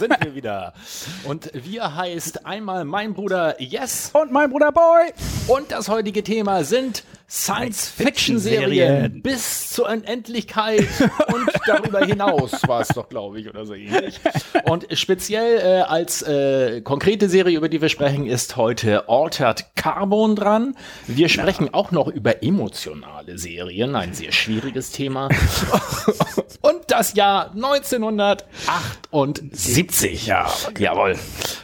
Sind wir wieder. Und wir heißt einmal mein Bruder Yes Und mein Bruder Boy. und das heutige Thema sind Science-Fiction-Serien bis zur Unendlichkeit und darüber hinaus war es doch, glaube ich, oder so ähnlich. Und speziell äh, als äh, konkrete Serie, über die wir sprechen, ist heute Altered Carbon dran. Wir sprechen auch noch über emotionale Serien, ein sehr schwieriges Thema. und das Jahr 1978. Ja, jawohl.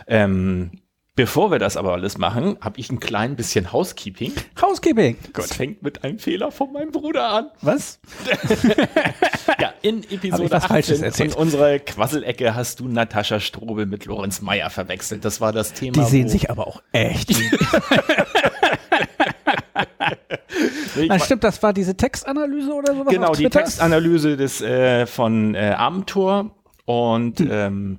Ähm, bevor wir das aber alles machen, habe ich ein klein bisschen Housekeeping. Housekeeping. Das fängt mit einem Fehler von meinem Bruder an. Was? Ja, in Episode was Falsches 18 erzählt? von unserer Quasselecke hast du Natascha Strobel mit Lorenz Meyer verwechselt. Das war das Thema. Die sehen sich aber auch echt. Na, stimmt, das war diese Textanalyse oder sowas? Genau, die? Textanalyse des äh, von äh, Abendtor und Hm. ähm,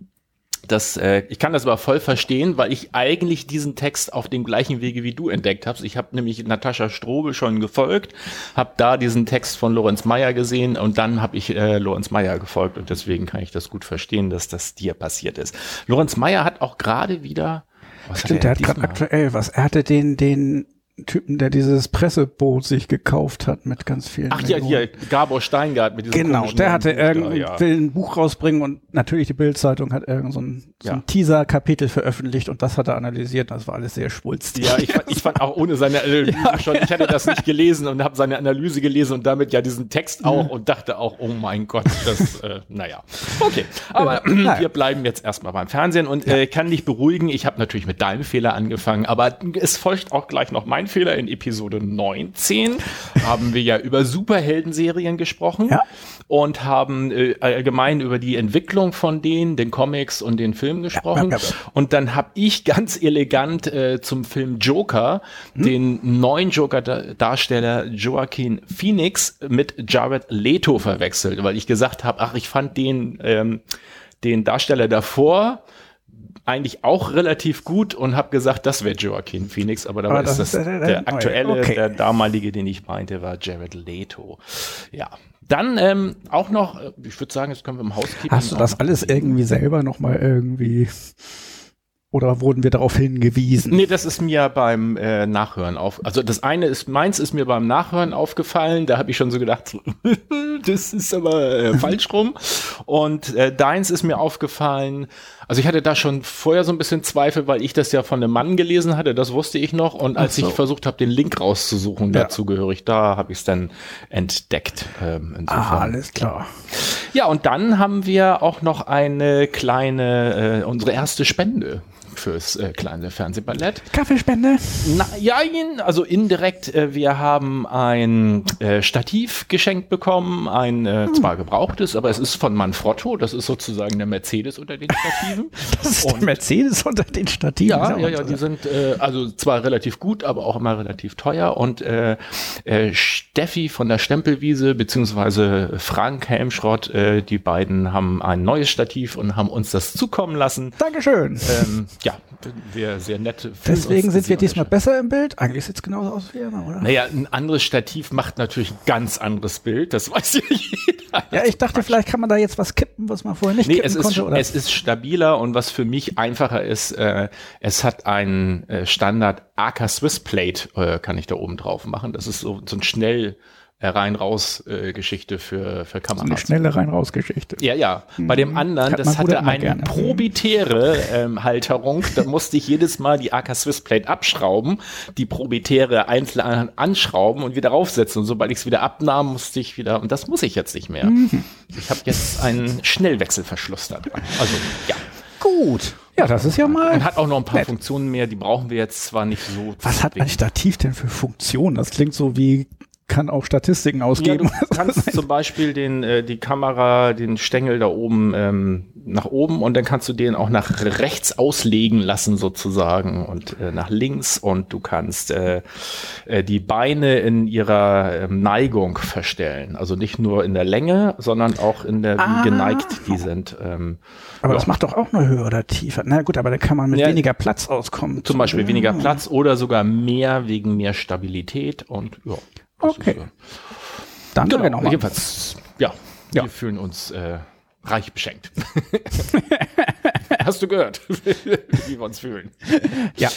das, äh, ich kann das aber voll verstehen, weil ich eigentlich diesen Text auf dem gleichen Wege wie du entdeckt habe. Ich habe nämlich Natascha Strobel schon gefolgt, habe da diesen Text von Lorenz Meyer gesehen und dann habe ich äh, Lorenz Meyer gefolgt und deswegen kann ich das gut verstehen, dass das dir passiert ist. Lorenz Meyer hat auch gerade wieder was Stimmt, der hat gerade aktuell was. Er hatte den, den Typen, der dieses Presseboot sich gekauft hat mit ganz vielen. Ach ja, Millionen. hier, Gabor Steingart mit diesem Genau, der hatte irgendein, ja. will ein Buch rausbringen und natürlich die Bildzeitung hat irgend so ein, so Ja. ein Teaser-Kapitel veröffentlicht und das hat er analysiert. Das war alles sehr schwulstig. Ja, ich fand, ich fand auch ohne seine Analyse schon, ich hatte das nicht gelesen und habe seine Analyse gelesen und damit ja diesen Text auch und dachte auch, oh mein Gott, das, äh, naja. Okay, aber naja. wir bleiben jetzt erstmal beim Fernsehen und äh, kann dich beruhigen, ich habe natürlich mit deinem Fehler angefangen, aber es folgt auch gleich noch mein Fehler. In Episode 19 haben wir ja über Superheldenserien gesprochen Ja. und haben äh, allgemein über die Entwicklung von denen, den Comics und den Filmen gesprochen. ja, ja. Und dann habe ich ganz elegant äh, zum Film Joker den neuen Joker-Darsteller Joaquin Phoenix mit Jared Leto verwechselt, weil ich gesagt habe, ach, ich fand den, ähm, den Darsteller davor eigentlich auch relativ gut und habe gesagt, das wäre Joaquin Phoenix, aber dabei Aber das ist das der- der aktuelle, Okay. der damalige, den ich meinte, war Jared Leto. Ja. Dann ähm, auch noch, äh, ich würde sagen, jetzt können wir im Housekeeping. Hast du das alles irgendwie selber nochmal irgendwie oder wurden wir darauf hingewiesen? Nee, das ist mir beim äh, Nachhören auf. Also das eine ist, meins ist mir beim Nachhören aufgefallen. Da habe ich schon so gedacht, das ist aber äh, falsch rum. Und äh, deins ist mir aufgefallen. Also ich hatte da schon vorher so ein bisschen Zweifel, weil ich das ja von einem Mann gelesen hatte. Das wusste ich noch. Und als so. ich versucht habe, den Link rauszusuchen, Ja. dazugehörig, da habe ich es dann entdeckt. Ähm. Ah, alles klar. Ja, und dann haben wir auch noch eine kleine, äh, unsere erste Spende fürs äh, kleine Fernsehballett. Kaffeespende? Na, ja, also indirekt, äh, wir haben ein äh, Stativ geschenkt bekommen, ein äh, zwar gebrauchtes, aber es ist von Manfrotto, das ist sozusagen der Mercedes unter den Stativen. Das ist der Mercedes unter den Stativen. Ja, ja, ja, die sind äh, also zwar relativ gut, aber auch immer relativ teuer. Und äh, Steffi von der Stempelwiese beziehungsweise Frank Helmschrott, die beiden haben ein neues Stativ und haben uns das zukommen lassen. Dankeschön. Ähm, ja, wir sehr nett. Deswegen sind wir diesmal besser im Bild. Eigentlich sieht es genauso aus wie immer, oder? Naja, ein anderes Stativ macht natürlich ein ganz anderes Bild, das weiß ja jeder. Ja, ich dachte, vielleicht kann man da jetzt was kippen, was man vorher nicht Nee, kippen es ist, konnte, oder? es ist stabiler und was für mich einfacher ist, äh, es hat einen äh, Standard AK Swiss Plate, äh, kann ich da oben drauf machen. Das ist so, so ein schnell rein raus äh, für, für eine Kameras. schnelle Rein-Raus-Geschichte. Ja, ja. Bei dem anderen, Hat das hatte eine gerne. probitäre ähm, Halterung. Da musste ich jedes Mal die AK Swiss Plate abschrauben, die probitäre einzeln an- anschrauben und wieder aufsetzen. Und sobald ich es wieder abnahm, musste ich wieder, und das muss ich jetzt nicht mehr. Mhm. Ich habe jetzt einen Schnellwechselverschluss da dran. Also, ja. Gut. Ja, das ist ja mal. Und hat auch noch ein paar Nett. Funktionen mehr, die brauchen wir jetzt zwar nicht so. Was hat ein. Stativ denn für Funktionen? Das klingt so wie kann auch Statistiken Ja, ausgeben. du kannst zum Beispiel den, äh, die Kamera, den Stängel da oben ähm, nach oben und dann kannst du den auch nach rechts auslegen lassen sozusagen und äh, nach links und du kannst äh, äh, die Beine in ihrer ähm, Neigung verstellen. Also nicht nur in der Länge, sondern auch in der, Ah. wie geneigt die sind. Ähm, aber ja. das macht doch auch nur Höhe oder Tiefer. Na gut, aber da kann man mit Ja. weniger Platz auskommen. zum Beispiel Ja. weniger Platz oder sogar mehr wegen mehr Stabilität und ja. Das Okay. ist, äh, Danke Genau, nochmal. jedenfalls, ja, Ja. wir fühlen uns äh, reich beschenkt. Hast du gehört, wie wir uns fühlen? Ja.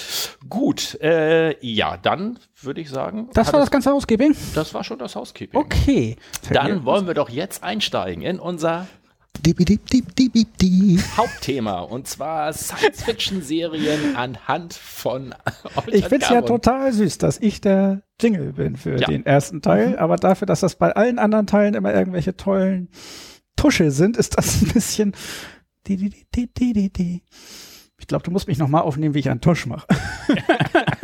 Gut, äh, ja, dann würde ich sagen, Das war das ganze Housekeeping? das war schon das Housekeeping. Okay. Dann wollen wir doch jetzt einsteigen in unser Hauptthema und zwar Science-Fiction-Serien anhand von Ich find's ja Carbon. total süß, dass ich der Jingle bin für Ja. den ersten Teil, aber dafür, dass das bei allen anderen Teilen immer irgendwelche tollen Tusche sind, ist das ein bisschen. di, di, di, di, di, di, di. Ich glaube, du musst mich nochmal aufnehmen, wie ich einen Tusch mache.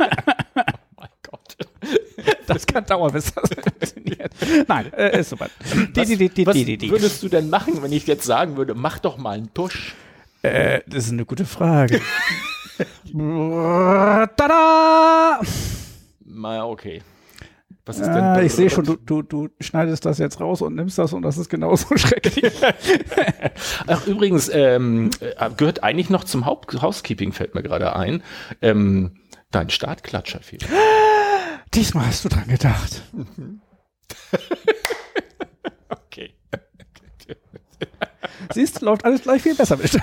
Das kann dauern, bis das funktioniert. Nein, äh, ist soweit. Di, Was, was würdest du denn machen, wenn ich jetzt sagen würde, mach doch mal einen Tusch? Äh, das ist eine gute Frage. Tada! Na, okay. Was ist denn? Ah, ich sehe schon, du, du, du schneidest das jetzt raus und nimmst das und das ist genauso schrecklich. Ach, übrigens, ähm, äh, gehört eigentlich noch zum Haupt Housekeeping, fällt mir gerade ein. Ähm, dein Startklatscher fehlt. Diesmal hast du dran gedacht. Okay. Siehst du, läuft alles gleich viel besser. Bitte.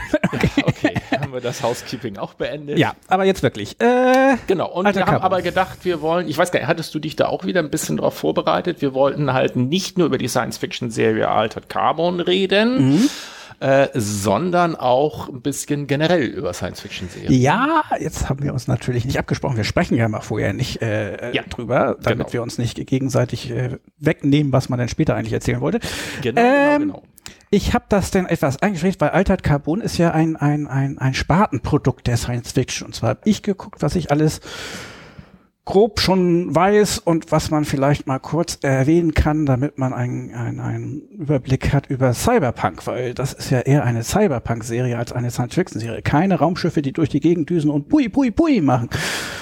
Okay, haben wir das Housekeeping auch beendet? Ja, aber jetzt wirklich. Äh, Genau, und Alter wir haben Carbon. aber gedacht, wir wollen, ich weiß gar nicht, hattest du dich da auch wieder ein bisschen drauf vorbereitet? Wir wollten halt nicht nur über die Science-Fiction-Serie Altered Carbon reden, Mhm. Äh, sondern auch ein bisschen generell über Science-Fiction-Serien. ja, jetzt haben wir uns natürlich nicht abgesprochen. Wir sprechen ja mal vorher nicht äh, Ja, drüber, damit genau. wir uns nicht gegenseitig äh, wegnehmen, was man dann später eigentlich erzählen wollte. Genau, Ähm, genau, genau. Ich habe das denn etwas eingeschränkt, weil Altered Carbon ist ja ein, ein, ein, ein Spartenprodukt der Science Fiction. Und zwar habe ich geguckt, was ich alles grob schon weiß und was man vielleicht mal kurz erwähnen kann, damit man einen, einen, einen Überblick hat über Cyberpunk, weil das ist ja eher eine Cyberpunk-Serie als eine Science-Fiction-Serie. Keine Raumschiffe, die durch die Gegend düsen und Pui, Pui, Pui machen.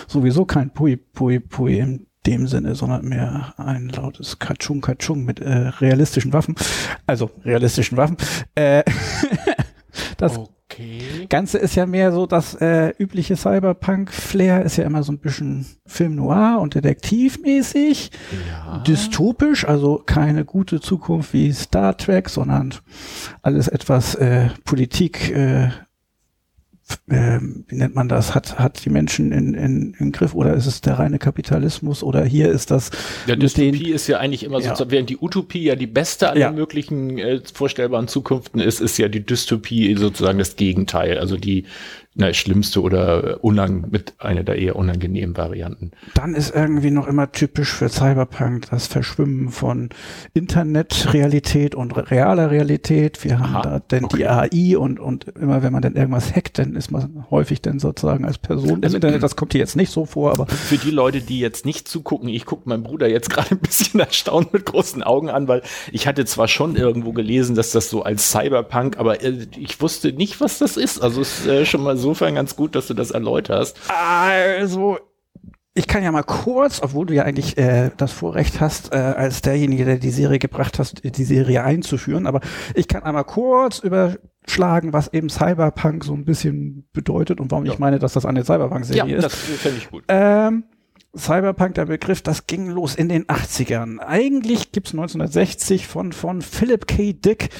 Sowieso kein Pui, Pui, Pui in dem Sinne, sondern mehr ein lautes Katschung, Katschung mit äh, realistischen Waffen. Also realistischen Waffen. Äh, das Okay. Ganze ist ja mehr so das äh, übliche Cyberpunk-Flair, ist ja immer so ein bisschen Film noir und detektivmäßig, Ja. dystopisch, also keine gute Zukunft wie Star Trek, sondern alles etwas äh, Politik, äh, äh, wie nennt man das, hat, hat die Menschen in, in, in Griff oder ist es der reine Kapitalismus oder hier ist das Ja, mit den Dystopie ist ja eigentlich immer Ja. so, während die Utopie ja die beste an Ja. möglichen äh, vorstellbaren Zukünften ist, ist ja die Dystopie sozusagen das Gegenteil, also die na, schlimmste oder unang mit einer der eher unangenehmen Varianten. Dann ist irgendwie noch immer typisch für Cyberpunk das Verschwimmen von Internetrealität und re- realer Realität. Wir haben Aha, da denn die AI und, und immer wenn man dann irgendwas hackt, dann ist man häufig dann sozusagen als Person Also, im Internet. Das kommt hier jetzt nicht so vor, aber Für die Leute, die jetzt nicht zugucken, ich gucke meinen Bruder jetzt gerade ein bisschen erstaunt mit großen Augen an, weil ich hatte zwar schon irgendwo gelesen, dass das so als Cyberpunk, aber äh, ich wusste nicht, was das ist. Also es ist äh, schon mal insofern ganz gut, dass du das erläuterst. Also, ich kann ja mal kurz, obwohl du ja eigentlich äh, das Vorrecht hast, äh, als derjenige, der die Serie gebracht hast, die Serie einzuführen, aber ich kann einmal kurz überschlagen, was eben Cyberpunk so ein bisschen bedeutet und warum Ja. ich meine, dass das eine Cyberpunk-Serie ist. das fände ich gut. Ähm, Cyberpunk, der Begriff, das ging los in den 80ern. Eigentlich gibt's 1960 von, von Philip K. Dick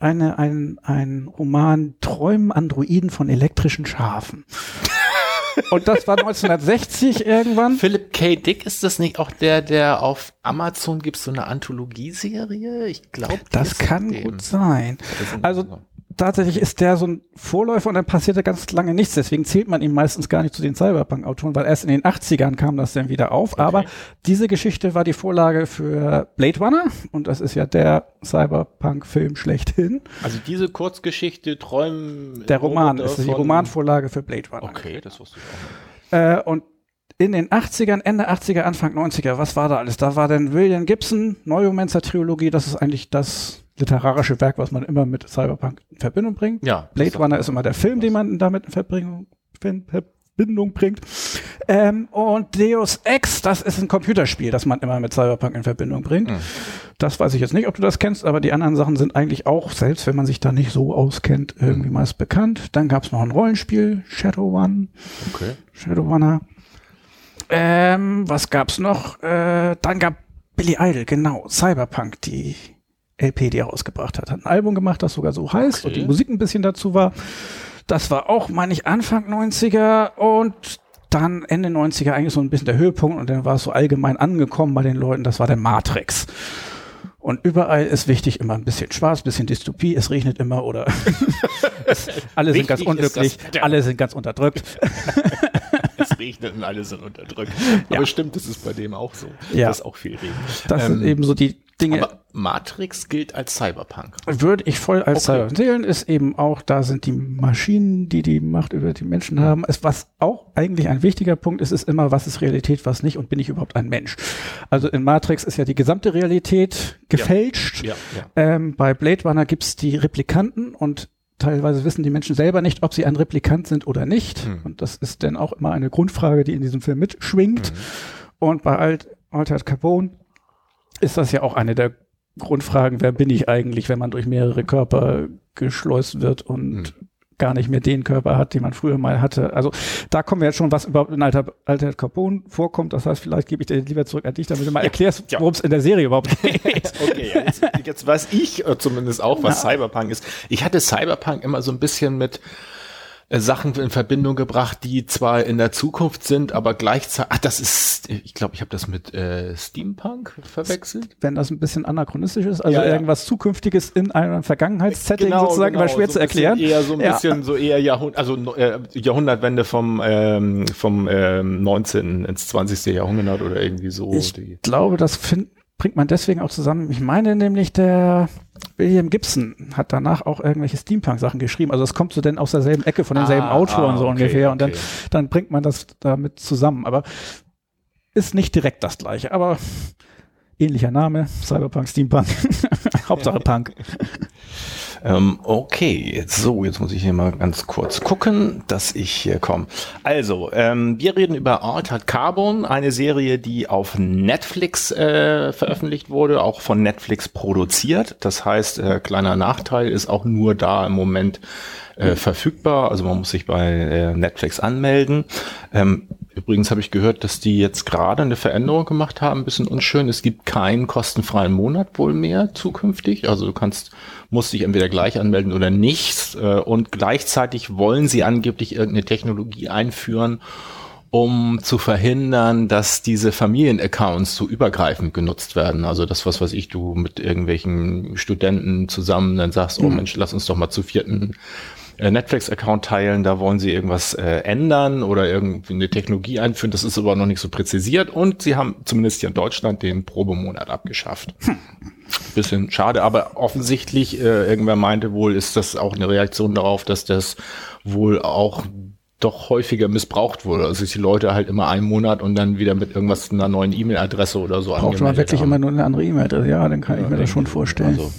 eine, ein, ein Roman Träumen Androiden von elektrischen Schafen. Und das war 1960 irgendwann. Philip K. Dick, ist das nicht auch der, der auf Amazon gibt so eine Anthologieserie? Ich glaube, Das kann gut sein. Also tatsächlich ist der so ein Vorläufer und dann passierte ganz lange nichts. Deswegen zählt man ihn meistens gar nicht zu den Cyberpunk-Autoren, weil erst in den 80ern kam das dann wieder auf. Aber diese Geschichte war die Vorlage für Blade Runner und das ist ja der Cyberpunk-Film schlechthin. Also diese Kurzgeschichte Träumen. Der Roman ist die Romanvorlage für Blade Runner. Okay, das wusste ich auch. Äh, und in den 80ern, Ende 80er, Anfang 90er, was war da alles? Da war dann William Gibson, Neuromancer-Trilogie, das ist eigentlich das literarische Werk, was man immer mit Cyberpunk in Verbindung bringt. Ja. Blade Runner ist immer der Film, den man damit in Verbindung, Verbindung bringt. Ähm, und Deus Ex, das ist ein Computerspiel, das man immer mit Cyberpunk in Verbindung bringt. Mhm. Das weiß ich jetzt nicht, ob du das kennst, aber die anderen Sachen sind eigentlich auch, selbst wenn man sich da nicht so auskennt, irgendwie meist bekannt. Dann gab es noch ein Rollenspiel, Shadow One, Okay. Shadowrunner. Ähm, was gab's noch? Äh, dann gab Billy Idol, genau, Cyberpunk, die LP, die er rausgebracht hat. Hat ein Album gemacht, das sogar so heißt Okay. und die Musik ein bisschen dazu war. Das war auch, meine ich, Anfang 90er und dann Ende 90er eigentlich so ein bisschen der Höhepunkt und dann war es so allgemein angekommen bei den Leuten, das war der Matrix. Und überall ist wichtig immer ein bisschen Schwarz, ein bisschen Dystopie, es regnet immer oder es, alle sind ganz unglücklich, das alle sind ganz unterdrückt. Es regnet und alle sind unterdrückt. Ja. Aber stimmt, das ist bei dem auch so. Ja. Das ist auch viel Regen. Das Ähm, sind eben so die Dinge, Aber Matrix gilt als Cyberpunk. würde ich voll als Okay. Cyber sehen, ist eben auch, da sind die Maschinen, die die Macht über die Menschen haben. Es, was auch eigentlich ein wichtiger Punkt ist, ist immer, was ist Realität, was nicht und bin ich überhaupt ein Mensch? Also in Matrix ist ja die gesamte Realität gefälscht. Ja, ja. Ähm, bei Blade Runner gibt's die Replikanten und teilweise wissen die Menschen selber nicht, ob sie ein Replikant sind oder nicht. Hm. Und das ist dann auch immer eine Grundfrage, die in diesem Film mitschwingt. Und bei Alt, Altered Carbon ist das ja auch eine der Grundfragen, wer bin ich eigentlich, wenn man durch mehrere Körper geschleust wird und gar nicht mehr den Körper hat, den man früher mal hatte. Also da kommen wir jetzt schon, was überhaupt in Alter, Altered Carbon vorkommt. Das heißt, vielleicht gebe ich dir lieber zurück an dich, damit du mal erklärst, ja. worum es in der Serie überhaupt geht. Okay, ja, jetzt, jetzt weiß ich äh, zumindest auch, was Cyberpunk ist. Ich hatte Cyberpunk immer so ein bisschen mit Sachen in Verbindung gebracht, die zwar in der Zukunft sind, aber gleichzeitig, ach, das ist, ich glaube, ich habe das mit äh, Steampunk verwechselt. wenn das ein bisschen anachronistisch ist, also Ja, ja. irgendwas Zukünftiges in einem Vergangenheitssetting sozusagen, genau, immer schwer so zu erklären. Eher so ein Ja. bisschen, so eher Jahrhundert, also äh, Jahrhundertwende vom, ähm, vom ähm, 19. ins 20. Jahrhundert oder irgendwie so. Ich glaube, das find, bringt man deswegen auch zusammen. Ich meine nämlich, der William Gibson hat danach auch irgendwelche Steampunk-Sachen geschrieben. Also es kommt so denn aus derselben Ecke von denselben Ah, Autoren ah, so okay, ungefähr. Und dann, okay. dann bringt man das damit zusammen. Aber ist nicht direkt das gleiche. Aber ähnlicher Name, Cyberpunk, Steampunk. Hauptsache Punk. Ähm, okay, so, jetzt muss ich hier mal ganz kurz gucken, dass ich hier komme. Also, ähm, wir reden über Altered Carbon, eine Serie, die auf Netflix äh, veröffentlicht wurde, auch von Netflix produziert. Das heißt, äh, kleiner Nachteil ist auch nur da im Moment äh, verfügbar. Also man muss sich bei äh, Netflix anmelden. Ähm, übrigens habe ich gehört, dass die jetzt gerade eine Veränderung gemacht haben, ein bisschen unschön. Es gibt keinen kostenfreien Monat wohl mehr zukünftig. Also du kannst, musst dich entweder gleich anmelden oder nicht. Äh, und gleichzeitig wollen sie angeblich irgendeine Technologie einführen, um zu verhindern, dass diese Familienaccounts so übergreifend genutzt werden. Also das, was weiß ich, du mit irgendwelchen Studenten zusammen dann sagst, oh Mensch, lass uns doch mal zu vierten Netflix-Account teilen, da wollen sie irgendwas äh, ändern oder irgendwie eine Technologie einführen. Das ist aber noch nicht so präzisiert und sie haben zumindest hier in Deutschland den Probemonat abgeschafft. Bisschen schade, aber offensichtlich, äh, irgendwer meinte wohl, ist das auch eine Reaktion darauf, dass das wohl auch doch häufiger missbraucht wurde. Also die Leute halt immer einen Monat und dann wieder mit irgendwas einer neuen E-Mail-Adresse oder so Braucht man wirklich haben. immer nur eine andere E-Mail-Adresse? Ja, dann kann ich mir das schon vorstellen. Also,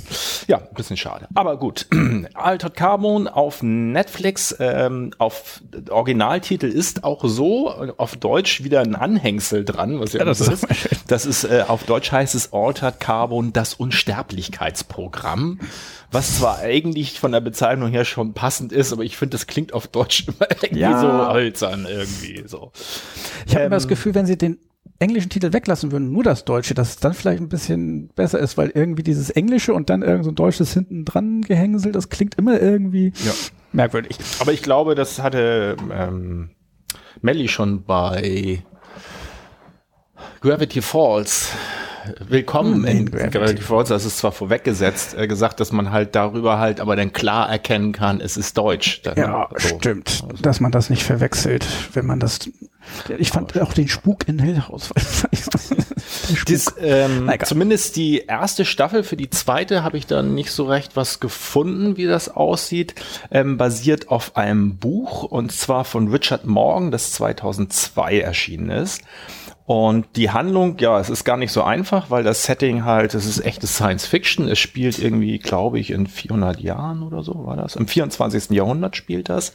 ja, ein bisschen schade. Aber gut. Altered Carbon auf Netflix, ähm, auf Originaltitel ist auch so, auf Deutsch wieder ein Anhängsel dran, was ja, Ja, das ist. Das ist, äh, auf Deutsch heißt es Altered Carbon, das Unsterblichkeitsprogramm. Was zwar eigentlich von der Bezeichnung her schon passend ist, aber ich finde, das klingt auf Deutsch immer irgendwie Ja. so hölzern irgendwie so. Ich habe immer Ähm, das Gefühl, wenn sie den englischen Titel weglassen würden, nur das Deutsche, dass es dann vielleicht ein bisschen besser ist, weil irgendwie dieses Englische und dann irgend so ein Deutsches hinten dran gehängselt, das klingt immer irgendwie Ja. merkwürdig. Aber ich glaube, das hatte ähm, Melly schon bei Gravity Falls. Willkommen Hm, in in Gravity. Gravity. Falls. Das ist zwar vorweggesetzt, äh, gesagt, dass man halt darüber halt aber dann klar erkennen kann, es ist Deutsch. Dann, Ja, so. stimmt, dass man das nicht verwechselt, wenn man das. Ich fand auch den Spuk in Hill House. Dies, ähm, zumindest die erste Staffel, für die zweite habe ich dann nicht so recht was gefunden, wie das aussieht. Ähm, basiert auf einem Buch und zwar von Richard Morgan, das 2002 erschienen ist. Und die Handlung, ja, es ist gar nicht so einfach, weil das Setting halt, es ist echte Science Fiction. Es spielt irgendwie, glaube ich, in 400 Jahren oder so war das. Im 24. Jahrhundert spielt das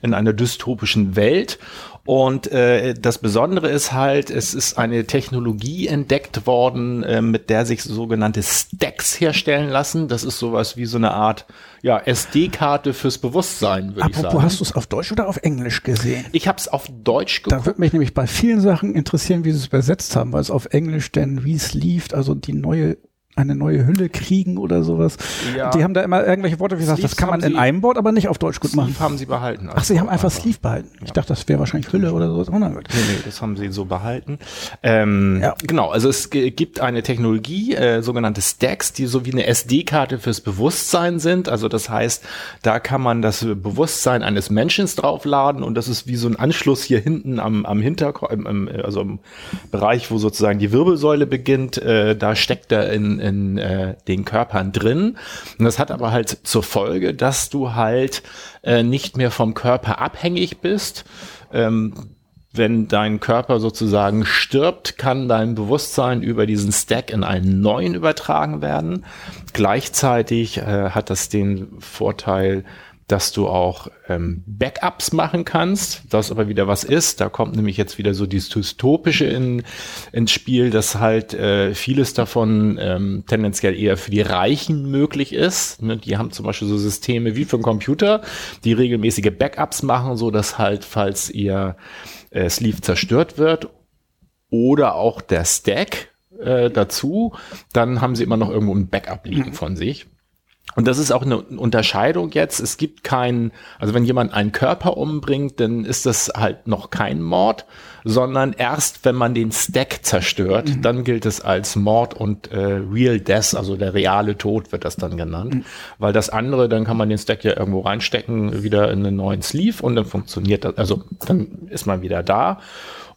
in einer dystopischen Welt. Und äh, das Besondere ist halt, es ist eine Technologie entdeckt worden, äh, mit der sich sogenannte Stacks herstellen lassen. Das ist sowas wie so eine Art ja, SD-Karte fürs Bewusstsein, würde ich sagen. hast du es auf Deutsch oder auf Englisch gesehen? Ich habe es auf Deutsch geguckt. Da würde mich nämlich bei vielen Sachen interessieren, wie sie es übersetzt haben, weil es auf Englisch denn Resleeved, also die neue eine neue Hülle kriegen oder sowas. Ja. Die haben da immer irgendwelche Worte, wie gesagt, das kann man in einem Wort, aber nicht auf Deutsch gut machen. Sleeve haben sie behalten. Ach, sie haben einfach Sleeve behalten. Ja. Ich dachte, das wäre wahrscheinlich Hülle oder so. Oh, nee, nee, das haben sie so behalten. Ähm, ja. Genau, also es gibt eine Technologie, äh, sogenannte Stacks, die so wie eine SD-Karte fürs Bewusstsein sind. Also das heißt, da kann man das Bewusstsein eines Menschen draufladen und das ist wie so ein Anschluss hier hinten am, am Hinterkopf, also im Bereich, wo sozusagen die Wirbelsäule beginnt, äh, da steckt er in in äh, den Körpern drin. Und das hat aber halt zur Folge, dass du halt äh, nicht mehr vom Körper abhängig bist. Ähm, wenn dein Körper sozusagen stirbt, kann dein Bewusstsein über diesen Stack in einen neuen übertragen werden. Gleichzeitig äh, hat das den Vorteil, dass du auch ähm, Backups machen kannst, das aber wieder was ist. Da kommt nämlich jetzt wieder so dieses Dystopische in, ins Spiel, dass halt äh, vieles davon ähm, tendenziell eher für die Reichen möglich ist. Ne? Die haben zum Beispiel so Systeme wie für einen Computer, die regelmäßige Backups machen, so dass halt, falls ihr äh, Sleeve zerstört wird oder auch der Stack äh, dazu, dann haben sie immer noch irgendwo ein Backup liegen mhm. von sich. Und das ist auch eine Unterscheidung jetzt. Es gibt keinen, also wenn jemand einen Körper umbringt, dann ist das halt noch kein Mord, sondern erst wenn man den Stack zerstört, mhm. dann gilt es als Mord und äh, Real Death, also der reale Tod wird das dann genannt. Mhm. Weil das andere, dann kann man den Stack ja irgendwo reinstecken, wieder in einen neuen Sleeve und dann funktioniert das, also dann ist man wieder da.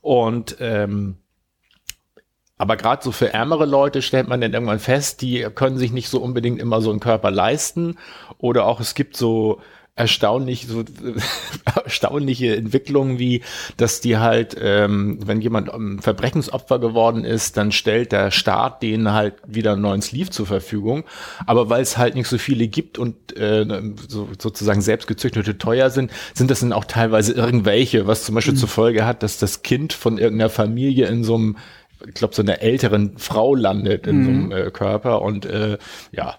Und ähm, aber gerade so für ärmere Leute stellt man dann irgendwann fest, die können sich nicht so unbedingt immer so einen Körper leisten. Oder auch es gibt so erstaunlich so erstaunliche Entwicklungen wie dass die halt ähm, wenn jemand um Verbrechensopfer geworden ist dann stellt der Staat denen halt wieder einen neuen Sleeve zur Verfügung aber weil es halt nicht so viele gibt und äh, so, sozusagen selbstgezüchtete teuer sind sind das dann auch teilweise irgendwelche was zum Beispiel mhm. zur Folge hat dass das Kind von irgendeiner Familie in so einem ich glaube, so einer älteren Frau landet in mhm. so einem mhm. äh, Körper und äh, ja.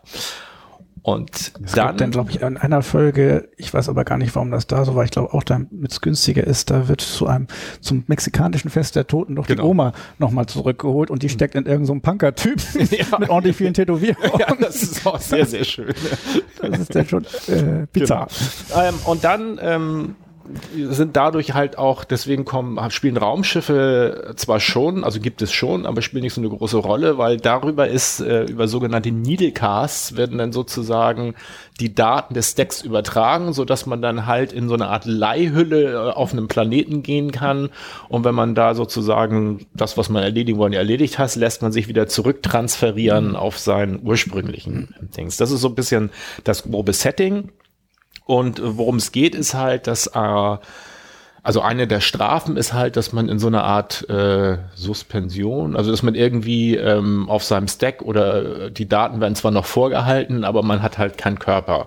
Und es dann, dann glaube ich, in einer Folge, ich weiß aber gar nicht, warum das da so war, ich glaube auch, damit es günstiger ist, da wird zu einem, zum mexikanischen Fest der Toten noch genau. die Oma nochmal zurückgeholt und die steckt in irgendeinem so Punker-Typ ja. mit ordentlich vielen Tätowierungen. Ja, das ist auch sehr, sehr schön. das ist dann schon äh, bizarr. Genau. Ähm, und dann ähm, sind dadurch halt auch, deswegen kommen, spielen Raumschiffe zwar schon, also gibt es schon, aber spielen nicht so eine große Rolle, weil darüber ist, äh, über sogenannte Needlecasts werden dann sozusagen die Daten des Stacks übertragen, so dass man dann halt in so eine Art Leihhülle äh, auf einem Planeten gehen kann. Und wenn man da sozusagen das, was man erledigen wollen, erledigt hat, lässt man sich wieder zurücktransferieren mhm. auf seinen ursprünglichen Dings. Das ist so ein bisschen das grobe Setting. Und worum es geht, ist halt, dass äh, also eine der Strafen ist halt, dass man in so einer Art äh, Suspension, also dass man irgendwie ähm, auf seinem Stack oder äh, die Daten werden zwar noch vorgehalten, aber man hat halt keinen Körper.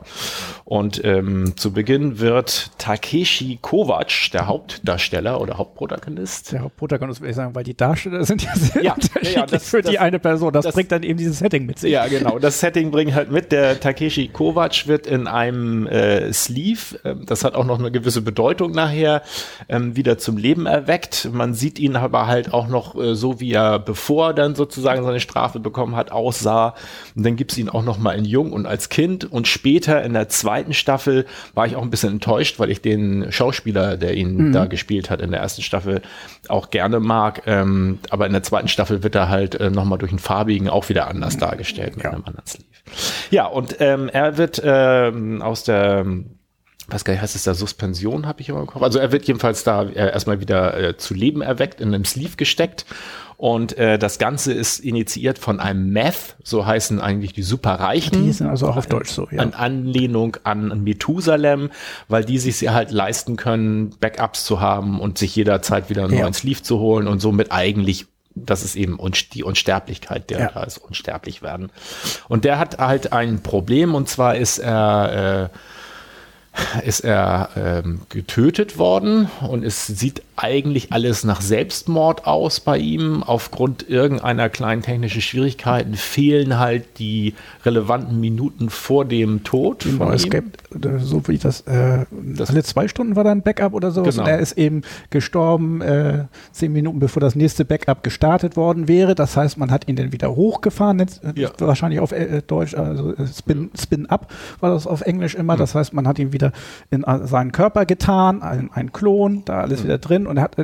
Und ähm, zu Beginn wird Takeshi Kovac, der Hauptdarsteller oder Hauptprotagonist. Der Hauptprotagonist würde ich sagen, weil die Darsteller sind ja sehr ja, unterschiedlich ja, das, für das, die eine Person. Das, das, bringt dann eben dieses Setting mit sich. Ja, genau. Das Setting bringt halt mit. Der Takeshi Kovac wird in einem äh, Sleeve, äh, das hat auch noch eine gewisse Bedeutung nachher, ähm, wieder zum Leben erweckt. Man sieht ihn aber halt auch noch äh, so, wie er bevor dann sozusagen seine Strafe bekommen hat, aussah. Und dann gibt's ihn auch noch mal in Jung und als Kind und später in der zweiten Staffel war ich auch ein bisschen enttäuscht, weil ich den Schauspieler, der ihn mhm. da gespielt hat in der ersten Staffel, auch gerne mag. Ähm, aber in der zweiten Staffel wird er halt äh, nochmal durch einen farbigen auch wieder anders dargestellt mit ja. einem anderen Sleeve. Ja, und ähm, er wird ähm, aus der was gar nicht, heißt es da Suspension, habe ich immer im Kopf. Also er wird jedenfalls da äh, erstmal wieder äh, zu Leben erweckt, in einem Sleeve gesteckt. Und äh, das Ganze ist initiiert von einem Meth, so heißen eigentlich die Superreichen. Die sind also auch auf Deutsch so, ja. An Anlehnung an Methusalem, weil die sich sie halt leisten können, Backups zu haben und sich jederzeit wieder einen ja. neuen Sleeve zu holen und somit eigentlich das ist eben die Unsterblichkeit, der ja. da ist, unsterblich werden. Und der hat halt ein Problem und zwar ist er äh, ist er ähm, getötet worden und es sieht eigentlich alles nach Selbstmord aus bei ihm. Aufgrund irgendeiner kleinen technischen Schwierigkeiten fehlen halt die relevanten Minuten vor dem Tod. Genau, es gibt, so wie das, äh, das, alle zwei Stunden war dann Backup oder so. Genau. Und er ist eben gestorben äh, zehn Minuten bevor das nächste Backup gestartet worden wäre. Das heißt, man hat ihn dann wieder hochgefahren, jetzt, äh, ja. wahrscheinlich auf äh, Deutsch, also äh, Spin, Spin Up war das auf Englisch immer. Das heißt, man hat ihn wieder in seinen Körper getan, ein, ein Klon, da alles mhm. wieder drin und er hat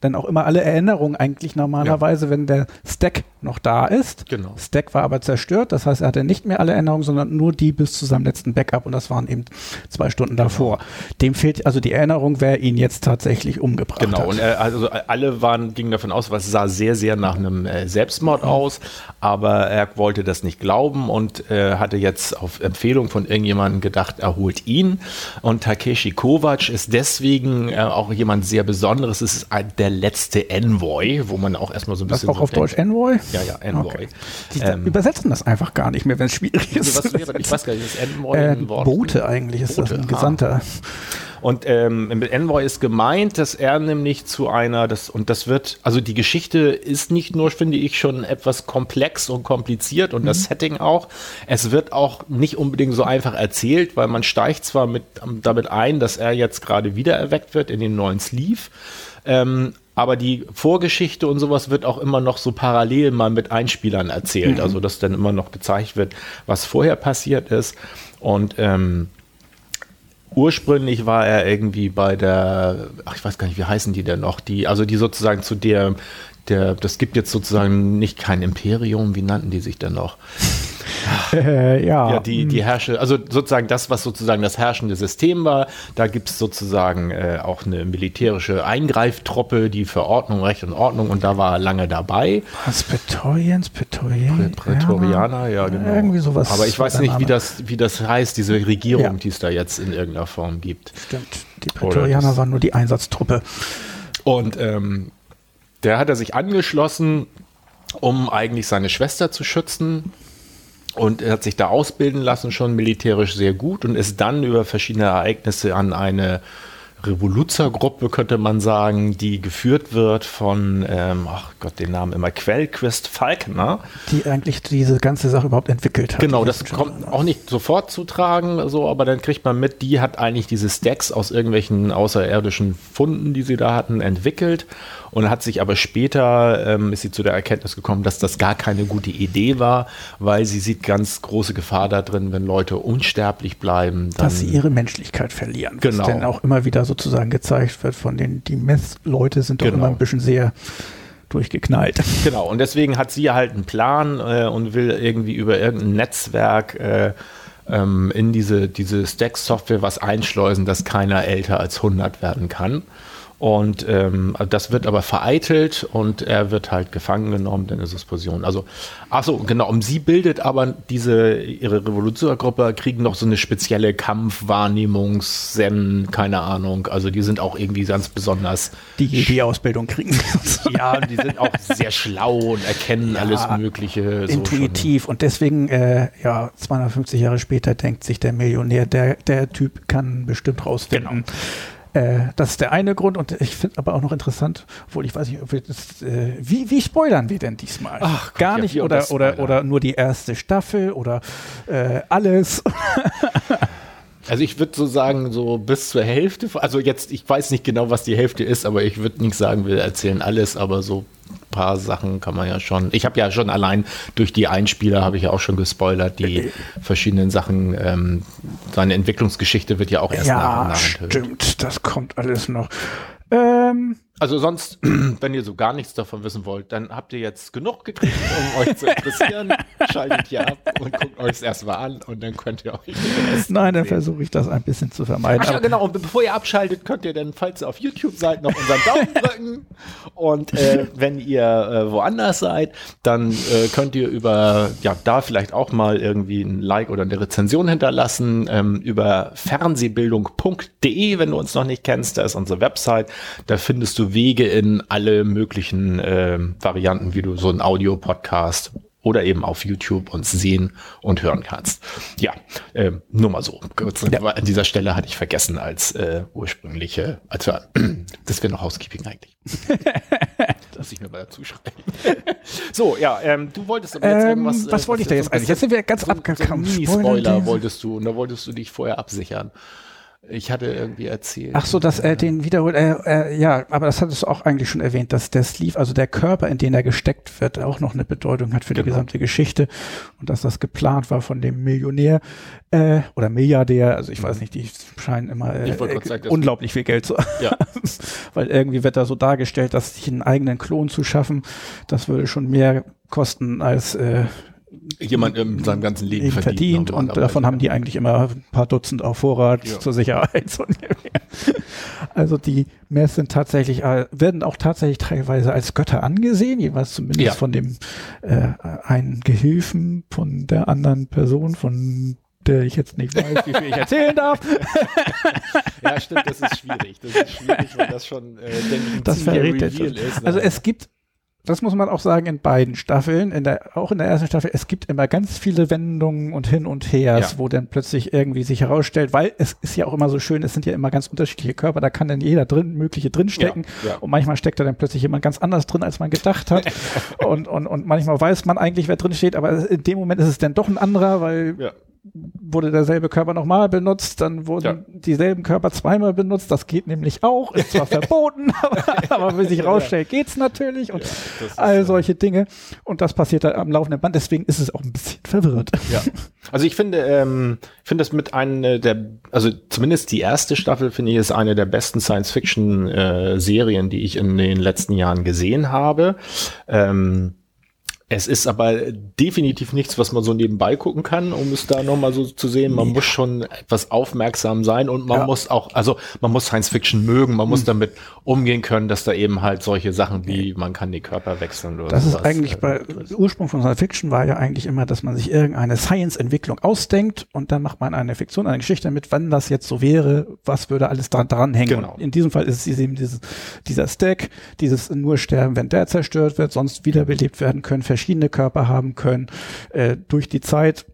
dann auch immer alle Erinnerungen eigentlich normalerweise, ja. wenn der Stack noch da ist. Genau. Stack war aber zerstört, das heißt, er hatte nicht mehr alle Erinnerungen, sondern nur die bis zu seinem letzten Backup und das waren eben zwei Stunden davor. Genau. Dem fehlt also die Erinnerung, wer ihn jetzt tatsächlich umgebracht genau. hat. Genau, und er, also alle waren, gingen davon aus, was sah sehr, sehr nach einem äh, Selbstmord mhm. aus, aber er wollte das nicht glauben und äh, hatte jetzt auf Empfehlung von irgendjemandem gedacht, er holt ihn. Und Takeshi Kovac ist deswegen äh, auch jemand sehr Besonderes. Es ist ein, der letzte Envoy, wo man auch erstmal so ein bisschen. Das auch so auf denkt, Deutsch Envoy? Ja, ja, Envoy. Okay. Die ähm, übersetzen das einfach gar nicht mehr, wenn es schwierig ist. Was wäre, ich weiß gar nicht, ist Envoy äh, ein Wort? Bote eigentlich ist Bote, das, ein Gesandter. Ah. Und ähm, mit Envoy ist gemeint, dass er nämlich zu einer, das, und das wird, also die Geschichte ist nicht nur, finde ich, schon etwas komplex und kompliziert und mhm. das Setting auch. Es wird auch nicht unbedingt so einfach erzählt, weil man steigt zwar mit, damit ein, dass er jetzt gerade wieder erweckt wird in den neuen Sleeve. Ähm, aber die Vorgeschichte und sowas wird auch immer noch so parallel mal mit Einspielern erzählt, mhm. also dass dann immer noch gezeigt wird, was vorher passiert ist. Und ähm, ursprünglich war er irgendwie bei der, ach ich weiß gar nicht, wie heißen die denn noch, die, also die sozusagen zu der, der, das gibt jetzt sozusagen nicht kein Imperium, wie nannten die sich denn noch? Äh, ja. ja, die, die herrsche, also sozusagen das, was sozusagen das herrschende System war, da gibt es sozusagen äh, auch eine militärische Eingreiftruppe, die für Ordnung, Recht und Ordnung und da war er lange dabei. Was, Praetorians, Praetorianer? Prätorianer, ja, genau. Irgendwie sowas. Aber ich weiß nicht, wie das, wie das heißt, diese Regierung, ja. die es da jetzt in irgendeiner Form gibt. Stimmt, die Prätorianer waren nur die Einsatztruppe. Und ähm, der hat er sich angeschlossen, um eigentlich seine Schwester zu schützen. Und er hat sich da ausbilden lassen, schon militärisch sehr gut und ist dann über verschiedene Ereignisse an eine Revoluzergruppe, könnte man sagen, die geführt wird von, ähm, ach Gott, den Namen immer, Quellquist Falkner. Die eigentlich diese ganze Sache überhaupt entwickelt hat. Genau, das kommt auch nicht sofort zu tragen, so, aber dann kriegt man mit, die hat eigentlich diese Stacks aus irgendwelchen außerirdischen Funden, die sie da hatten, entwickelt und hat sich aber später, ähm, ist sie zu der Erkenntnis gekommen, dass das gar keine gute Idee war, weil sie sieht ganz große Gefahr da drin, wenn Leute unsterblich bleiben. dass sie ihre Menschlichkeit verlieren. Genau. Was denn auch immer wieder sozusagen gezeigt wird von den, die Meth-Leute sind doch genau. immer ein bisschen sehr durchgeknallt. Genau, und deswegen hat sie halt einen Plan äh, und will irgendwie über irgendein Netzwerk äh, ähm, in diese, diese Stack-Software was einschleusen, dass keiner älter als 100 werden kann. Und ähm, das wird aber vereitelt und er wird halt gefangen genommen in der Suspension. Also, achso, genau, um sie bildet aber diese, ihre Revolutionergruppe kriegen noch so eine spezielle Kampfwahrnehmungs-Zen, keine Ahnung. Also die sind auch irgendwie ganz besonders. Die die Ausbildung kriegen. ja, die sind auch sehr schlau und erkennen ja, alles Mögliche. So intuitiv. Schon. Und deswegen, äh, ja, 250 Jahre später denkt sich der Millionär, der, der Typ kann bestimmt rausfinden. Genau äh, das ist der eine Grund und ich finde aber auch noch interessant, obwohl ich weiß nicht, ob wir das, äh, wie, wie spoilern wir denn diesmal? Ach, Gott, Gar nicht oder, oder, oder nur die erste Staffel oder äh, alles. Also ich würde so sagen, so bis zur Hälfte, also jetzt, ich weiß nicht genau, was die Hälfte ist, aber ich würde nicht sagen, wir erzählen alles, aber so paar Sachen kann man ja schon. Ich habe ja schon allein durch die Einspieler habe ich ja auch schon gespoilert, die verschiedenen Sachen. Ähm, seine Entwicklungsgeschichte wird ja auch erst ja, nach und nach enthüllt. Stimmt, das kommt alles noch. Ähm, Also sonst, wenn ihr so gar nichts davon wissen wollt, dann habt ihr jetzt genug gekriegt, um euch zu interessieren. Schaltet hier ab und guckt euch es erstmal an und dann könnt ihr euch Nein, dann versuche ich das ein bisschen zu vermeiden. Ach ja, genau. Und bevor ihr abschaltet, könnt ihr dann, falls ihr auf YouTube seid, noch unseren Daumen drücken. Und äh, wenn ihr äh, woanders seid, dann äh, könnt ihr über, ja, da vielleicht auch mal irgendwie ein Like oder eine Rezension hinterlassen. Ähm, über fernsehbildung.de, wenn du uns noch nicht kennst, da ist unsere Website. Da findest du Wege in alle möglichen äh, Varianten, wie du so einen Audio-Podcast oder eben auf YouTube uns sehen und hören kannst. Ja, äh, nur mal so. Ja. An dieser Stelle hatte ich vergessen als äh, ursprüngliche, als wir, das wäre noch Housekeeping eigentlich. das muss ich mir mal dazu schreiben. so, ja, ähm, du wolltest aber jetzt ähm, irgendwas. Was äh, wollte ich da jetzt eigentlich? Jetzt sind wir ganz so, abgekommen. So Mini-Spoiler wolltest du und da wolltest du dich vorher absichern. Ich hatte irgendwie erzählt. Ach so, dass er den wiederholt, äh, äh, ja, aber das hattest du auch eigentlich schon erwähnt, dass der Sleeve, also der Körper, in den er gesteckt wird, auch noch eine Bedeutung hat für genau. die gesamte Geschichte und dass das geplant war von dem Millionär äh, oder Milliardär, also ich weiß nicht, die scheinen immer äh, sagen, unglaublich viel Geld zu haben, ja. weil irgendwie wird da so dargestellt, dass sich einen eigenen Klon zu schaffen, das würde schon mehr kosten als äh, jemand in seinem ganzen Leben verdient, verdient und davon haben die eigentlich immer ein paar Dutzend auf Vorrat ja. zur Sicherheit. also die Mess sind tatsächlich, äh, werden auch tatsächlich teilweise als Götter angesehen, jeweils zumindest ja. von dem äh, einen Gehilfen von der anderen Person, von der ich jetzt nicht weiß, wie viel ich erzählen darf. ja, stimmt, das ist schwierig. Das ist schwierig, weil das schon, äh, denke ich, das verrät ist. Also es gibt das muss man auch sagen in beiden Staffeln, in der, auch in der ersten Staffel, es gibt immer ganz viele Wendungen und hin und her, ja. wo dann plötzlich irgendwie sich herausstellt, weil es ist ja auch immer so schön, es sind ja immer ganz unterschiedliche Körper, da kann dann jeder drin, mögliche drinstecken ja, ja. und manchmal steckt da dann plötzlich jemand ganz anders drin, als man gedacht hat und, und, und manchmal weiß man eigentlich, wer drin steht, aber in dem Moment ist es dann doch ein anderer, weil wurde derselbe Körper nochmal benutzt, dann wurden ja. dieselben Körper zweimal benutzt, das geht nämlich auch, ist zwar verboten, aber, aber wie sich rausstellt, geht's natürlich und ja, all solche Dinge und das passiert da am laufenden Band, deswegen ist es auch ein bisschen verwirrend. Ja. Also ich finde, ähm, finde das mit einer der, also zumindest die erste Staffel finde ich ist eine der besten Science-Fiction-Serien, äh, die ich in den letzten Jahren gesehen habe. Ähm, es ist aber definitiv nichts, was man so nebenbei gucken kann, um es da nochmal so zu sehen. Man nee. muss schon etwas aufmerksam sein und man ja. muss auch, also man muss Science Fiction mögen, man hm. muss damit umgehen können, dass da eben halt solche Sachen wie man kann die Körper wechseln oder Das ist eigentlich äh, bei, Ursprung von Science Fiction war ja eigentlich immer, dass man sich irgendeine Science-Entwicklung ausdenkt und dann macht man eine Fiktion, eine Geschichte damit, wann das jetzt so wäre, was würde alles dran, dran hängen. Genau. in diesem Fall ist es eben dieses, dieser Stack, dieses nur sterben, wenn der zerstört wird, sonst wiederbelebt werden können, verschiedene Körper haben können, äh, durch die Zeit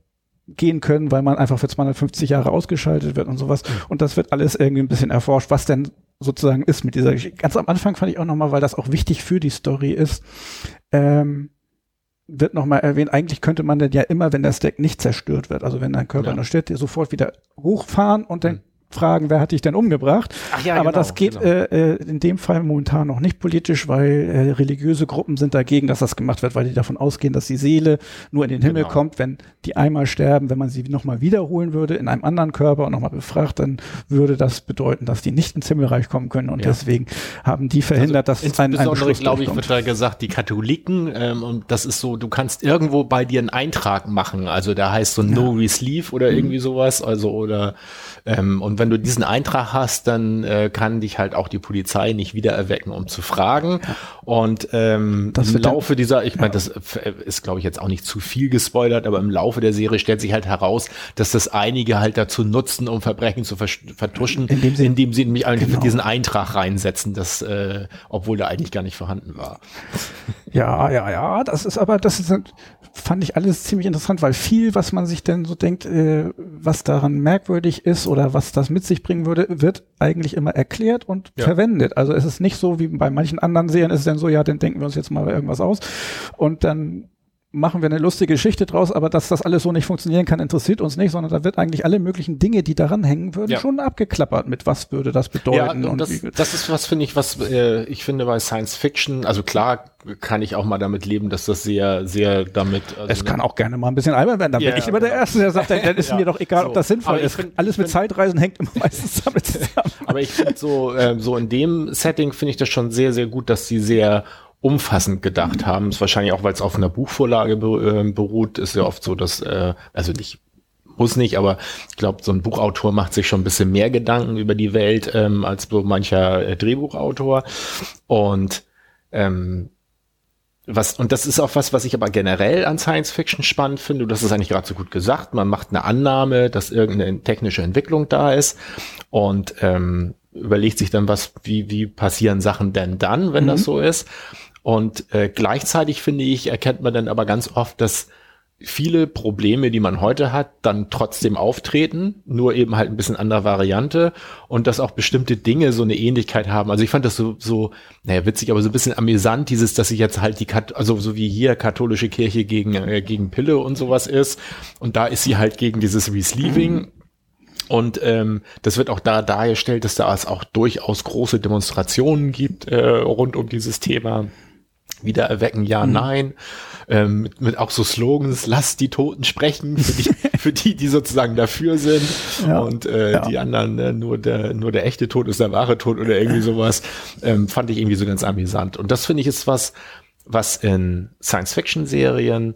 gehen können, weil man einfach für 250 Jahre ausgeschaltet wird und sowas. Und das wird alles irgendwie ein bisschen erforscht, was denn sozusagen ist mit dieser Geschichte. Ganz am Anfang fand ich auch nochmal, weil das auch wichtig für die Story ist, ähm, wird nochmal erwähnt, eigentlich könnte man denn ja immer, wenn der Stack nicht zerstört wird, also wenn dein Körper ja. noch steht, sofort wieder hochfahren und dann mhm fragen, wer hat dich denn umgebracht? Ach ja, Aber genau, das geht genau. äh, äh in dem Fall momentan noch nicht politisch, weil äh, religiöse Gruppen sind dagegen, dass das gemacht wird, weil die davon ausgehen, dass die Seele nur in den Himmel genau. kommt, wenn die einmal sterben, wenn man sie nochmal wiederholen würde in einem anderen Körper und nochmal befragt, dann würde das bedeuten, dass die nicht ins Himmelreich kommen können und ja. deswegen haben die verhindert, also dass ein, ein Beschluss glaube ich, wird da gesagt, die Katholiken ähm, und das ist so, du kannst irgendwo bei dir einen Eintrag machen, also da heißt so No ja. Resleeve oder mhm. irgendwie sowas, also oder ähm, und wenn du diesen Eintrag hast, dann äh, kann dich halt auch die Polizei nicht wieder erwecken, um zu fragen. Und ähm, im Laufe dieser, ich meine, das ist, glaube ich, jetzt auch nicht zu viel gespoilert, aber im Laufe der Serie stellt sich halt heraus, dass das einige halt dazu nutzen, um Verbrechen zu vertuschen, indem sie, indem sie nämlich genau. diesen Eintrag reinsetzen, das, äh, obwohl der eigentlich gar nicht vorhanden war. Ja, ja, ja, das ist aber, das ist, fand ich alles ziemlich interessant, weil viel, was man sich denn so denkt, äh, was daran merkwürdig ist oder was das mit sich bringen würde, wird eigentlich immer erklärt und ja. verwendet. Also es ist nicht so wie bei manchen anderen Serien, ist es dann so, ja, dann denken wir uns jetzt mal irgendwas aus und dann machen wir eine lustige Geschichte draus, aber dass das alles so nicht funktionieren kann, interessiert uns nicht, sondern da wird eigentlich alle möglichen Dinge, die daran hängen würden, Ja. schon abgeklappert mit was würde das bedeuten Ja, und das, das ist was, finde ich, was äh, ich finde bei Science Fiction, also klar kann ich auch mal damit leben, dass das sehr, sehr damit. Also es kann auch gerne mal ein bisschen albern werden. Dann Ja, bin ich immer der genau. Erste, der sagt, dann, ist Ja, mir doch egal, so. ob das sinnvoll ist. find- Alles mit find- Zeitreisen hängt immer meistens damit zusammen. Aber ich finde so, ähm, so in dem Setting finde ich das schon sehr, sehr gut, dass sie sehr umfassend gedacht haben. Ist wahrscheinlich auch, weil es auf einer Buchvorlage be äh, beruht, ist ja oft so, dass, äh, also nicht, muss nicht, aber ich glaube, so ein Buchautor macht sich schon ein bisschen mehr Gedanken über die Welt ähm, als so mancher äh, Drehbuchautor. Und ähm, was, und das ist auch was, was ich aber generell an Science Fiction spannend finde. Du hast es eigentlich gerade so gut gesagt. Man macht eine Annahme, dass irgendeine technische Entwicklung da ist und ähm, überlegt sich dann, was, wie, wie passieren Sachen denn dann, wenn das so ist. Und äh, gleichzeitig finde ich, erkennt man dann aber ganz oft, dass viele Probleme, die man heute hat, dann trotzdem auftreten, nur eben halt ein bisschen andere Variante und dass auch bestimmte Dinge so eine Ähnlichkeit haben. Also ich fand das so, so, naja, witzig, aber so ein bisschen amüsant, dieses, dass sich jetzt halt die, Kat also so wie hier katholische Kirche gegen, äh, gegen Pille und sowas ist und da ist sie halt gegen dieses Resleeving. Und ähm, das wird auch da dargestellt, dass da es auch durchaus große Demonstrationen gibt äh, rund um dieses Thema. Wiedererwecken, ja, nein. Ähm, mit, mit auch so Slogans, lasst die Toten sprechen, für die, für die, die sozusagen dafür sind. Ja. Und äh, Ja. die anderen, äh, nur der, nur der echte Tod ist der wahre Tod oder irgendwie sowas. Ähm, fand ich irgendwie so ganz amüsant. Und das finde ich ist was, was in Science-Fiction-Serien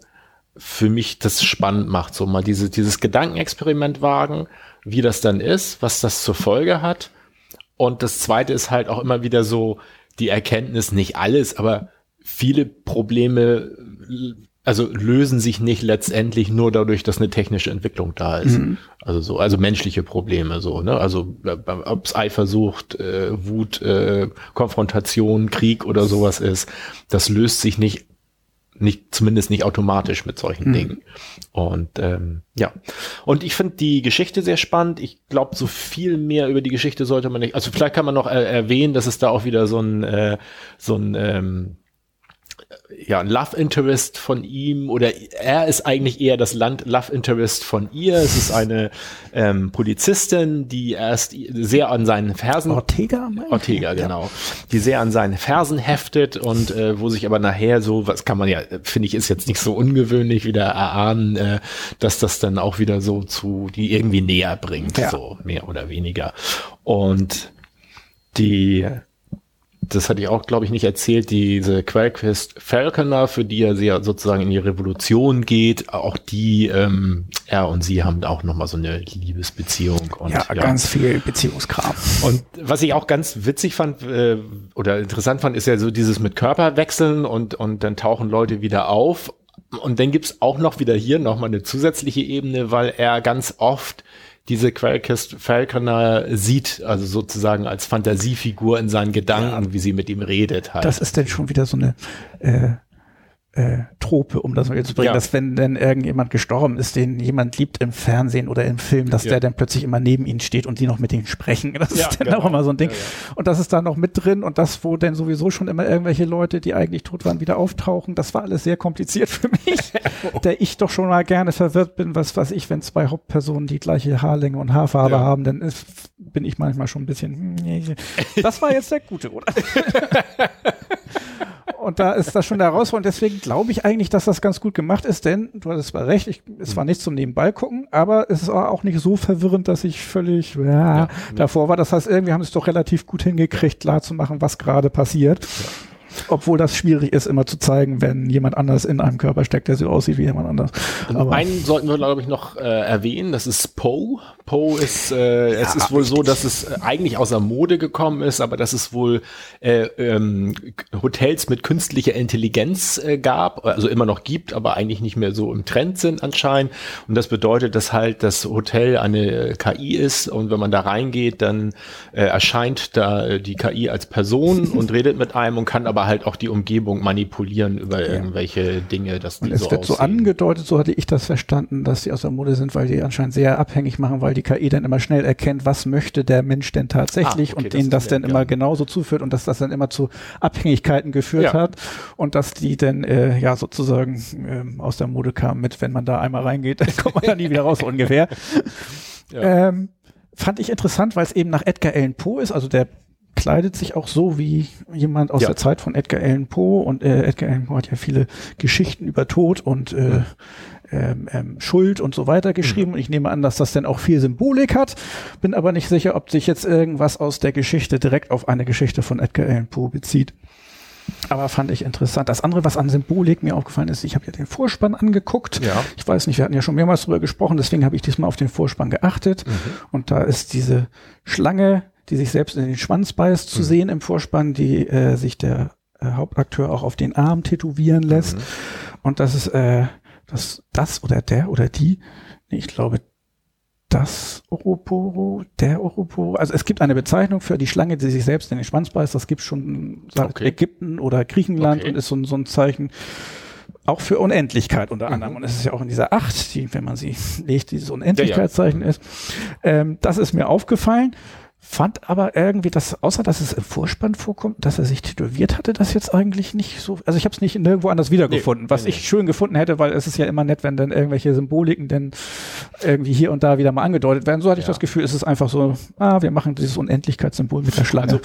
für mich das spannend macht, so mal diese, dieses Gedankenexperiment wagen, wie das dann ist, was das zur Folge hat. Und das zweite ist halt auch immer wieder so die Erkenntnis, nicht alles, aber viele Probleme, also lösen sich nicht letztendlich nur dadurch, dass eine technische Entwicklung da ist. Also so, also menschliche Probleme so, ne? Also äh, ob's Eifersucht, äh, Wut, äh, Konfrontation, Krieg oder sowas ist, das löst sich nicht nicht zumindest nicht automatisch mit solchen Dingen. Und ähm, ja, und ich finde die Geschichte sehr spannend. Ich glaube, so viel mehr über die Geschichte sollte man nicht. Also vielleicht kann man noch äh, erwähnen, dass es da auch wieder so ein äh, so ein ähm, ja, ein Love Interest von ihm oder er ist eigentlich eher das Land Love Interest von ihr. Es ist eine ähm, Polizistin, die erst sehr an seinen Fersen Ortega? Ortega, genau. Die sehr an seinen Fersen heftet und äh, wo sich aber nachher so, was kann man ja, finde ich, ist jetzt nicht so ungewöhnlich wieder erahnen, äh, dass das dann auch wieder so zu, die irgendwie näher bringt, Ja. so mehr oder weniger. Und die, das hatte ich auch, glaube ich, nicht erzählt, diese Quellquist Falconer, für die er sehr sozusagen in die Revolution geht, auch die, ähm, er und sie haben auch nochmal so eine Liebesbeziehung. Und, Ja, ganz viel Beziehungskram. und was ich auch ganz witzig fand äh, oder interessant fand, ist ja so dieses mit Körperwechseln und, und dann tauchen Leute wieder auf. Und dann gibt's auch noch wieder hier nochmal eine zusätzliche Ebene, weil er ganz oft diese Quellkist Falconer sieht, also sozusagen als Fantasiefigur in seinen Gedanken, wie sie mit ihm redet halt. Das ist denn schon wieder so eine äh, äh, Trope, um das mal zu bringen, Ja. dass wenn denn irgendjemand gestorben ist, den jemand liebt im Fernsehen oder im Film, dass Ja. der dann plötzlich immer neben ihnen steht und die noch mit ihnen sprechen. Das Ja, ist dann genau. auch immer so ein Ding. Und das ist da noch mit drin und das, wo denn sowieso schon immer irgendwelche Leute, die eigentlich tot waren, wieder auftauchen, das war alles sehr kompliziert für mich, der ich doch schon mal gerne verwirrt bin, was weiß ich, wenn zwei Hauptpersonen die gleiche Haarlänge und Haarfarbe haben, dann ist, bin ich manchmal schon ein bisschen, das war jetzt der Gute, oder? Und da ist das schon der Herausforderung. Deswegen glaube ich eigentlich, dass das ganz gut gemacht ist, denn du hattest zwar recht, ich, es war nicht zum Nebenbei gucken, aber es ist auch nicht so verwirrend, dass ich völlig ja, davor war. Das heißt, irgendwie haben sie es doch relativ gut hingekriegt, klar zu machen, was gerade passiert. Obwohl das schwierig ist, immer zu zeigen, wenn jemand anders in einem Körper steckt, der so aussieht wie jemand anders. Und einen sollten wir, glaube ich, noch äh, erwähnen, das ist Poe. Poe ist, äh, es ist wohl so, dass es äh, eigentlich außer Mode gekommen ist, aber dass es wohl äh, ähm, Hotels mit künstlicher Intelligenz äh, gab, also immer noch gibt, aber eigentlich nicht mehr so im Trend sind anscheinend. Und das bedeutet, dass halt das Hotel eine äh, KI ist und wenn man da reingeht, dann äh, erscheint da äh, die KI als Person und redet mit einem und kann aber halt auch die Umgebung manipulieren über ja. irgendwelche Dinge, dass die Und es so wird aussehen. so angedeutet, so hatte ich das verstanden, dass die aus der Mode sind, weil die anscheinend sehr abhängig machen, weil die KI dann immer schnell erkennt, was möchte der Mensch denn tatsächlich ah, okay, und denen das, das dann immer genauso zuführt und dass das dann immer zu Abhängigkeiten geführt ja. hat und dass die dann äh, ja sozusagen äh, aus der Mode kamen mit, wenn man da einmal reingeht, dann kommt man da nie wieder raus ungefähr. Ja. Ähm, fand ich interessant, weil es eben nach Edgar Allan Poe ist, also der kleidet sich auch so wie jemand aus ja. der Zeit von Edgar Allan Poe und äh, Edgar Allan Poe hat ja viele Geschichten über Tod und äh, ähm, ähm, Schuld und so weiter geschrieben. Mhm. Und ich nehme an, dass das dann auch viel Symbolik hat. Bin aber nicht sicher, ob sich jetzt irgendwas aus der Geschichte direkt auf eine Geschichte von Edgar Allan Poe bezieht. Aber fand ich interessant. Das andere, was an Symbolik mir aufgefallen ist, ich habe ja den Vorspann angeguckt. Ja. Ich weiß nicht, wir hatten ja schon mehrmals drüber gesprochen, deswegen habe ich diesmal auf den Vorspann geachtet. Mhm. Und da ist diese Schlange die sich selbst in den Schwanz beißt, zu mhm. sehen im Vorspann, die äh, sich der äh, Hauptakteur auch auf den Arm tätowieren lässt. Mhm. Und das ist äh, das, das oder der oder die, nee, ich glaube, das Oroporo, der Oroporo. Also es gibt eine Bezeichnung für die Schlange, die sich selbst in den Schwanz beißt. Das gibt schon seit okay. Ägypten oder Griechenland okay. und ist so, so ein Zeichen auch für Unendlichkeit unter anderem. Mhm. Und es ist ja auch in dieser Acht, die, wenn man sie legt, dieses Unendlichkeitszeichen ja, ja. ist. Ähm, das ist mir aufgefallen. Fand aber irgendwie, dass, außer dass es im Vorspann vorkommt, dass er sich tätowiert hatte, das jetzt eigentlich nicht so. Also ich habe es nicht nirgendwo anders wiedergefunden, nee, was nee, ich nee. schön gefunden hätte, weil es ist ja immer nett, wenn dann irgendwelche Symboliken denn irgendwie hier und da wieder mal angedeutet werden. So hatte ja. ich das Gefühl, es ist einfach so, ah, wir machen dieses Unendlichkeitssymbol mit der Schlange. Also,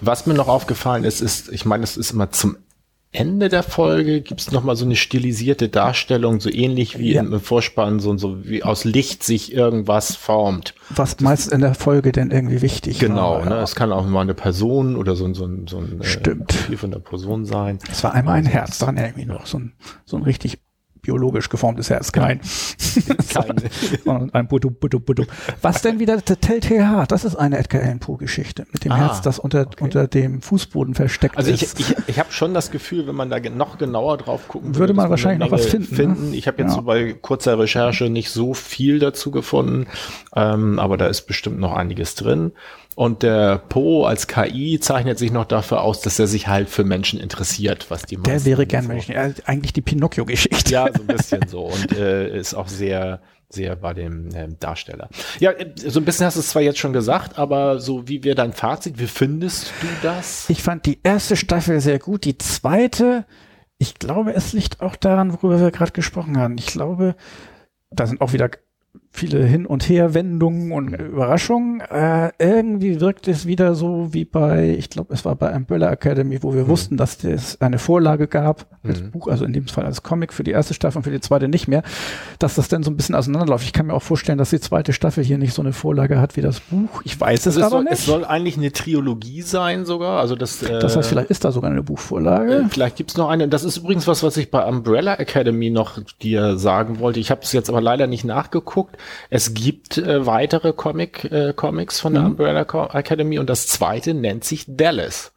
was mir noch aufgefallen ist, ist, ich meine, es ist immer zum Ende der Folge gibt es nochmal so eine stilisierte Darstellung, so ähnlich wie ja. im Vorspann, so, so wie aus Licht sich irgendwas formt. Was meist in der Folge denn irgendwie wichtig Genau, war, ne? es kann auch mal eine Person oder so, so, so ein Stimmt. Äh, von der Person sein. Es war einmal ein Herz dran irgendwie noch, so ein, so ein richtig biologisch geformtes Herz, kein, kein. ein Butu, Butu, Butu. Was denn wieder Telltale Heart? Das ist eine Edgar Allan Poe Geschichte mit dem ah, Herz, das unter, okay. unter dem Fußboden versteckt also ist. Also ich, ich, ich habe schon das Gefühl, wenn man da noch genauer drauf gucken würde, würde man wahrscheinlich noch was finden. Ne? finden. Ne? Ich habe jetzt ja. so bei kurzer Recherche nicht so viel dazu gefunden, ähm, aber da ist bestimmt noch einiges drin. Und der Po als KI zeichnet sich noch dafür aus, dass er sich halt für Menschen interessiert, was die Der wäre gern so. Menschen. Eigentlich die Pinocchio-Geschichte. Ja, so ein bisschen so. Und äh, ist auch sehr, sehr bei dem äh, Darsteller. Ja, äh, so ein bisschen hast du es zwar jetzt schon gesagt, aber so wie wir dein Fazit, wie findest du das? Ich fand die erste Staffel sehr gut. Die zweite, ich glaube, es liegt auch daran, worüber wir gerade gesprochen haben. Ich glaube, da sind auch wieder viele Hin- und Herwendungen und Überraschungen. Äh, irgendwie wirkt es wieder so wie bei, ich glaube, es war bei Umbrella Academy, wo wir mhm. wussten, dass es eine Vorlage gab, als mhm. Buch, also in dem Fall als Comic für die erste Staffel und für die zweite nicht mehr, dass das dann so ein bisschen auseinanderläuft. Ich kann mir auch vorstellen, dass die zweite Staffel hier nicht so eine Vorlage hat wie das Buch. Ich weiß es, also es aber soll, nicht. Es soll eigentlich eine Trilogie sein sogar. Also das, äh, das heißt, vielleicht ist da sogar eine Buchvorlage. Äh, vielleicht gibt's noch eine. Das ist übrigens was, was ich bei Umbrella Academy noch dir sagen wollte. Ich habe es jetzt aber leider nicht nachgeguckt. Es gibt äh, weitere Comic, äh, Comics von der mhm. Umbrella Academy und das zweite nennt sich Dallas.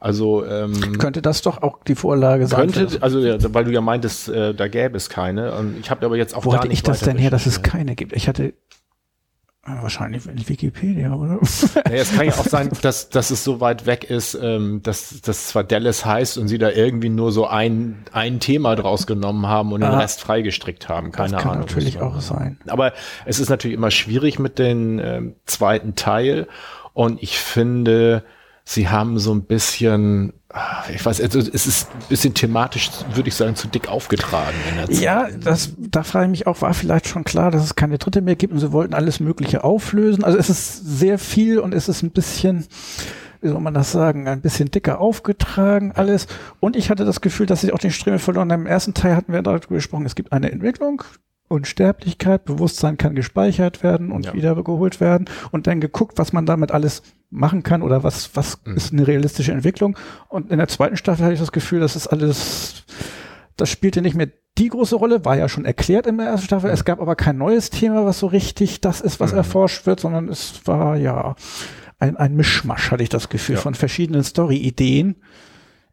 Also ähm, könnte das doch auch die Vorlage sein. Könnte, also ja, weil du ja meintest, äh, da gäbe es keine. Und ich habe aber jetzt auch Wo hatte ich das denn her, dass es keine gibt? Ich hatte Wahrscheinlich in Wikipedia, oder? Naja, es kann ja auch sein, dass, dass es so weit weg ist, ähm, dass das zwar Dallas heißt und sie da irgendwie nur so ein, ein Thema draus genommen haben und ah, den Rest freigestrickt haben. Keine das kann Ahnung. natürlich auch sein. Aber es ist natürlich immer schwierig mit dem ähm, zweiten Teil. Und ich finde, sie haben so ein bisschen, ich weiß, also es ist ein bisschen thematisch, würde ich sagen, zu dick aufgetragen. ja, das, da frage ich mich auch, war vielleicht schon klar, dass es keine dritte mehr gibt und sie wollten alles Mögliche auflösen. Also es ist sehr viel und es ist ein bisschen, wie soll man das sagen, ein bisschen dicker aufgetragen alles. Und ich hatte das Gefühl, dass sie auch den Stremel verloren haben. Im ersten Teil hatten wir darüber gesprochen, es gibt eine Entwicklung, Unsterblichkeit, Bewusstsein kann gespeichert werden und ja. wiedergeholt werden und dann geguckt, was man damit alles machen kann oder was, was mhm. ist eine realistische Entwicklung. Und in der zweiten Staffel hatte ich das Gefühl, das ist alles, das spielte nicht mehr die große Rolle, war ja schon erklärt in der ersten Staffel. Mhm. Es gab aber kein neues Thema, was so richtig das ist, was mhm. erforscht wird, sondern es war ja ein, ein Mischmasch, hatte ich das Gefühl, ja. von verschiedenen Story-Ideen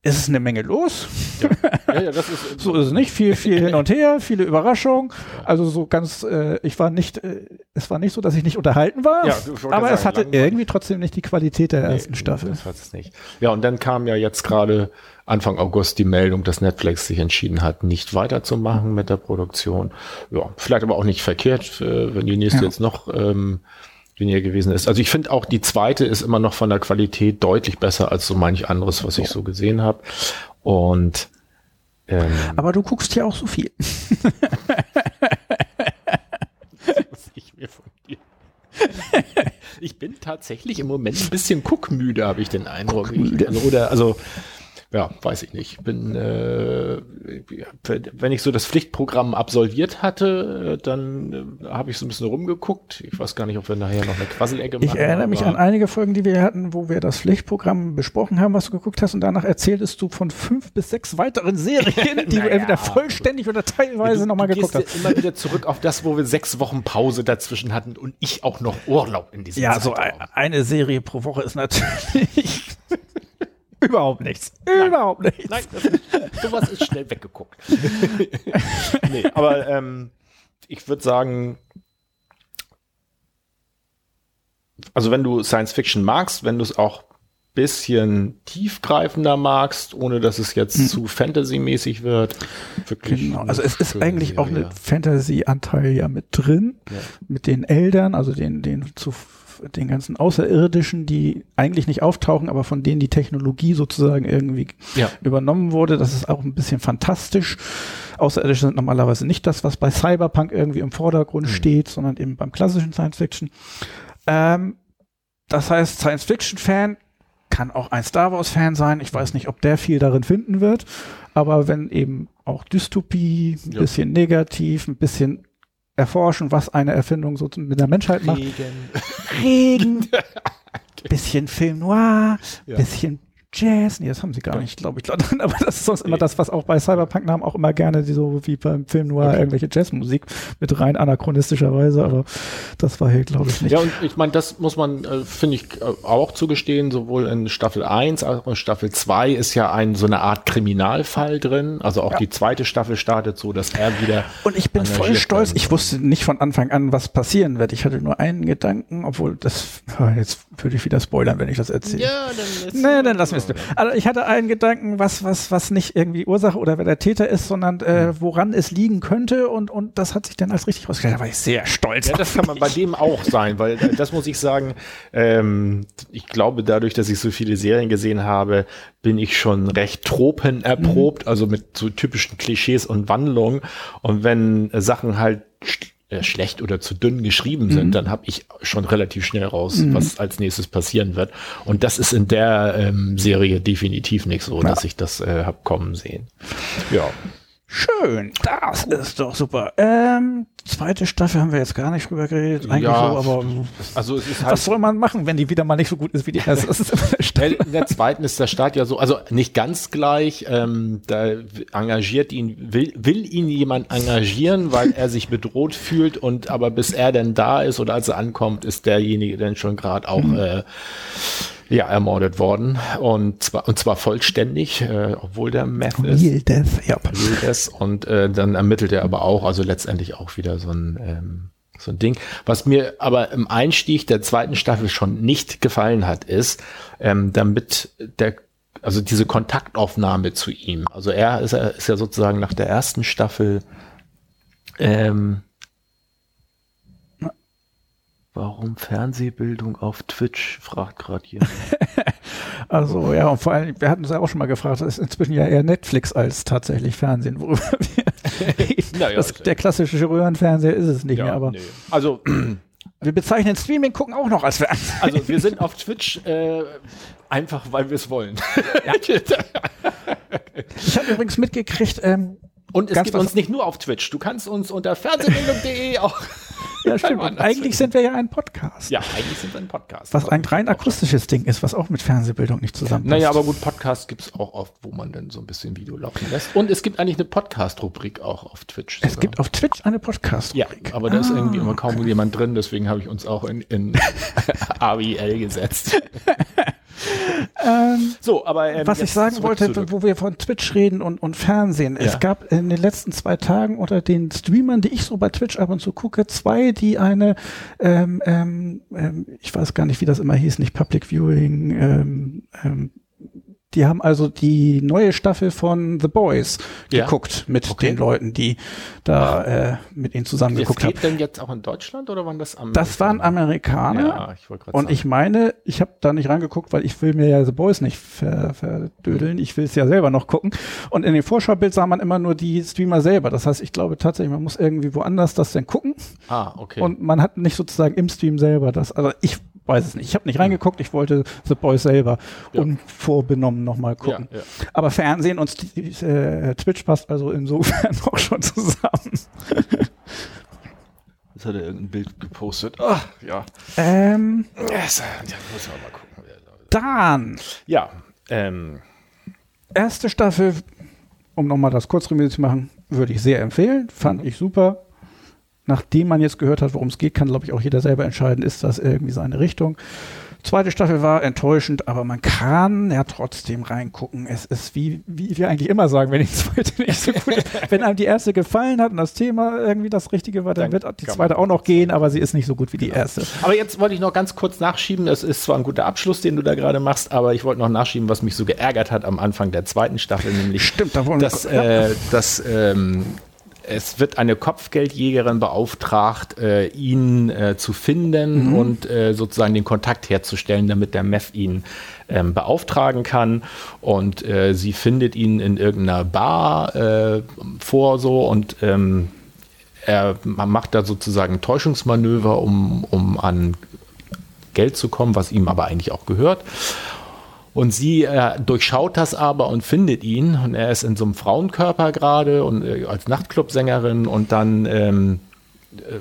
ist es eine Menge los. Ja, ja, ja das ist so ist es nicht. Viel, viel hin und her, viele Überraschungen. Also so ganz, äh, ich war nicht, äh, es war nicht so, dass ich nicht unterhalten war, Ja, aber sagen, es hatte irgendwie trotzdem nicht die Qualität der Nee, ersten Staffel. Das hat es nicht. Ja, und dann kam ja jetzt gerade Anfang August die Meldung, dass Netflix sich entschieden hat, nicht weiterzumachen mit der Produktion. Ja, vielleicht aber auch nicht verkehrt, äh, wenn die nächste Ja. jetzt noch ähm, weniger gewesen ist. Also ich finde auch die zweite ist immer noch von der Qualität deutlich besser als so manch anderes, was ich so gesehen habe. Und ähm, Aber du guckst ja auch so viel. was ich mir von dir. ich bin tatsächlich im Moment ein bisschen guckmüde, habe ich den Eindruck. Guckmüde. Ich, also, oder, also, ja, weiß ich nicht. Bin, äh, wenn ich so das Pflichtprogramm absolviert hatte, äh, dann äh, habe ich so ein bisschen rumgeguckt. Ich weiß gar nicht, ob wir nachher noch eine Quasselecke machen. Ich erinnere mich an einige Folgen, die wir hatten, wo wir das Pflichtprogramm besprochen haben, was du geguckt hast, und danach erzähltest du von fünf bis sechs weiteren Serien, die du Naja. entweder vollständig oder teilweise du, nochmal du geguckt hast. immer wieder zurück auf das, wo wir sechs Wochen Pause dazwischen hatten und ich auch noch Urlaub in diesem Ja, so Zeitraum. ein, eine Serie pro Woche ist natürlich überhaupt nichts. Überhaupt nichts. Nein, das sowas ist schnell weggeguckt. nee, aber ähm, ich würde sagen, also wenn du Science Fiction magst, wenn du es auch bisschen tiefgreifender magst, ohne dass es jetzt zu Fantasy-mäßig wird, wirklich. Genau. Also es ist eigentlich auch Serie. eine Fantasy-Anteil ja mit drin, Ja. mit den Eldern, also den, den zu den ganzen Außerirdischen, die eigentlich nicht auftauchen, aber von denen die Technologie sozusagen irgendwie Ja. übernommen wurde. Das ist auch ein bisschen fantastisch. Außerirdische sind normalerweise nicht das, was bei Cyberpunk irgendwie im Vordergrund Mhm. steht, sondern eben beim klassischen Science Fiction. Ähm, das heißt, Science Fiction Fan kann auch ein Star Wars Fan sein. Ich weiß nicht, ob der viel darin finden wird, aber wenn eben auch Dystopie, ein Ja. bisschen negativ, ein bisschen erforschen, was eine Erfindung so mit der Menschheit macht. Regen, bisschen Film Noir, Ja. bisschen Jazz. Nee, das haben sie gar Ja. nicht, glaube ich. Aber das ist sonst immer Nee. das, was auch bei Cyberpunk-Namen auch immer gerne, die so wie beim Film Noir, Okay. irgendwelche Jazzmusik mit rein anachronistischerweise, aber das war hier, glaube ich, nicht. Ja, und ich meine, das muss man, äh, finde ich, äh, auch zugestehen, sowohl in Staffel 1 als auch in Staffel 2 ist ja ein, so eine Art Kriminalfall drin. Also auch Ja. die zweite Staffel startet so, dass er wieder. Und ich bin voll stolz. Ich wusste nicht von Anfang an, was passieren wird. Ich hatte nur einen Gedanken, obwohl das, jetzt würde ich wieder spoilern, wenn ich das erzähle. dann ist. Nee, dann lassen wir es. Also ich hatte einen Gedanken, was, was, was nicht irgendwie Ursache oder wer der Täter ist, sondern äh, woran es liegen könnte und, und das hat sich dann als richtig rausgestellt. Da war ich sehr stolz. Ja, das kann man bei dem auch sein, weil das muss ich sagen, ähm, ich glaube, dadurch, dass ich so viele Serien gesehen habe, bin ich schon recht tropenerprobt, also mit so typischen Klischees und Wandlungen. Und wenn Sachen halt äh, schlecht oder zu dünn geschrieben sind, dann habe ich schon relativ schnell raus, was als nächstes passieren wird. Und das ist in der ähm, Serie definitiv nicht so, dass ich das äh, hab kommen sehen. Ja. Schön, das ist doch super. Ähm, zweite Staffel haben wir jetzt gar nicht drüber geredet, eigentlich Ja, so, aber Also es ist halt was soll man machen, wenn die wieder mal nicht so gut ist wie die erste? Immer der In der zweiten ist der Start ja so, also nicht ganz gleich. Ähm, da engagiert ihn, will, will ihn jemand engagieren, weil er sich bedroht fühlt und aber bis er denn da ist oder als er ankommt, ist derjenige dann schon gerade auch äh, ja ermordet worden und zwar und zwar vollständig, äh, obwohl der Meth ist. Real Death, ja. will es und äh, dann ermittelt er aber auch, also letztendlich auch wieder so ein ähm, so ein Ding. Was mir aber im Einstieg der zweiten Staffel schon nicht gefallen hat, ist, ähm, damit der also diese Kontaktaufnahme zu ihm. Also er ist, er ist ja sozusagen nach der ersten Staffel ähm, Warum Fernsehbildung auf Twitch? fragt gerade hier. Also ja, und vor allem, wir hatten uns ja auch schon mal gefragt, das ist inzwischen ja eher Netflix als tatsächlich Fernsehen, worüber wir reden. Naja, das, der klassische Röhrenfernseher ist es nicht mehr, aber nee. Also wir bezeichnen Streaming gucken auch noch als Fernsehen. Also wir sind auf Twitch äh, einfach, weil wir es wollen. Ich habe übrigens mitgekriegt, ähm, Und es gibt uns nicht nur auf Twitch. Du kannst uns unter fernsehbildung.de auch. Ja stimmt, eigentlich sind wir ja ein Podcast. Ja, eigentlich sind wir ein Podcast. Was ein rein akustisches Ding ist, was auch mit Fernsehbildung nicht zusammenpasst. Naja, aber gut, Podcast gibt's auch oft, wo man dann so ein bisschen Video laufen lässt. Und es gibt eigentlich eine Podcast-Rubrik auch auf Twitch. es sogar. gibt auf Twitch eine podcast ja, aber da ist irgendwie immer kaum jemand drin, deswegen habe ich uns auch in, in AWL gesetzt. Ähm, So, aber ähm, was ich sagen zurück wollte, zu- wo wir von Twitch reden und, und Fernsehen. Ja. Es gab in den letzten zwei Tagen unter den Streamern, die ich so bei Twitch ab und zu gucke, zwei, die eine, ähm, ähm, ähm, ich weiß gar nicht, wie das immer hieß, nicht Public Viewing, ähm, ähm, die haben also die neue Staffel von The Boys Ja. geguckt mit Okay. den Leuten, die da äh, mit ihnen zusammen Das geguckt haben. geht denn jetzt auch in Deutschland oder waren das am Das waren Amerikaner. Ja, ich wollte gerade Und sagen. ich meine, ich habe da nicht reingeguckt, weil ich will mir ja The Boys nicht ver verdödeln. Ich will es ja selber noch gucken. Und in dem Vorschaubild sah man immer nur die Streamer selber. Das heißt, ich glaube tatsächlich, man muss irgendwie woanders das denn gucken. Ah, okay. Und man hat nicht sozusagen im Stream selber das. Also ich weiß es nicht. Ich habe nicht reingeguckt. Ich wollte The Boys selber Ja. unvorbenommen nochmal gucken. Ja, ja. Aber Fernsehen und äh, Twitch passt also insofern auch schon zusammen. Jetzt hat er irgendein Bild gepostet. Ach, ja. Ähm, Yes. Ja, muss man mal gucken. dann Ja, ähm, erste Staffel, um nochmal das Kurzreview zu machen, würde ich sehr empfehlen. Fand ich super. Nachdem man jetzt gehört hat, worum es geht, kann, glaube ich, auch jeder selber entscheiden, ist das irgendwie seine Richtung. Zweite Staffel war enttäuschend, aber man kann ja trotzdem reingucken. Es ist wie, wie wir eigentlich immer sagen, wenn die zweite nicht so gut ist. Wenn einem die erste gefallen hat und das Thema irgendwie das Richtige war, dann, Dann wird die zweite auch noch gehen, aber sie ist nicht so gut wie die erste. Aber jetzt wollte ich noch ganz kurz nachschieben. Es ist zwar ein guter Abschluss, den du da gerade machst, aber ich wollte noch nachschieben, was mich so geärgert hat am Anfang der zweiten Staffel, nämlich Stimmt, da wollen dass, äh, dass ähm, es wird eine Kopfgeldjägerin beauftragt, äh, ihn äh, zu finden Mhm. und äh, sozusagen den Kontakt herzustellen, damit der Meth ihn ähm, beauftragen kann. Und äh, sie findet ihn in irgendeiner Bar äh, vor so und ähm, er man macht da sozusagen Täuschungsmanöver, um, um an Geld zu kommen, was ihm aber eigentlich auch gehört. Und sie äh, durchschaut das aber und findet ihn. Und er ist in so einem Frauenkörper gerade und äh, als Nachtclubsängerin und dann ähm, äh,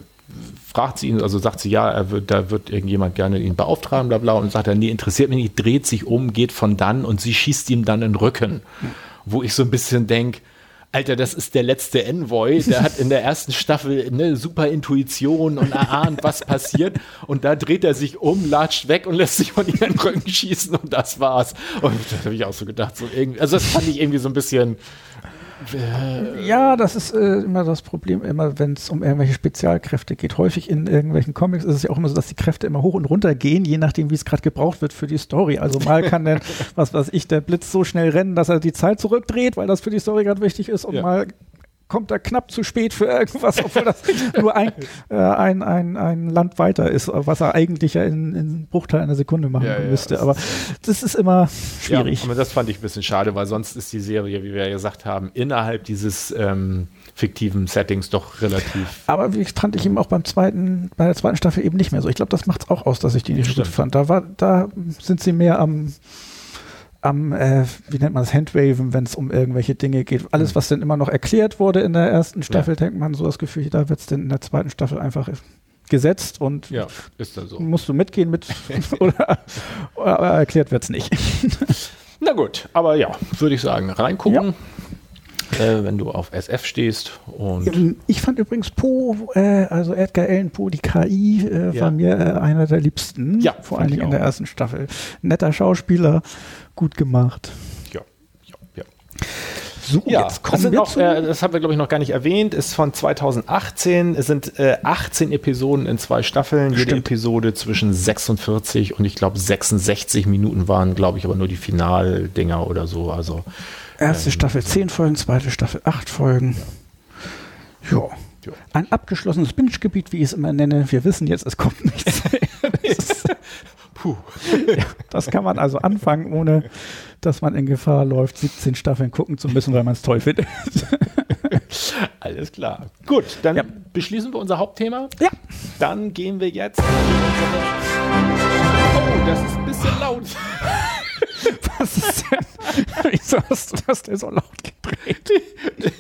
fragt sie ihn, also sagt sie, ja, er wird, da wird irgendjemand gerne ihn beauftragen, bla bla. Und sagt er, nee, interessiert mich nicht, dreht sich um, geht von dann und sie schießt ihm dann in den Rücken. Wo ich so ein bisschen denke, Alter, das ist der letzte Envoy, der hat in der ersten Staffel eine super Intuition und erahnt, was passiert. Und da dreht er sich um, latscht weg und lässt sich von den Rücken schießen und das war's. Und da habe ich auch so gedacht, so also das fand ich irgendwie so ein bisschen, Ja, das ist äh, immer das Problem, immer wenn es um irgendwelche Spezialkräfte geht. Häufig in irgendwelchen Comics ist es ja auch immer so, dass die Kräfte immer hoch und runter gehen, je nachdem, wie es gerade gebraucht wird für die Story. Also mal kann dann, was weiß ich, der Blitz so schnell rennen, dass er die Zeit zurückdreht, weil das für die Story gerade wichtig ist und Ja. mal kommt er knapp zu spät für irgendwas, obwohl das nur ein, äh, ein, ein, ein Land weiter ist, was er eigentlich ja in, in Bruchteil einer Sekunde machen Ja, ja, müsste. das Aber das ist immer schwierig. Ja, aber das fand ich ein bisschen schade, weil sonst ist die Serie, wie wir ja gesagt haben, innerhalb dieses ähm, fiktiven Settings doch relativ. Aber wie fand ich ihn auch beim zweiten, bei der zweiten Staffel eben nicht mehr so. Ich glaube, das macht es auch aus, dass ich die nicht so gut fand. Da war, da sind sie mehr am, am, äh, wie nennt man das, Handwaven, wenn es um irgendwelche Dinge geht. Alles, was dann immer noch erklärt wurde in der ersten Staffel, denkt man so das Gefühl, da wird es dann in der zweiten Staffel einfach gesetzt und Ja, so. musst du mitgehen mit oder, oder aber erklärt wird es nicht. Na gut, aber ja, würde ich sagen, reingucken, äh, wenn du auf SF stehst. Und Ich fand übrigens Poe, äh, also Edgar Allan Poe, die KI, äh, Ja. war mir äh, einer der liebsten. Ja, vor allen Dingen in der ersten Staffel. Netter Schauspieler, gut gemacht. ja, ja, ja. So, Ja, jetzt das, kommen sind wir zu. äh, das haben wir, glaube ich, noch gar nicht erwähnt, ist von 2018. Es sind äh, 18 Episoden in zwei Staffeln. Jede Stimmt. Episode zwischen 46 und ich glaube 66 Minuten waren, glaube ich, aber nur die Finaldinger oder so. Also Erste Staffel zehn Folgen, zweite Staffel acht Folgen. Ja. Ja. Ein abgeschlossenes Binge-Gebiet, wie ich es immer nenne. Wir wissen jetzt, es kommt nichts. puh. ja, das kann man also anfangen, ohne dass man in Gefahr läuft, 17 Staffeln gucken zu müssen, weil man es toll findet. Alles klar. Gut, dann Ja. beschließen wir unser Hauptthema. Ja. Dann gehen wir jetzt. Oh, das ist ein bisschen laut. Was ist denn? Wieso hast du das denn so laut gedreht?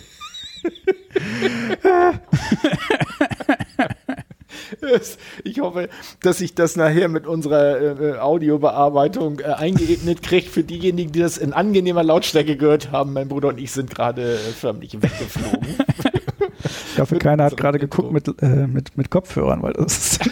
Ich hoffe, dass ich das nachher mit unserer äh, Audiobearbeitung äh, eingeebnet kriege. Für diejenigen, die das in angenehmer Lautstärke gehört haben, mein Bruder und ich sind gerade äh, förmlich weggeflogen. Ich hoffe, keiner hat gerade geguckt mit, äh, mit, mit Kopfhörern, weil das ist.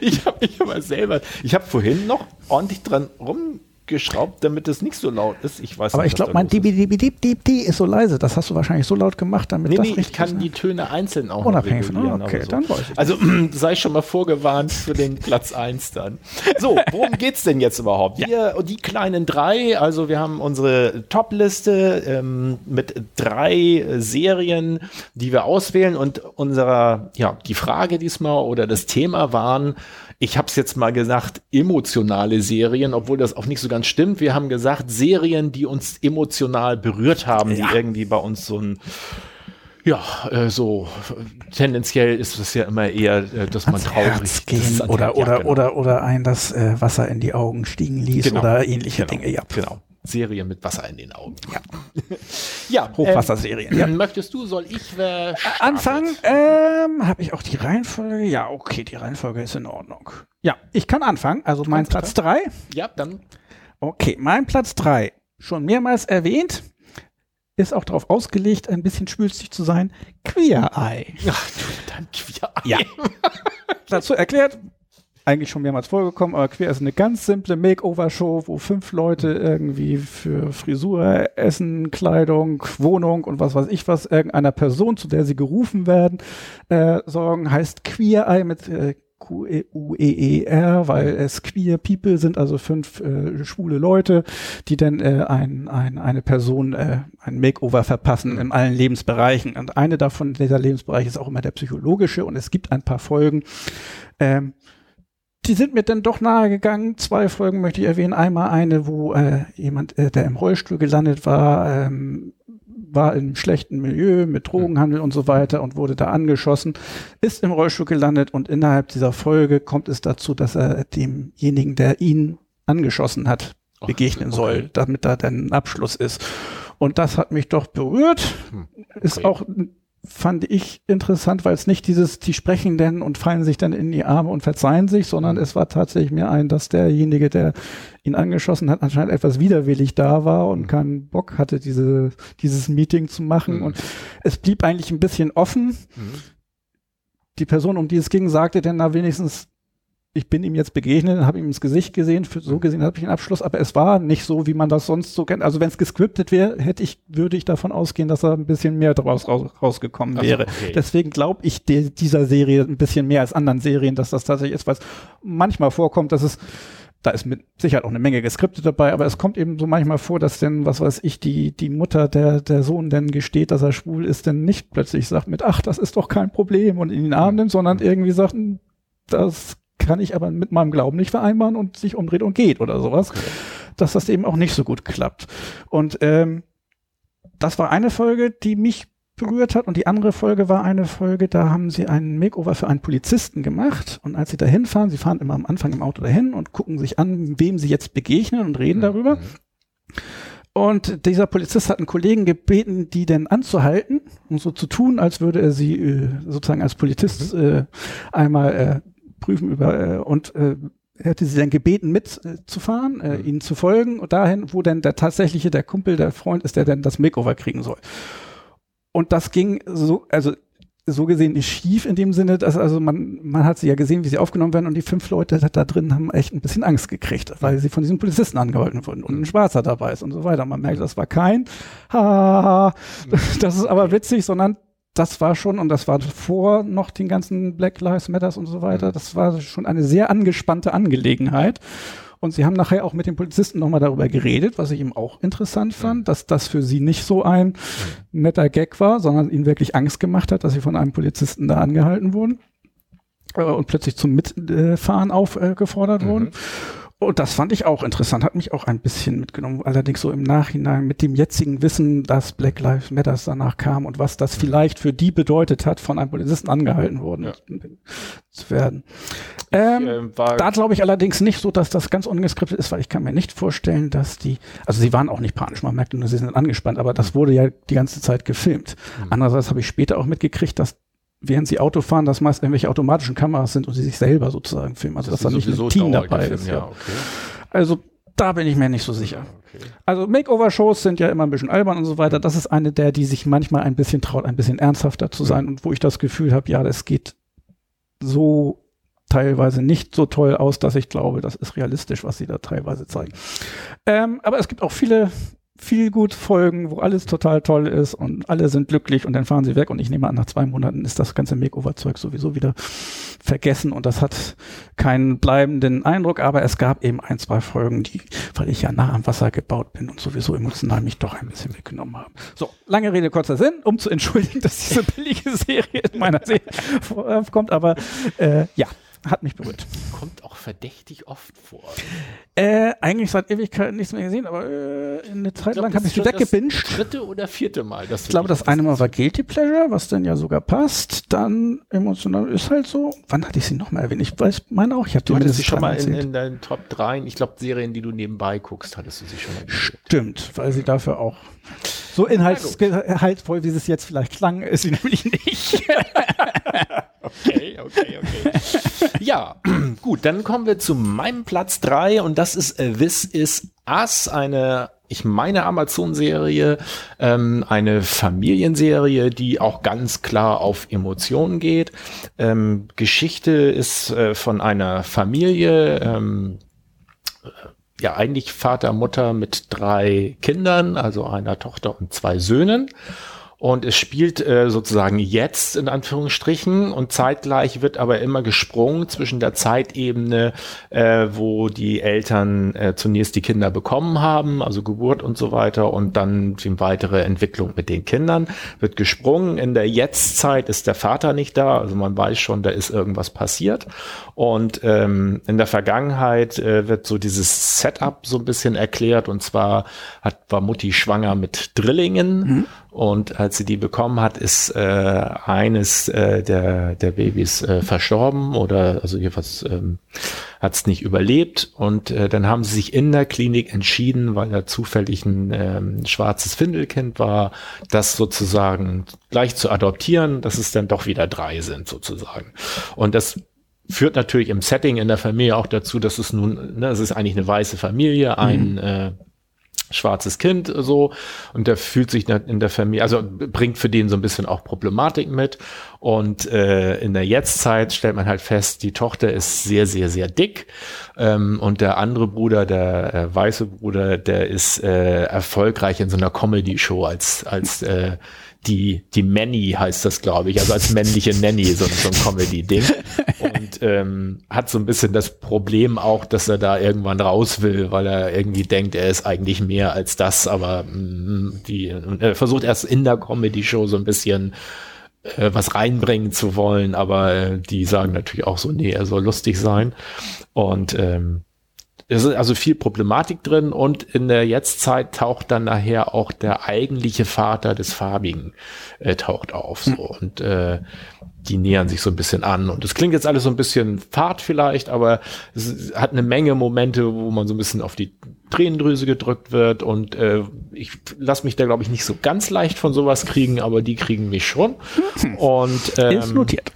Ich habe ich habe selber, ich habe vorhin noch ordentlich dran rum geschraubt, damit es nicht so laut ist. Ich weiß Aber nicht, ich glaube, mein los ist. Dieb, Dieb, Dieb, Dieb, Dieb ist so leise. Das hast du wahrscheinlich so laut gemacht, damit Nee, das nee, ich kann ist, ne? die Töne einzeln auch Unabhängig von- regulieren, okay, dann weiß ich. Also sei schon mal vorgewarnt für den Platz 1 dann. So, worum geht's denn jetzt überhaupt? Wir, die kleinen drei, also wir haben unsere Top-Liste ähm, mit drei Serien, die wir auswählen und unserer, ja, die Frage diesmal oder das Thema waren, ich habe es jetzt mal gesagt, emotionale Serien, obwohl das auch nicht so ganz stimmt. Wir haben gesagt, Serien, die uns emotional berührt haben, die irgendwie bei uns so ein ja, äh, so äh, tendenziell ist es ja immer eher, äh, dass man traurig ist oder, ja, oder, genau. oder, oder ein das äh, Wasser in die Augen stiegen ließ Genau. oder ähnliche genau, Dinge. Ja, Genau. Serien mit Wasser in den Augen. Ja. ja Hochwasserserien. Ähm, ja. Möchtest du, soll ich wer startet? Anfang, ähm, habe ich auch die Reihenfolge? Ja, okay, die Reihenfolge ist in Ordnung. Ja, ich kann anfangen. Also mein Platz drei. Ja, dann. Okay, mein Platz drei Schon mehrmals erwähnt. Ist auch darauf ausgelegt, ein bisschen schwülstig zu sein. Queer Eye. Ach, dann Queer Ja. Dazu erklärt, eigentlich schon mehrmals vorgekommen, aber Queer ist eine ganz simple Makeover-Show, wo fünf Leute irgendwie für Frisur, Essen, Kleidung, Wohnung und was weiß ich was irgendeiner Person, zu der sie gerufen werden, äh, sorgen. Heißt Queer Eye mit äh, Q-E-U-E-E-R, weil es Queer People sind, also fünf äh, schwule Leute, die dann äh, ein, ein, eine Person äh, ein Makeover verpassen in allen Lebensbereichen. Und eine davon, dieser Lebensbereich ist auch immer der psychologische und es gibt ein paar Folgen, ähm, die sind mir dann doch nahe gegangen. Zwei Folgen möchte ich erwähnen. Einmal eine, wo äh, jemand, äh, der im Rollstuhl gelandet war, ähm, war in einem schlechten Milieu mit Drogenhandel und so weiter und wurde da angeschossen, ist im Rollstuhl gelandet und innerhalb dieser Folge kommt es dazu, dass er demjenigen, der ihn angeschossen hat, begegnen okay. soll, damit da dann ein Abschluss ist. Und das hat mich doch berührt. Hm, Ist okay. auch fand ich interessant, weil es nicht dieses, die sprechen denn und fallen sich dann in die Arme und verzeihen sich, sondern es war tatsächlich mir ein, dass derjenige, der ihn angeschossen hat, anscheinend etwas widerwillig da war und Mhm. keinen Bock hatte, diese, dieses Meeting zu machen. Mhm. Und es blieb eigentlich ein bisschen offen. Mhm. Die Person, um die es ging, sagte dann na wenigstens, ich bin ihm jetzt begegnet, habe ihm ins Gesicht gesehen, für, so gesehen habe ich einen Abschluss, aber es war nicht so, wie man das sonst so kennt. Also wenn es gescriptet wäre, hätte ich, würde ich davon ausgehen, dass da ein bisschen mehr draus raus, rausgekommen wäre. okay. Deswegen glaube ich de, dieser Serie ein bisschen mehr als anderen Serien, dass das tatsächlich ist, was manchmal vorkommt, dass es da ist mit Sicherheit auch eine Menge geskriptet dabei, aber es kommt eben so manchmal vor, dass denn, was weiß ich, die, die Mutter, der, der Sohn denn gesteht, dass er schwul ist, denn nicht plötzlich sagt mit, ach, das ist doch kein Problem und in den Arm nimmt, sondern irgendwie sagt, hm, das kann ich aber mit meinem Glauben nicht vereinbaren und sich umdreht und geht oder sowas. Dass das eben auch nicht so gut klappt. Und ähm, das war eine Folge, die mich berührt hat und die andere Folge war eine Folge, da haben sie einen Makeover für einen Polizisten gemacht und als sie da hinfahren, sie fahren immer am Anfang im Auto dahin und gucken sich an, wem sie jetzt begegnen und reden darüber. Und dieser Polizist hat einen Kollegen gebeten, die denn anzuhalten und so zu tun, als würde er sie äh, sozusagen als Polizist äh, einmal äh, prüfen über äh, und äh, er hätte sie dann gebeten mitzufahren, äh, ihnen zu folgen und dahin, wo denn der tatsächliche, der Kumpel, der Freund ist, der dann das Makeover kriegen soll. Und das ging so, also so gesehen nicht schief in dem Sinne, dass also man, man hat sie ja gesehen, wie sie aufgenommen werden und die fünf Leute da, da drin haben echt ein bisschen Angst gekriegt, weil sie von diesen Polizisten angehalten wurden und ein Schwarzer dabei ist und so weiter. Man merkt, das war kein, ha, das ist aber witzig, sondern das war schon, und das war vor noch den ganzen Black Lives Matters und so weiter, das war schon eine sehr angespannte Angelegenheit. Und sie haben nachher auch mit den Polizisten nochmal darüber geredet, was ich eben auch interessant fand, dass das für sie nicht so ein netter Gag war, sondern ihnen wirklich Angst gemacht hat, dass sie von einem Polizisten da angehalten wurden äh, und plötzlich zum Mitfahren aufgefordert wurden. Und das fand ich auch interessant, hat mich auch ein bisschen mitgenommen, allerdings so im Nachhinein mit dem jetzigen Wissen, dass Black Lives Matters danach kam und was das vielleicht für die bedeutet hat, von einem Polizisten angehalten worden Ja. zu werden. Ähm, äh, war- da glaube ich allerdings nicht so, dass das ganz ungeskriptet ist, weil ich kann mir nicht vorstellen, dass die, also sie waren auch nicht panisch, man merkte nur, sie sind angespannt, aber das wurde ja die ganze Zeit gefilmt. Andererseits habe ich später auch mitgekriegt, dass während sie Auto fahren, das meist irgendwelche automatischen Kameras sind und sie sich selber sozusagen filmen, also dass da nicht ein Team dabei ist. Ja, Ja. okay. Also da bin ich mir nicht so sicher. okay. Also Makeover-Shows sind ja immer ein bisschen albern und so weiter. Das ist eine der, die sich manchmal ein bisschen traut, ein bisschen ernsthafter zu sein und wo ich das Gefühl habe, ja, das geht so teilweise nicht so toll aus, dass ich glaube, das ist realistisch, was sie da teilweise zeigen. Ähm, aber es gibt auch viele viel gut Folgen, wo alles total toll ist und alle sind glücklich und dann fahren sie weg und ich nehme an, nach zwei Monaten ist das ganze Makeover-Zeug sowieso wieder vergessen und das hat keinen bleibenden Eindruck, aber es gab eben ein, zwei Folgen, die, weil ich ja nah am Wasser gebaut bin und sowieso emotional mich doch ein bisschen mitgenommen haben. So, lange Rede, kurzer Sinn, um zu entschuldigen, dass diese billige Serie in meiner Serie vorkommt, aber äh, ja, hat mich berührt. Kommt auch verdächtig oft vor. Äh, eigentlich seit Ewigkeiten nichts mehr gesehen, aber äh, eine Zeit glaub, lang habe ich sie weggebinged. dritte oder vierte Mal. ich glaube, das eine Mal war Guilty Pleasure, was dann ja sogar passt. Dann emotional ist halt so. Wann hatte ich sie nochmal erwähnt? Ich weiß, meine auch. Ich hatte du hattest sie schon mal in, in, deinen Top 3, ich glaube, Serien, die du nebenbei guckst, hattest du sie schon mal gesehen. Stimmt, weil sie dafür auch so inhaltsvoll, wie sie es jetzt vielleicht klang, ist sie nämlich nicht. okay, okay, okay. ja, gut, dann kommen wir zu meinem Platz drei und das ist äh, This is Us, eine ich meine Amazon-Serie, ähm, eine Familienserie, die auch ganz klar auf Emotionen geht. Ähm, Geschichte ist äh, von einer Familie, ähm, ja eigentlich Vater, Mutter mit drei Kindern, also einer Tochter und zwei Söhnen. Und es spielt äh, sozusagen jetzt in Anführungsstrichen und zeitgleich wird aber immer gesprungen zwischen der Zeitebene, äh, wo die Eltern äh, zunächst die Kinder bekommen haben, also Geburt und so weiter, und dann die weitere Entwicklung mit den Kindern wird gesprungen. In der Jetztzeit ist der Vater nicht da, also man weiß schon, da ist irgendwas passiert. Und ähm, in der Vergangenheit äh, wird so dieses Setup so ein bisschen erklärt. Und zwar hat war Mutti schwanger mit Drillingen. Mhm. Und als sie die bekommen hat, ist äh, eines äh, der, der Babys äh, verstorben oder also jedenfalls ähm, hat es nicht überlebt. Und äh, dann haben sie sich in der Klinik entschieden, weil da zufällig ein ähm, schwarzes Findelkind war, das sozusagen gleich zu adoptieren, dass es dann doch wieder drei sind sozusagen. Und das führt natürlich im Setting in der Familie auch dazu, dass es nun, ne, es ist eigentlich eine weiße Familie, ein mhm. äh, schwarzes Kind so. Und der fühlt sich in der Familie, also bringt für den so ein bisschen auch Problematik mit. Und äh, in der Jetztzeit stellt man halt fest, die Tochter ist sehr, sehr, sehr dick. Ähm, und der andere Bruder, der äh, weiße Bruder, der ist äh, erfolgreich in so einer Comedy-Show als, als äh, die, die Manny heißt das, glaube ich, also als männliche Nanny, so, so ein Comedy-Ding. Und ähm, hat so ein bisschen das Problem auch, dass er da irgendwann raus will, weil er irgendwie denkt, er ist eigentlich mehr als das, aber mh, mm, die, er versucht erst in der Comedy-Show so ein bisschen äh, was reinbringen zu wollen, aber äh, die sagen natürlich auch so, nee, er soll lustig sein. Und ähm, es ist also viel Problematik drin und in der Jetztzeit taucht dann nachher auch der eigentliche Vater des Farbigen äh, taucht auf. So. Und äh, die nähern sich so ein bisschen an. Und es klingt jetzt alles so ein bisschen fad vielleicht, aber es hat eine Menge Momente, wo man so ein bisschen auf die Tränendrüse gedrückt wird. Und äh, ich lasse mich da, glaube ich, nicht so ganz leicht von sowas kriegen, aber die kriegen mich schon. Hm. Und ähm, ist notiert.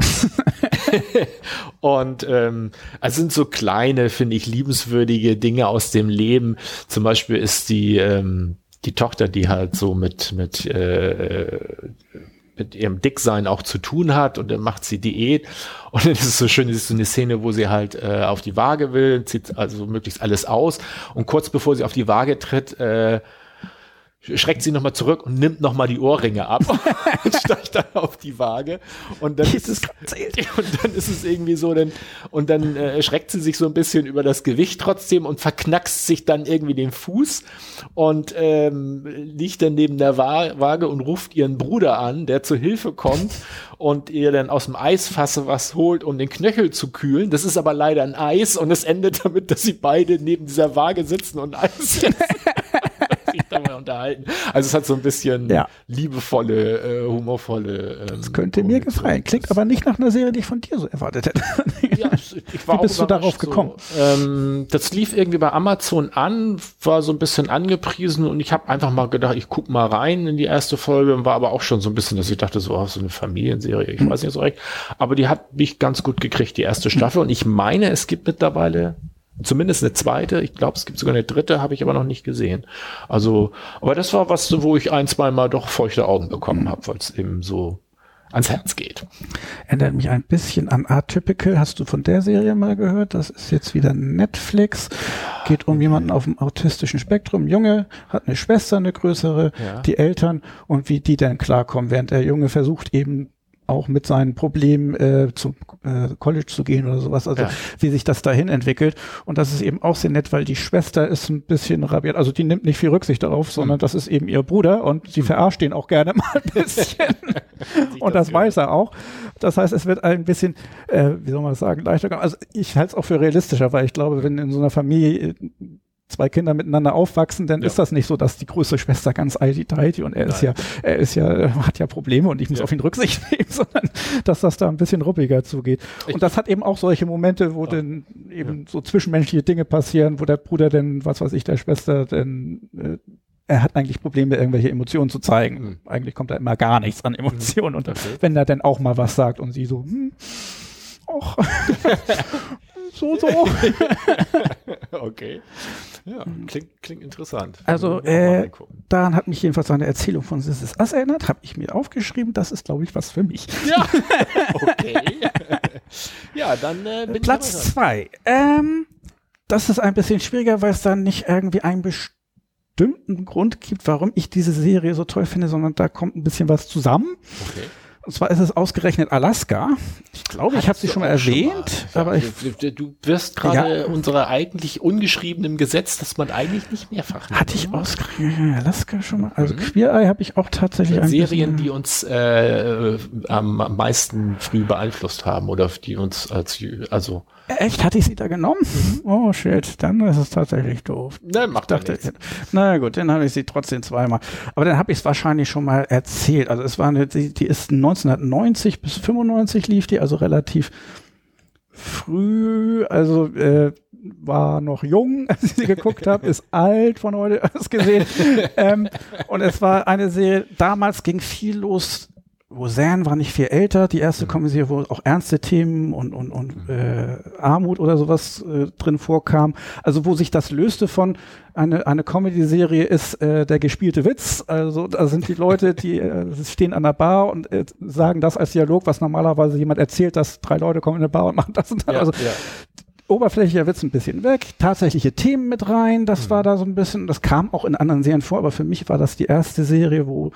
und ähm, also sind so kleine, finde ich, liebenswürdige Dinge aus dem Leben. Zum Beispiel ist die ähm, die Tochter, die halt so mit mit äh, mit ihrem Dicksein auch zu tun hat und dann macht sie Diät. Und dann ist es so schön, es ist so eine Szene, wo sie halt äh, auf die Waage will, zieht also möglichst alles aus. Und kurz bevor sie auf die Waage tritt, äh, schreckt sie nochmal zurück und nimmt nochmal die Ohrringe ab und steigt dann auf die Waage. Und dann, ist es, und dann ist es irgendwie so, denn, und dann äh, schreckt sie sich so ein bisschen über das Gewicht trotzdem und verknackst sich dann irgendwie den Fuß und ähm, liegt dann neben der Waage und ruft ihren Bruder an, der zur Hilfe kommt und ihr dann aus dem Eisfasse was holt, um den Knöchel zu kühlen. Das ist aber leider ein Eis und es endet damit, dass sie beide neben dieser Waage sitzen und Eis essen darüber unterhalten. Also es hat so ein bisschen ja. liebevolle, äh, humorvolle. Ähm, das könnte mir gefallen. Klingt aber nicht nach einer Serie, die ich von dir so erwartet hätte. ja, ich war Wie bist du darauf gekommen? So, ähm, das lief irgendwie bei Amazon an, war so ein bisschen angepriesen und ich habe einfach mal gedacht, ich guck mal rein in die erste Folge und war aber auch schon so ein bisschen, dass ich dachte, so, oh, so eine Familienserie, ich hm. weiß nicht so recht. Aber die hat mich ganz gut gekriegt, die erste Staffel. Und ich meine, es gibt mittlerweile Zumindest eine zweite, ich glaube, es gibt sogar eine dritte, habe ich aber noch nicht gesehen. Also, aber das war was, wo ich ein, zwei Mal doch feuchte Augen bekommen habe, weil es eben so ans Herz geht. Erinnert mich ein bisschen an Atypical. Hast du von der Serie mal gehört? Das ist jetzt wieder Netflix. Geht um jemanden auf dem autistischen Spektrum. Junge hat eine Schwester, eine größere, Ja. die Eltern und wie die dann klarkommen, während der Junge versucht eben auch mit seinen Problemen äh, zum äh, College zu gehen oder sowas, also Ja. wie sich das dahin entwickelt. Und das ist eben auch sehr nett, weil die Schwester ist ein bisschen rabiat, also die nimmt nicht viel Rücksicht darauf, sondern das ist eben ihr Bruder und sie verarscht ihn auch gerne mal ein bisschen. und das weiß er auch. Das heißt, es wird ein bisschen, äh, wie soll man das sagen, leichter. gemacht. Also ich halte es auch für realistischer, weil ich glaube, wenn in so einer Familie äh, zwei Kinder miteinander aufwachsen, dann Ja. ist das nicht so, dass die größte Schwester ganz heidi und er ist ja, er ist ja, äh, hat ja Probleme und ich muss Ja. auf ihn Rücksicht nehmen, sondern dass das da ein bisschen ruppiger zugeht. Ich- und das hat eben auch solche Momente, wo dann eben so zwischenmenschliche Dinge passieren, wo der Bruder denn, was weiß ich, der Schwester denn äh, er hat eigentlich Probleme, irgendwelche Emotionen zu zeigen. Mhm. Eigentlich kommt da immer gar nichts an Emotionen. Und Okay. wenn er dann auch mal was sagt und sie so, hm, och, so, so. Okay. Ja, klingt, klingt interessant. Also, äh, daran hat mich jedenfalls seine Erzählung von This Is Us erinnert, habe ich mir aufgeschrieben, das ist, glaube ich, was für mich. ja, okay. ja, dann äh, bin Platz ich zwei. Ähm, das ist ein bisschen schwieriger, weil es dann nicht irgendwie einen bestimmten Grund gibt, warum ich diese Serie so toll finde, sondern da kommt ein bisschen was zusammen. Okay. Und zwar ist es ausgerechnet Alaska. Ich glaube, ich habe sie schon mal erwähnt, Ja, aber ich du, wirst gerade unsere eigentlich ungeschriebenen Gesetz, dass man eigentlich nicht mehrfach hatte ich ausgerechnet Alaska schon mal. Also Queer Eye habe ich auch tatsächlich ein Serien, die uns äh, am, am meisten früh beeinflusst haben oder die uns als also Echt, hatte ich sie da genommen? Oh shit, dann ist es tatsächlich doof. ne, macht dachte, nichts. na gut, dann habe ich sie trotzdem zweimal. Aber dann habe ich es wahrscheinlich schon mal erzählt. Also es war eine, die, die ist 1990 bis 95 lief die, also relativ früh, also äh, war noch jung, als ich sie geguckt habe, ist alt von heute aus gesehen. ähm, und es war eine Serie, damals ging viel los. Roseanne war nicht viel älter, die erste Komödie, wo auch ernste Themen und, und, und äh, Armut oder sowas äh, drin vorkam. Also wo sich das löste von eine, eine Comedy-Serie ist äh, der gespielte Witz. Also da sind die Leute, die äh, stehen an der Bar und äh, sagen das als Dialog, was normalerweise jemand erzählt, dass drei Leute kommen in eine Bar und machen das und das. Ja, also ja. oberflächlicher Witz ein bisschen weg, tatsächliche Themen mit rein, das war da so ein bisschen, das kam auch in anderen Serien vor, aber für mich war das die erste Serie, wo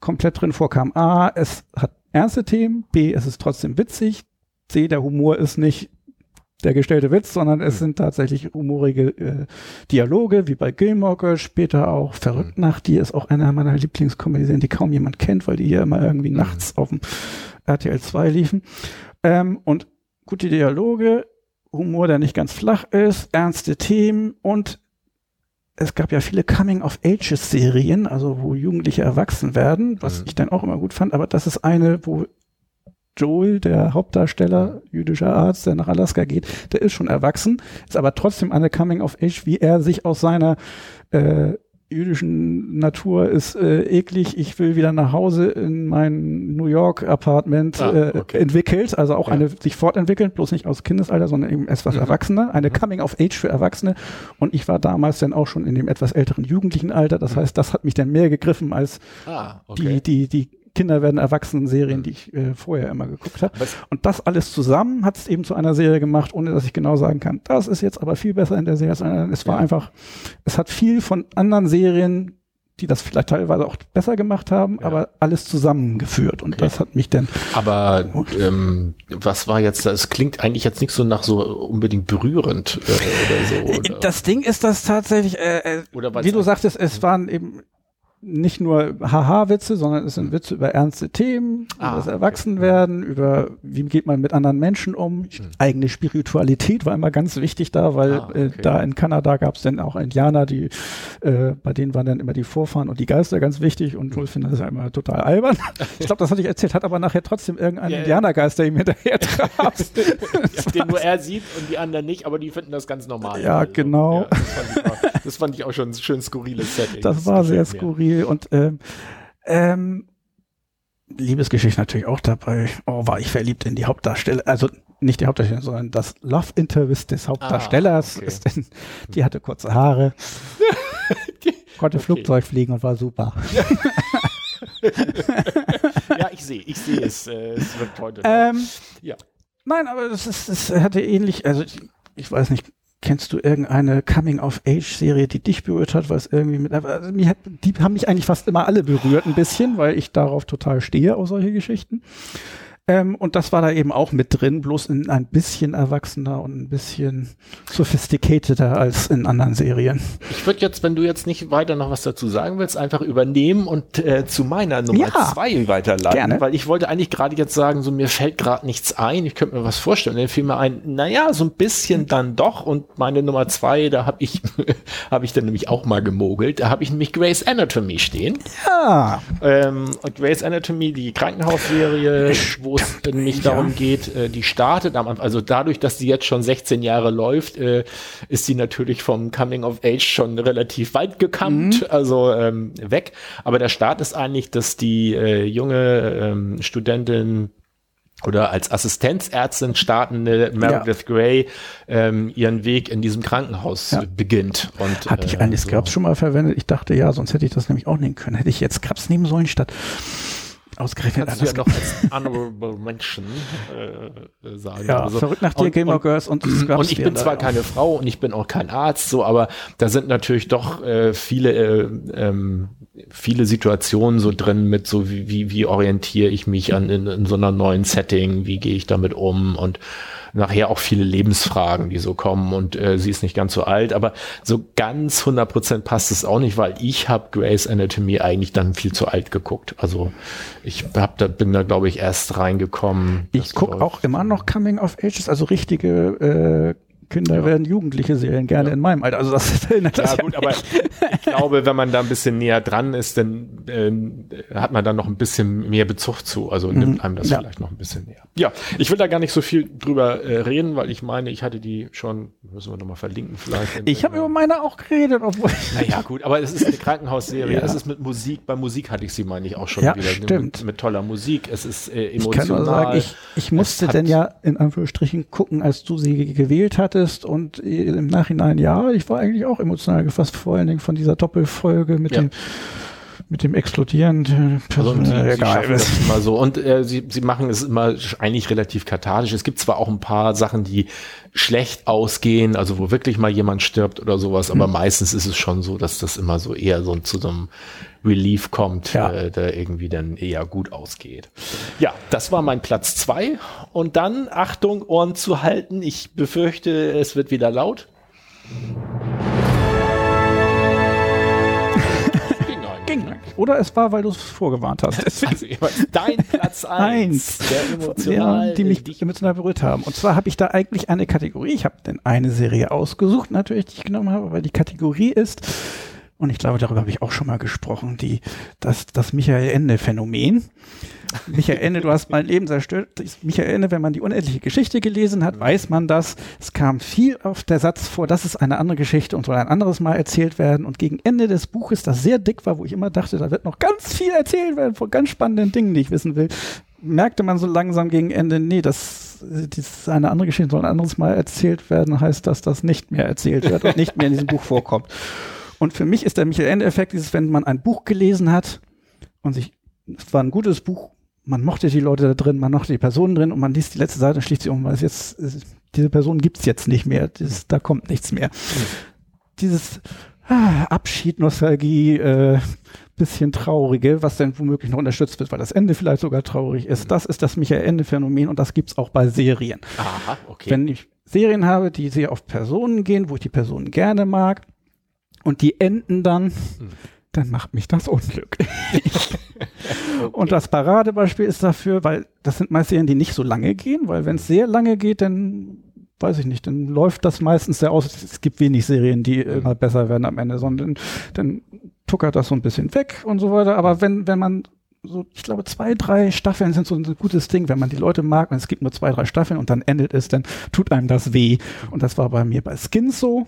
komplett drin vorkam, A, es hat ernste Themen, B, es ist trotzdem witzig, C, der Humor ist nicht der gestellte Witz, sondern es sind tatsächlich humorige äh, Dialoge, wie bei Gilmore Girls, später auch Verrückt Nacht, die ist auch einer meiner Lieblingskomödien, die kaum jemand kennt, weil die hier immer irgendwie nachts auf dem RTL 2 liefen. Ähm, und gute Dialoge, Humor, der nicht ganz flach ist, ernste Themen und es gab ja viele Coming-of-Ages-Serien, also wo Jugendliche erwachsen werden, was Mhm. ich dann auch immer gut fand, aber das ist eine, wo Joel, der Hauptdarsteller, jüdischer Arzt, der nach Alaska geht, der ist schon erwachsen, ist aber trotzdem eine Coming-of-Age, wie er sich aus seiner äh, jüdischen Natur ist äh, eklig, ich will wieder nach Hause in mein New York Apartment Ah, äh, okay. entwickelt, also auch Ja. eine sich fortentwickeln, bloß nicht aus Kindesalter, sondern eben etwas Mhm. Erwachsener, eine Coming of Age für Erwachsene und ich war damals dann auch schon in dem etwas älteren jugendlichen Alter, das heißt, das hat mich dann mehr gegriffen als Ah, okay. die die die Kinder werden erwachsenen Serien, die ich äh, vorher immer geguckt habe. Es- Und das alles zusammen hat es eben zu einer Serie gemacht, ohne dass ich genau sagen kann, das ist jetzt aber viel besser in der Serie. anderen. Es war Ja. einfach, es hat viel von anderen Serien, die das vielleicht teilweise auch besser gemacht haben, Ja. aber alles zusammengeführt. Und Okay. das hat mich dann, Aber ähm, was war jetzt, das klingt eigentlich jetzt nicht so nach so unbedingt berührend äh, oder so. Oder? das Ding ist das tatsächlich, äh, äh, wie du sagtest, es waren eben nicht nur Haha-Witze, sondern es sind Witze über ernste Themen, Ah, über das okay. Erwachsenwerden, über wie geht man mit anderen Menschen um. Eigene Spiritualität war immer ganz wichtig da, weil Ah, äh, okay. da in Kanada gab es dann auch Indianer, die äh, bei denen waren dann immer die Vorfahren und die Geister ganz wichtig und Joel findet das ja immer total albern. Ich glaube, das hatte ich erzählt, hat aber nachher trotzdem irgendein ja. Indianergeist, der ihm hinterher traf. den nur er sieht und die anderen nicht, aber die finden das ganz normal. Ja, genau. Ja, das, fand ich auch, das schon ein schön skurriles Setting. Das war sehr gefällt mir. skurril und ähm, ähm, Liebesgeschichte natürlich auch dabei. Oh, war ich verliebt in die Hauptdarsteller, also nicht die Hauptdarstellerin, sondern das Love Interest des Hauptdarstellers. Ah, okay. ist denn, die hatte kurze Haare, konnte Okay. Flugzeug fliegen und war super. Ja, ich sehe, ich sehe es. Äh, es wird heute. Ähm, ja. Nein, aber das ist, das hatte ähnlich, also ich, ich weiß nicht, kennst du irgendeine Coming-of-Age-Serie, die dich berührt hat, es irgendwie mit, also mich hat, die haben mich eigentlich fast immer alle berührt ein bisschen, weil ich darauf total stehe, auf solche Geschichten. Ähm, und das war da eben auch mit drin, bloß in ein bisschen erwachsener und ein bisschen sophisticateder als in anderen Serien. Ich würde jetzt, wenn du jetzt nicht weiter noch was dazu sagen willst, einfach übernehmen und äh, zu meiner Nummer Ja. zwei weiterleiten. Gerne. Weil ich wollte eigentlich gerade jetzt sagen, so mir fällt gerade nichts ein, ich könnte mir was vorstellen. Dann fiel mir ein, naja, so ein bisschen dann doch. Und meine Nummer zwei, da habe ich, habe ich dann nämlich auch mal gemogelt. Da habe ich nämlich Grey's Anatomy stehen. Ja, Ähm, und Grey's Anatomy, die Krankenhausserie, wo es nämlich Ja. darum geht, äh, die startet am Anfang, also dadurch, dass die jetzt schon 16 Jahre läuft, äh, ist sie natürlich vom Coming of Age schon relativ weit gekammt, also ähm, weg. Aber der Start ist eigentlich, dass die äh, junge ähm, Studentin oder als Assistenzärztin startende Meredith Grey ähm, ihren Weg in diesem Krankenhaus Ja. beginnt. Und, hatte ich äh, eigentlich so. Scrubs schon mal verwendet? Ich dachte ja, sonst hätte ich das nämlich auch nehmen können. Hätte ich jetzt Scrubs nehmen sollen statt ausgerechnet Kannst du ja noch als Honorable Mention äh, äh, sagen. Ja, Also, verrückt nach dir, und- Gamer Girls und Scrubs. Und ich bin zwar keine Frau und ich bin auch kein Arzt, so, aber da sind natürlich doch äh, viele, äh, ähm, viele Situationen so drin mit so wie, wie, wie orientiere ich mich an in, in so einer neuen Setting, wie gehe ich damit um und nachher auch viele Lebensfragen, die so kommen und äh, sie ist nicht ganz so alt, aber so ganz 100% passt es auch nicht, weil ich habe Grey's Anatomy eigentlich dann viel zu alt geguckt. Also ich hab da, bin da glaube ich erst reingekommen. Ich gucke auch immer noch Coming of Ages, also richtige äh, Kinder Ja. werden Jugendliche Serien, gerne Ja. in meinem Alter. Also das erinnert das Ja gut, aber ich glaube, wenn man da ein bisschen näher dran ist, dann äh, hat man da noch ein bisschen mehr Bezug zu. Also nimmt einem das Mhm. Ja. vielleicht noch ein bisschen näher. Ja, ich will da gar nicht so viel drüber äh, reden, weil ich meine, ich hatte die schon, müssen wir nochmal verlinken vielleicht. in- Ich habe über meine auch geredet, obwohl Naja, gut, aber es ist eine Krankenhausserie. Es ist mit Musik. Bei Musik hatte ich sie, meine ich, auch schon Ja, wieder. stimmt. Mit, mit toller Musik. Es ist äh, ich emotional. kann nur sagen, ich, ich musste denn ja in Anführungsstrichen gucken, als du sie gewählt hattest und im Nachhinein, ja, ich war eigentlich auch emotional gefasst, vor allen Dingen von dieser Doppelfolge mit Ja. dem mit dem Also, sie Egal. schaffen das immer so. Und äh, sie, sie machen es immer eigentlich relativ kathartisch. Es gibt zwar auch ein paar Sachen, die schlecht ausgehen, also wo wirklich mal jemand stirbt oder sowas, Hm. aber meistens ist es schon so, dass das immer so eher so zu so einem Relief kommt, Ja. äh, der irgendwie dann eher gut ausgeht. Ja, das war mein Platz zwei. Und dann, Achtung, Ohren zu halten. Ich befürchte, es wird wieder laut. Ging. Oder es war, weil du es vorgewarnt hast. Also dein Platz eins, Eins. der emotional, ja, die mich dich emotional berührt haben. Und zwar habe ich da eigentlich eine Kategorie. Ich habe denn eine Serie ausgesucht, natürlich, die ich genommen habe, weil die Kategorie ist, und ich glaube, darüber habe ich auch schon mal gesprochen, die, das, das Michael Ende-Phänomen. Michael Ende, du hast mein Leben zerstört. Michael Ende, wenn man die unendliche Geschichte gelesen hat, weiß man das. Es kam viel auf der Satz vor, das ist eine andere Geschichte und soll ein anderes Mal erzählt werden. Und gegen Ende des Buches, das sehr dick war, wo ich immer dachte, da wird noch ganz viel erzählt werden von ganz spannenden Dingen, die ich wissen will, merkte man so langsam gegen Ende, nee, das, das ist eine andere Geschichte, soll ein anderes Mal erzählt werden, heißt, dass das nicht mehr erzählt wird und nicht mehr in diesem Buch vorkommt. Und für mich ist der Michael-Ende-Effekt dieses, wenn man ein Buch gelesen hat und sich, es war ein gutes Buch, man mochte die Leute da drin, man mochte die Personen drin und man liest die letzte Seite und schließt sie um, weil es jetzt, es- diese Person gibt's jetzt nicht mehr, das, da kommt nichts mehr. Dieses ah, Abschied, Nostalgie, äh, bisschen traurige, was dann womöglich noch unterstützt wird, weil das Ende vielleicht sogar traurig ist. Das ist das Michael-Ende-Phänomen und das gibt's auch bei Serien. Aha, okay. Wenn ich Serien habe, die sehr auf Personen gehen, wo ich die Personen gerne mag und die enden dann, dann macht mich das unglücklich. Und das Paradebeispiel ist dafür, weil das sind meist Serien, die nicht so lange gehen, weil wenn es sehr lange geht, dann weiß ich nicht, dann läuft das meistens sehr aus. Es gibt wenig Serien, die immer besser werden am Ende, sondern dann tuckert das so ein bisschen weg und so weiter. Aber wenn, wenn man so, ich glaube, zwei, drei Staffeln sind so ein gutes Ding, wenn man die Leute mag und es gibt nur zwei, drei Staffeln und dann endet es, dann tut einem das weh. Und das war bei mir bei Skins so.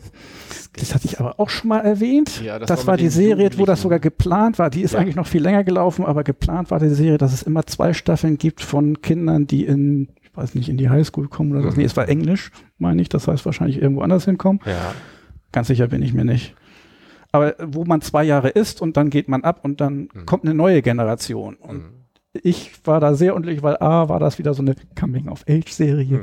Das hatte ich aber auch schon mal erwähnt. Ja, das das, war war die Serie, wo das sogar geplant war. Die ist Ja. eigentlich noch viel länger gelaufen, aber geplant war die Serie, dass es immer zwei Staffeln gibt von Kindern, die in, ich weiß nicht, in die Highschool kommen oder so. Mhm. Nee, es war Englisch, meine ich. Das heißt wahrscheinlich irgendwo anders hinkommen. ja. Ganz sicher bin ich mir nicht. Aber wo man zwei Jahre ist und dann geht man ab und dann Mhm. kommt eine neue Generation. Und ich war da sehr unglücklich, weil A, war das wieder so eine Coming-of-Age-Serie. Hm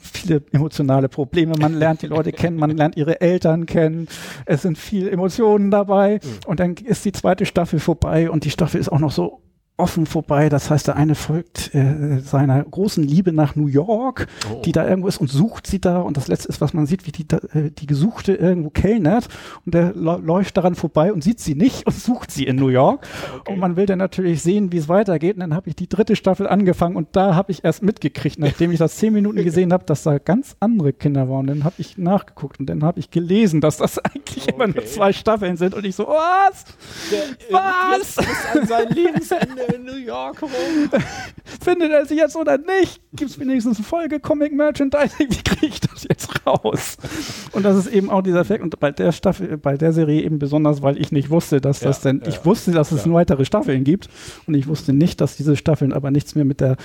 viele emotionale Probleme. Man lernt die Leute kennen, man lernt ihre Eltern kennen. Es sind viele Emotionen dabei. Mhm. Und dann ist die zweite Staffel vorbei und die Staffel ist auch noch so offen vorbei. Das heißt, der eine folgt äh, seiner großen Liebe nach New York, oh. die da irgendwo ist und sucht sie da. Und das letzte ist, was man sieht, wie die, äh, die Gesuchte irgendwo kellnert und der läuft daran vorbei und sieht sie nicht und sucht sie in New York. Okay. Und man will dann natürlich sehen, wie es weitergeht. Und dann habe ich die dritte Staffel angefangen und da habe ich erst mitgekriegt, nachdem ich das zehn Minuten gesehen habe, dass da ganz andere Kinder waren. Und dann habe ich nachgeguckt und dann habe ich gelesen, dass das eigentlich okay. immer nur zwei Staffeln sind. Und ich so, was? Der, was? Ist an sein Lebensende in New York rum. Findet er sich jetzt oder nicht? Gibt es wenigstens eine Folge Comic Merchandising? Wie kriege ich das jetzt raus? Und das ist eben auch dieser Effekt. Und bei der Staffel, bei der Serie eben besonders, weil ich nicht wusste, dass ja, das denn, ja, ich wusste, dass es weitere Staffeln gibt. Und ich wusste nicht, dass diese Staffeln aber nichts mehr mit der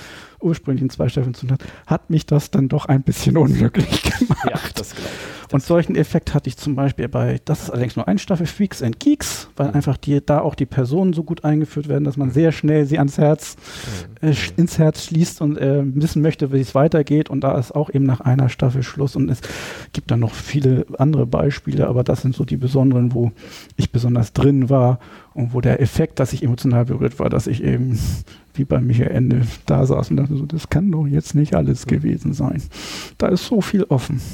ursprünglichen zwei Staffeln zu tun hat, hat mich das dann doch ein bisschen unglücklich gemacht. Ja, das glaube ich. Und solchen Effekt hatte ich zum Beispiel bei, das ist allerdings nur eine Staffel, Freaks and Geeks, weil mhm. einfach die, da auch die Personen so gut eingeführt werden, dass man sehr schnell sie ans Herz, mhm. äh, ins Herz schließt und äh, wissen möchte, wie es weitergeht. Und da ist auch eben nach einer Staffel Schluss. Und es gibt dann noch viele andere Beispiele, aber das sind so die besonderen, wo ich besonders drin war und wo der Effekt, dass ich emotional berührt war, dass ich eben wie bei Michael Ende da saß und dachte so, das kann doch jetzt nicht alles gewesen sein. Da ist so viel offen.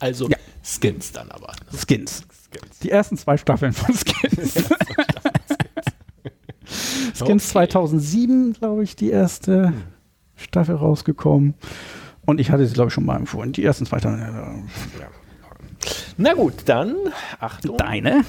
Also ja. Skins dann aber. Skins. Skins. Die ersten zwei Staffeln von Skins. Skins okay. 2007, glaube ich, die erste hm. Staffel rausgekommen. Und ich hatte sie, glaube ich, schon mal empfohlen. Die ersten zwei Staffeln. Ja. Na gut, dann Achtung. Deine.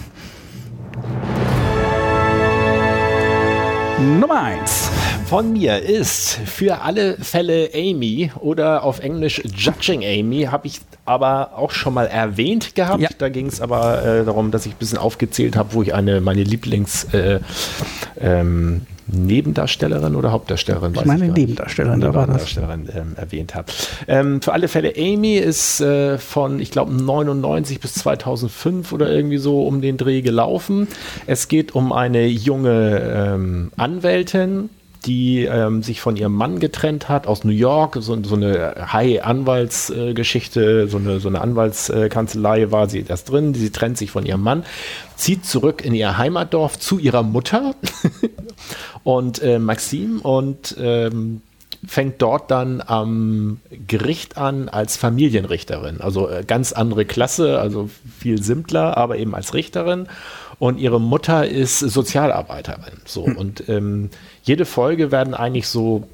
Nummer 1 von mir ist für alle Fälle Amy oder auf Englisch Judging Amy, habe ich aber auch schon mal erwähnt gehabt. Ja. Da ging es aber äh, darum, dass ich ein bisschen aufgezählt habe, wo ich eine meine Lieblings äh, ähm, Nebendarstellerin oder Hauptdarstellerin? Ich meine Nebendarstellerin, da war das. Ähm, erwähnt habe. Ähm, für alle Fälle, Amy ist äh, von, ich glaube, 99 bis 2005 oder irgendwie so um den Dreh gelaufen. Es geht um eine junge ähm, Anwältin, die ähm, sich von ihrem Mann getrennt hat aus New York, so, so eine High-Anwaltsgeschichte, so, eine, so eine Anwaltskanzlei war sie erst drin, sie trennt sich von ihrem Mann, zieht zurück in ihr Heimatdorf zu ihrer Mutter und äh, Maxim und ähm, fängt dort dann am Gericht an als Familienrichterin. Also äh, ganz andere Klasse, also viel simpler, aber eben als Richterin und ihre Mutter ist Sozialarbeiterin. So hm. und ähm, jede Folge werden eigentlich so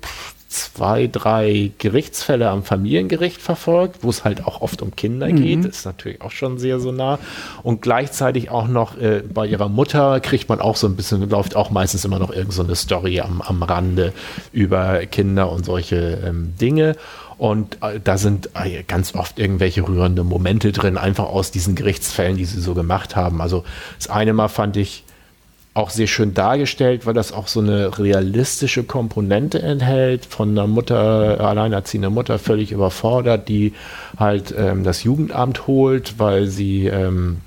zwei, drei Gerichtsfälle am Familiengericht verfolgt, wo es halt auch oft um Kinder mhm. geht. Das ist natürlich auch schon sehr so nah. Und gleichzeitig auch noch äh, bei ihrer Mutter kriegt man auch so ein bisschen, läuft auch meistens immer noch irgendeine so Story am, am Rande über Kinder und solche ähm, Dinge. Und äh, da sind äh, ganz oft irgendwelche rührende Momente drin, einfach aus diesen Gerichtsfällen, die sie so gemacht haben. Also das eine Mal fand ich auch sehr schön dargestellt, weil das auch so eine realistische Komponente enthält von einer Mutter, alleinerziehender Mutter, völlig überfordert, die halt ähm, das Jugendamt holt, weil sie ähm,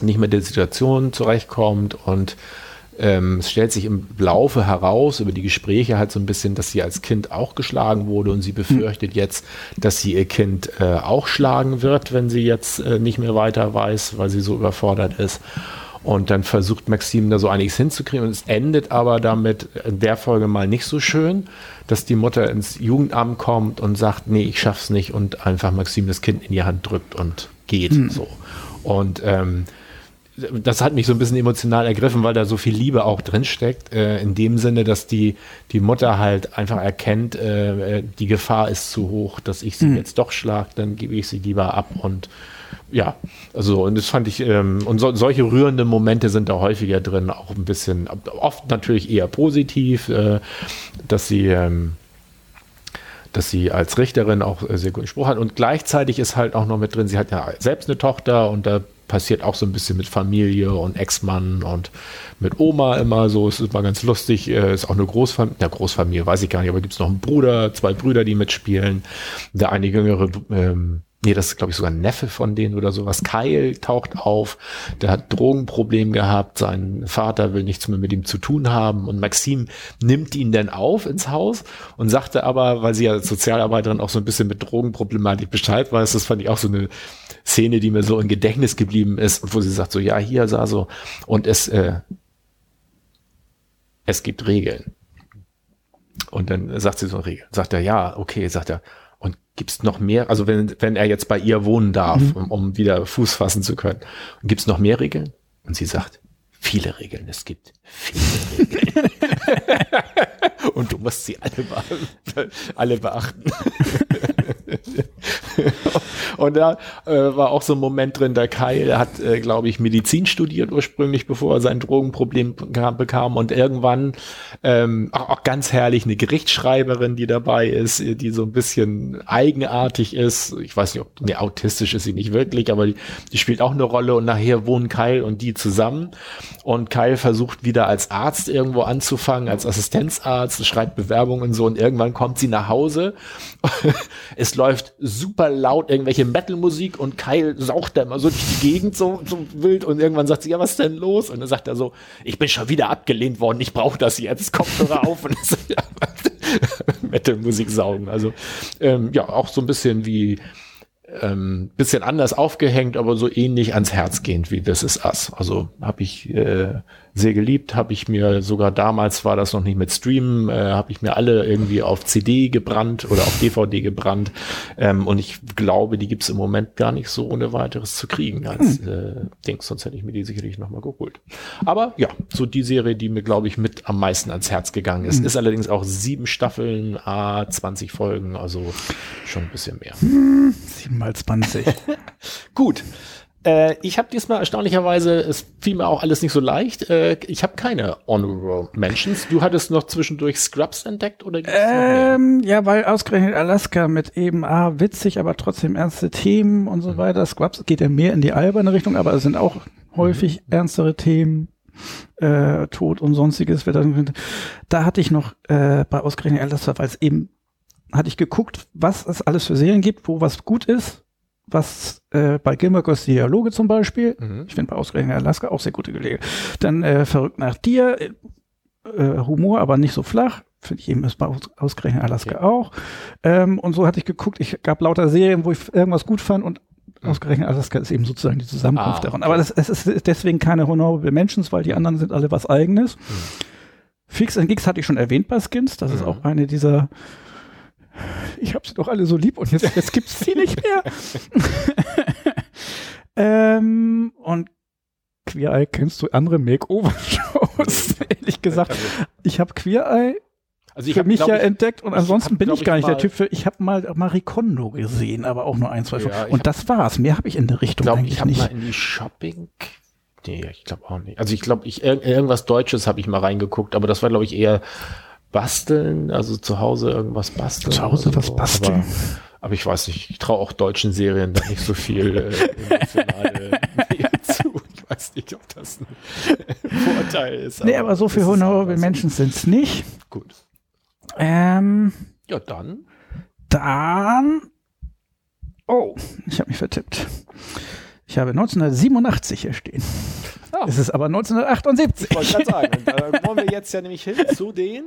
nicht mit der Situation zurechtkommt und ähm, es stellt sich im Laufe heraus über die Gespräche halt so ein bisschen, dass sie als Kind auch geschlagen wurde und sie befürchtet jetzt, dass sie ihr Kind äh, auch schlagen wird, wenn sie jetzt äh, nicht mehr weiter weiß, weil sie so überfordert ist. Und dann versucht Maxim da so einiges hinzukriegen und es endet aber damit in der Folge mal nicht so schön, dass die Mutter ins Jugendamt kommt und sagt, nee, ich schaff's nicht und einfach Maxim das Kind in die Hand drückt und geht mhm. so. Und ähm, das hat mich so ein bisschen emotional ergriffen, weil da so viel Liebe auch drinsteckt, äh, in dem Sinne, dass die, die Mutter halt einfach erkennt, äh, die Gefahr ist zu hoch, dass ich sie mhm. jetzt doch schlag, dann gebe ich sie lieber ab und ja, also und das fand ich, ähm, und so, solche rührenden Momente sind da häufiger drin, auch ein bisschen, oft natürlich eher positiv, äh, dass sie, ähm, dass sie als Richterin auch sehr guten Spruch hat und gleichzeitig ist halt auch noch mit drin, sie hat ja selbst eine Tochter und da passiert auch so ein bisschen mit Familie und Ex-Mann und mit Oma immer so. Es ist immer ganz lustig. Äh, ist auch eine Großfamilie, ja, Großfamilie weiß ich gar nicht, aber gibt es noch einen Bruder, zwei Brüder, die mitspielen. Der eine jüngere ähm, nee, das ist glaube ich sogar ein Neffe von denen oder sowas. Kyle taucht auf, der hat Drogenproblem gehabt, sein Vater will nichts mehr mit ihm zu tun haben und Maxim nimmt ihn dann auf ins Haus und sagte aber, weil sie ja als Sozialarbeiterin auch so ein bisschen mit Drogenproblematik Bescheid weiß, das fand ich auch so eine Szene, die mir so im Gedächtnis geblieben ist wo sie sagt so, ja, hier sah so und es, äh, es gibt Regeln. Und dann sagt sie so Regeln. Sagt er, ja, okay, sagt er, gibt's noch mehr, also wenn, wenn er jetzt bei ihr wohnen darf, mhm. um, um wieder Fuß fassen zu können, gibt's noch mehr Regeln? Und sie sagt, viele Regeln, es gibt viele Regeln. und du musst sie alle, be alle beachten. und da äh, war auch so ein Moment drin, der Kai hat, äh, glaube ich, Medizin studiert ursprünglich, bevor er sein Drogenproblem bekam und irgendwann ähm, auch, auch ganz herrlich eine Gerichtsschreiberin, die dabei ist, die so ein bisschen eigenartig ist. Ich weiß nicht, ob nee, autistisch ist sie nicht wirklich, aber die, die spielt auch eine Rolle und nachher wohnen Kyle und die zusammen und Kyle versucht wieder als Arzt irgendwo anzufangen, als Assistenzarzt, schreibt Bewerbungen und so und irgendwann kommt sie nach Hause. es läuft super laut irgendwelche Metal-Musik und Kyle saucht da immer so durch die Gegend so, so wild und irgendwann sagt sie, ja, was ist denn los? Und dann sagt er so, ich bin schon wieder abgelehnt worden, ich brauche das jetzt, Kopfhörer auf und ja, Metal-Musik saugen. Also ähm, ja, auch so ein bisschen wie ähm, bisschen anders aufgehängt, aber so ähnlich ans Herz gehend wie This Is Us. Also habe ich äh, sehr geliebt, habe ich mir sogar damals war das noch nicht mit Streamen, äh, habe ich mir alle irgendwie auf CD gebrannt oder auf DVD gebrannt ähm, und ich glaube, die gibt's im Moment gar nicht so ohne weiteres zu kriegen als hm. äh, Dings, sonst hätte ich mir die sicherlich nochmal geholt. Aber ja, so die Serie, die mir glaube ich mit am meisten ans Herz gegangen ist, hm. ist allerdings auch sieben Staffeln, a 20 Folgen, also schon ein bisschen mehr. Hm, sieben mal 20. Gut. Äh, ich habe diesmal erstaunlicherweise, es fiel mir auch alles nicht so leicht. Äh, ich habe keine Honorable Mentions. Du hattest noch zwischendurch Scrubs entdeckt oder? Ähm, ja, weil ausgerechnet Alaska mit eben ah, witzig, aber trotzdem ernste Themen und so mhm. weiter. Scrubs geht ja mehr in die alberne Richtung, aber es sind auch häufig mhm. ernstere Themen. Äh, Tod und sonstiges. Da hatte ich noch äh, bei ausgerechnet Alaska, weil es eben hatte ich geguckt, was es alles für Serien gibt, wo was gut ist was äh, bei Gilmore Girls Dialoge zum Beispiel, mhm. ich finde bei Ausgerechnet Alaska auch sehr gute Gelege. Dann äh, Verrückt nach dir, äh, Humor, aber nicht so flach. Finde ich eben ist bei Ausgerechnet Alaska ja. auch. Ähm, und so hatte ich geguckt, ich gab lauter Serien, wo ich irgendwas gut fand und mhm. Ausgerechnet Alaska ist eben sozusagen die Zusammenkunft ah, davon. Aber das, es ist deswegen keine Honorable Mentions, weil die anderen sind alle was Eigenes. Mhm. Fix and Geeks hatte ich schon erwähnt bei Skins. Das ist mhm. auch eine dieser ich habe sie doch alle so lieb und jetzt, jetzt gibt's sie nicht mehr. ähm, und Queer Eye kennst du andere Makeover-Shows? Ehrlich gesagt, also, ich habe Queer Eye also für hab, mich ja ich, entdeckt und ansonsten hab, bin ich gar nicht der Typ für. Ich habe mal Marie Kondo gesehen, aber auch nur ein, zwei ja, Und hab, das war's. Mehr habe ich in der Richtung glaub, eigentlich ich nicht. Ich habe mal in die Shopping. Nee, ich glaube auch nicht. Also ich glaube, ich irgendwas Deutsches habe ich mal reingeguckt, aber das war glaube ich eher basteln, also zu Hause irgendwas basteln. Zu Hause was so. basteln. Aber, aber, ich weiß nicht, ich traue auch deutschen Serien da nicht so viel äh, zu. Ich weiß nicht, ob das ein Vorteil ist. Nee, aber, so viele honorable Menschen sind es nicht. Gut. Ähm, ja, dann. Dann. Oh, ich habe mich vertippt. Ich habe 1987 hier stehen. Oh. Es ist aber 1978. Ich wollte gerade sagen, da wollen wir jetzt ja nämlich hin zu den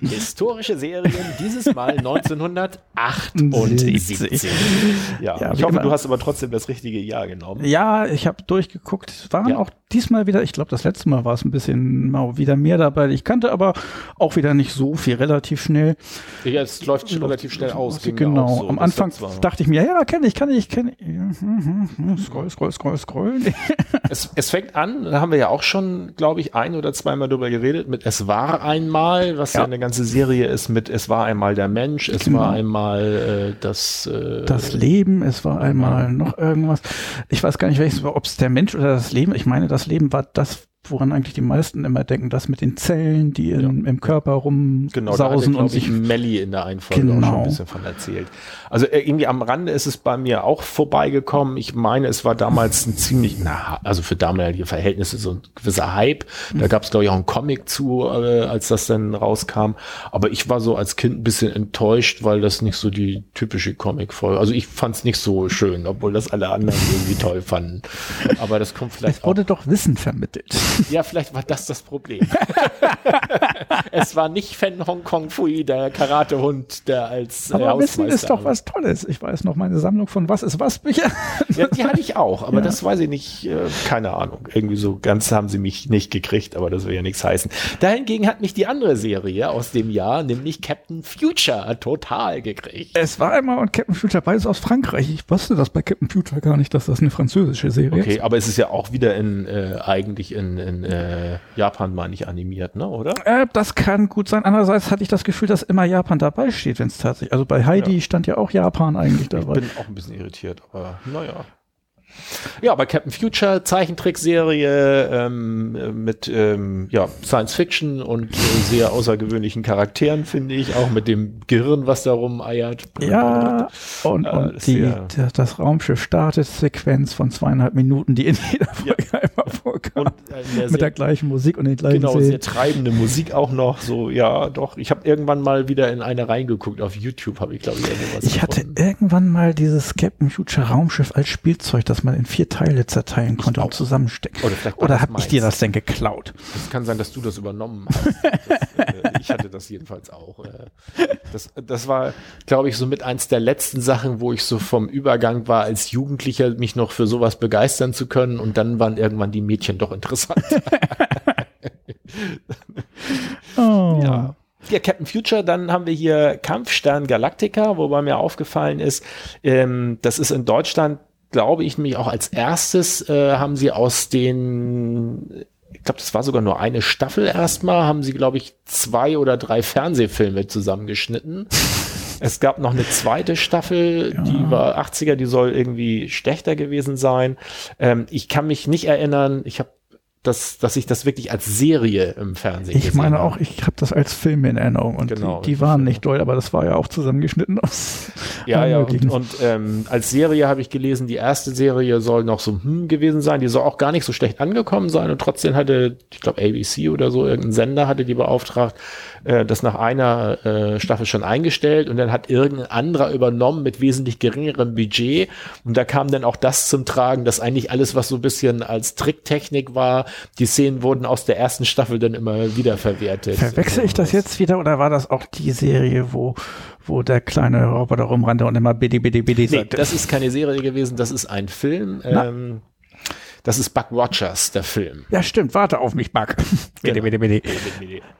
Historische Serien, dieses Mal 1978. Ja, ja ich hoffe, immer. du hast aber trotzdem das richtige Jahr genommen. Ja, ich habe durchgeguckt. Es waren ja. auch diesmal wieder, ich glaube, das letzte Mal war es ein bisschen mal wieder mehr dabei. Ich kannte aber auch wieder nicht so viel, relativ schnell. Ja, es läuft schon relativ schnell aus. Genau. So, Am Anfang dachte ich mir, ja, kenne ich, kann ich, kenne ich. Scroll, scroll, scroll, scroll. es, es fängt an, da haben wir ja auch schon, glaube ich, ein oder zweimal drüber geredet, mit Es war einmal, was ja, ja eine ganze Serie ist mit Es war einmal der Mensch, es genau. war einmal äh, das äh, das Leben, es war einmal noch irgendwas. Ich weiß gar nicht, welches ob es der Mensch oder das Leben. Ich meine, das Leben war das woran eigentlich die meisten immer denken, das mit den Zellen, die in, Ja. im Körper rumsausen Genau, da hatte, und sich ich, Melli in der einen Folge auch schon Genau. ein bisschen von erzählt. Also äh, irgendwie am Rande ist es bei mir auch vorbeigekommen. Ich meine, es war damals ein ziemlich, na, also für damalige Verhältnisse so ein gewisser Hype. Da gab es, glaube ich, auch einen Comic zu, äh, als das dann rauskam. Aber ich war so als Kind ein bisschen enttäuscht, weil das nicht so die typische Comic-Folge. Also ich fand es nicht so schön, obwohl das alle anderen irgendwie toll fanden. Aber das kommt vielleicht es auch wurde doch Wissen vermittelt. Ja, vielleicht war das das Problem. es war nicht Fan Hong Kong Fui, der Karatehund, der als äh, Aber Wissen ist doch was Tolles. Ich weiß noch meine Sammlung von Was ist was Bücher. Ja, die hatte ich auch, aber Ja. das weiß ich nicht, äh, keine Ahnung. Irgendwie so ganz haben sie mich nicht gekriegt, aber das will ja nichts heißen. Dahingegen hat mich die andere Serie aus dem Jahr, nämlich Captain Future, total gekriegt. Es war einmal und Captain Future beides aus Frankreich. Ich wusste das bei Captain Future gar nicht, dass das eine französische Serie Okay, ist. aber es ist ja auch wieder in, äh, eigentlich in, in äh, Japan, meine ich, animiert, ne, oder? Äh, das kann gut sein. Andererseits hatte ich das Gefühl, dass immer Japan dabei steht, wenn es tatsächlich. Also bei Heidi stand ja auch Japan eigentlich Ich dabei. bin auch ein bisschen irritiert, aber naja. Ja, aber Captain Future, Zeichentrickserie ähm, mit ähm, ja, Science Fiction und äh, sehr außergewöhnlichen Charakteren, finde ich, auch mit dem Gehirn, was da rumeiert. Ja, und, Ja, und das die, ja- das Raumschiff startet Sequenz von zweieinhalb Minuten, die in jeder Folge einmal vorkam. Und äh, mit sehr, der gleichen Musik und den gleichen genau, Szenen. sehr treibende Musik auch noch. So, ja, doch. Ich habe irgendwann mal wieder in eine reingeguckt. Auf YouTube habe ich, glaube ich, irgendwas Ich hatte gefunden. irgendwann mal dieses Captain Future Raumschiff als Spielzeug, das man in vier Teile zerteilen konnte und auch. zusammenstecken. Oder Oder habe ich dir das denn geklaut? Es kann sein, dass du das übernommen hast. Das, äh, ich hatte das jedenfalls auch. Äh, das, das war, glaube ich, so mit eins der letzten Sachen, wo ich so vom Übergang war, als Jugendlicher mich noch für sowas begeistern zu können. Und dann waren irgendwann die Mädchen doch interessant. Oh. Ja. Ja, Captain Future, dann haben wir hier Kampfstern Galactica, wobei mir aufgefallen ist, ähm, das ist in Deutschland, glaube ich, nämlich auch als erstes äh, haben sie aus den, ich glaube, das war sogar nur eine Staffel erstmal, haben sie, glaube ich, zwei oder drei Fernsehfilme zusammengeschnitten. Es gab noch eine zweite Staffel, die war 80er, die soll irgendwie schlechter gewesen sein. Ähm, ich kann mich nicht erinnern, ich habe das, dass ich das wirklich als Serie im Fernsehen Ich meine habe. auch, ich habe das als Film in Erinnerung und Genau, die, die waren nicht doll, aber das war ja auch zusammengeschnitten aus. Ja, ja, und, und ähm, als Serie habe ich gelesen, die erste Serie soll noch so hm gewesen sein, die soll auch gar nicht so schlecht angekommen sein und trotzdem hatte, ich glaube ABC oder so, irgendein Sender hatte die beauftragt, äh, das nach einer äh, Staffel schon eingestellt und dann hat irgendein anderer übernommen mit wesentlich geringerem Budget und da kam dann auch das zum Tragen, dass eigentlich alles, was so ein bisschen als Tricktechnik war, die Szenen wurden aus der ersten Staffel dann immer wieder verwertet. Verwechsel ich das jetzt wieder oder war das auch die Serie, wo, wo der kleine Roboter rumrannte und immer bidi bidi bidi Nee, sagte? das ist keine Serie gewesen, das ist ein Film. Ähm, das ist Buck Rogers, der Film. ja, stimmt, warte auf mich, Bug. bidi bidi bidi.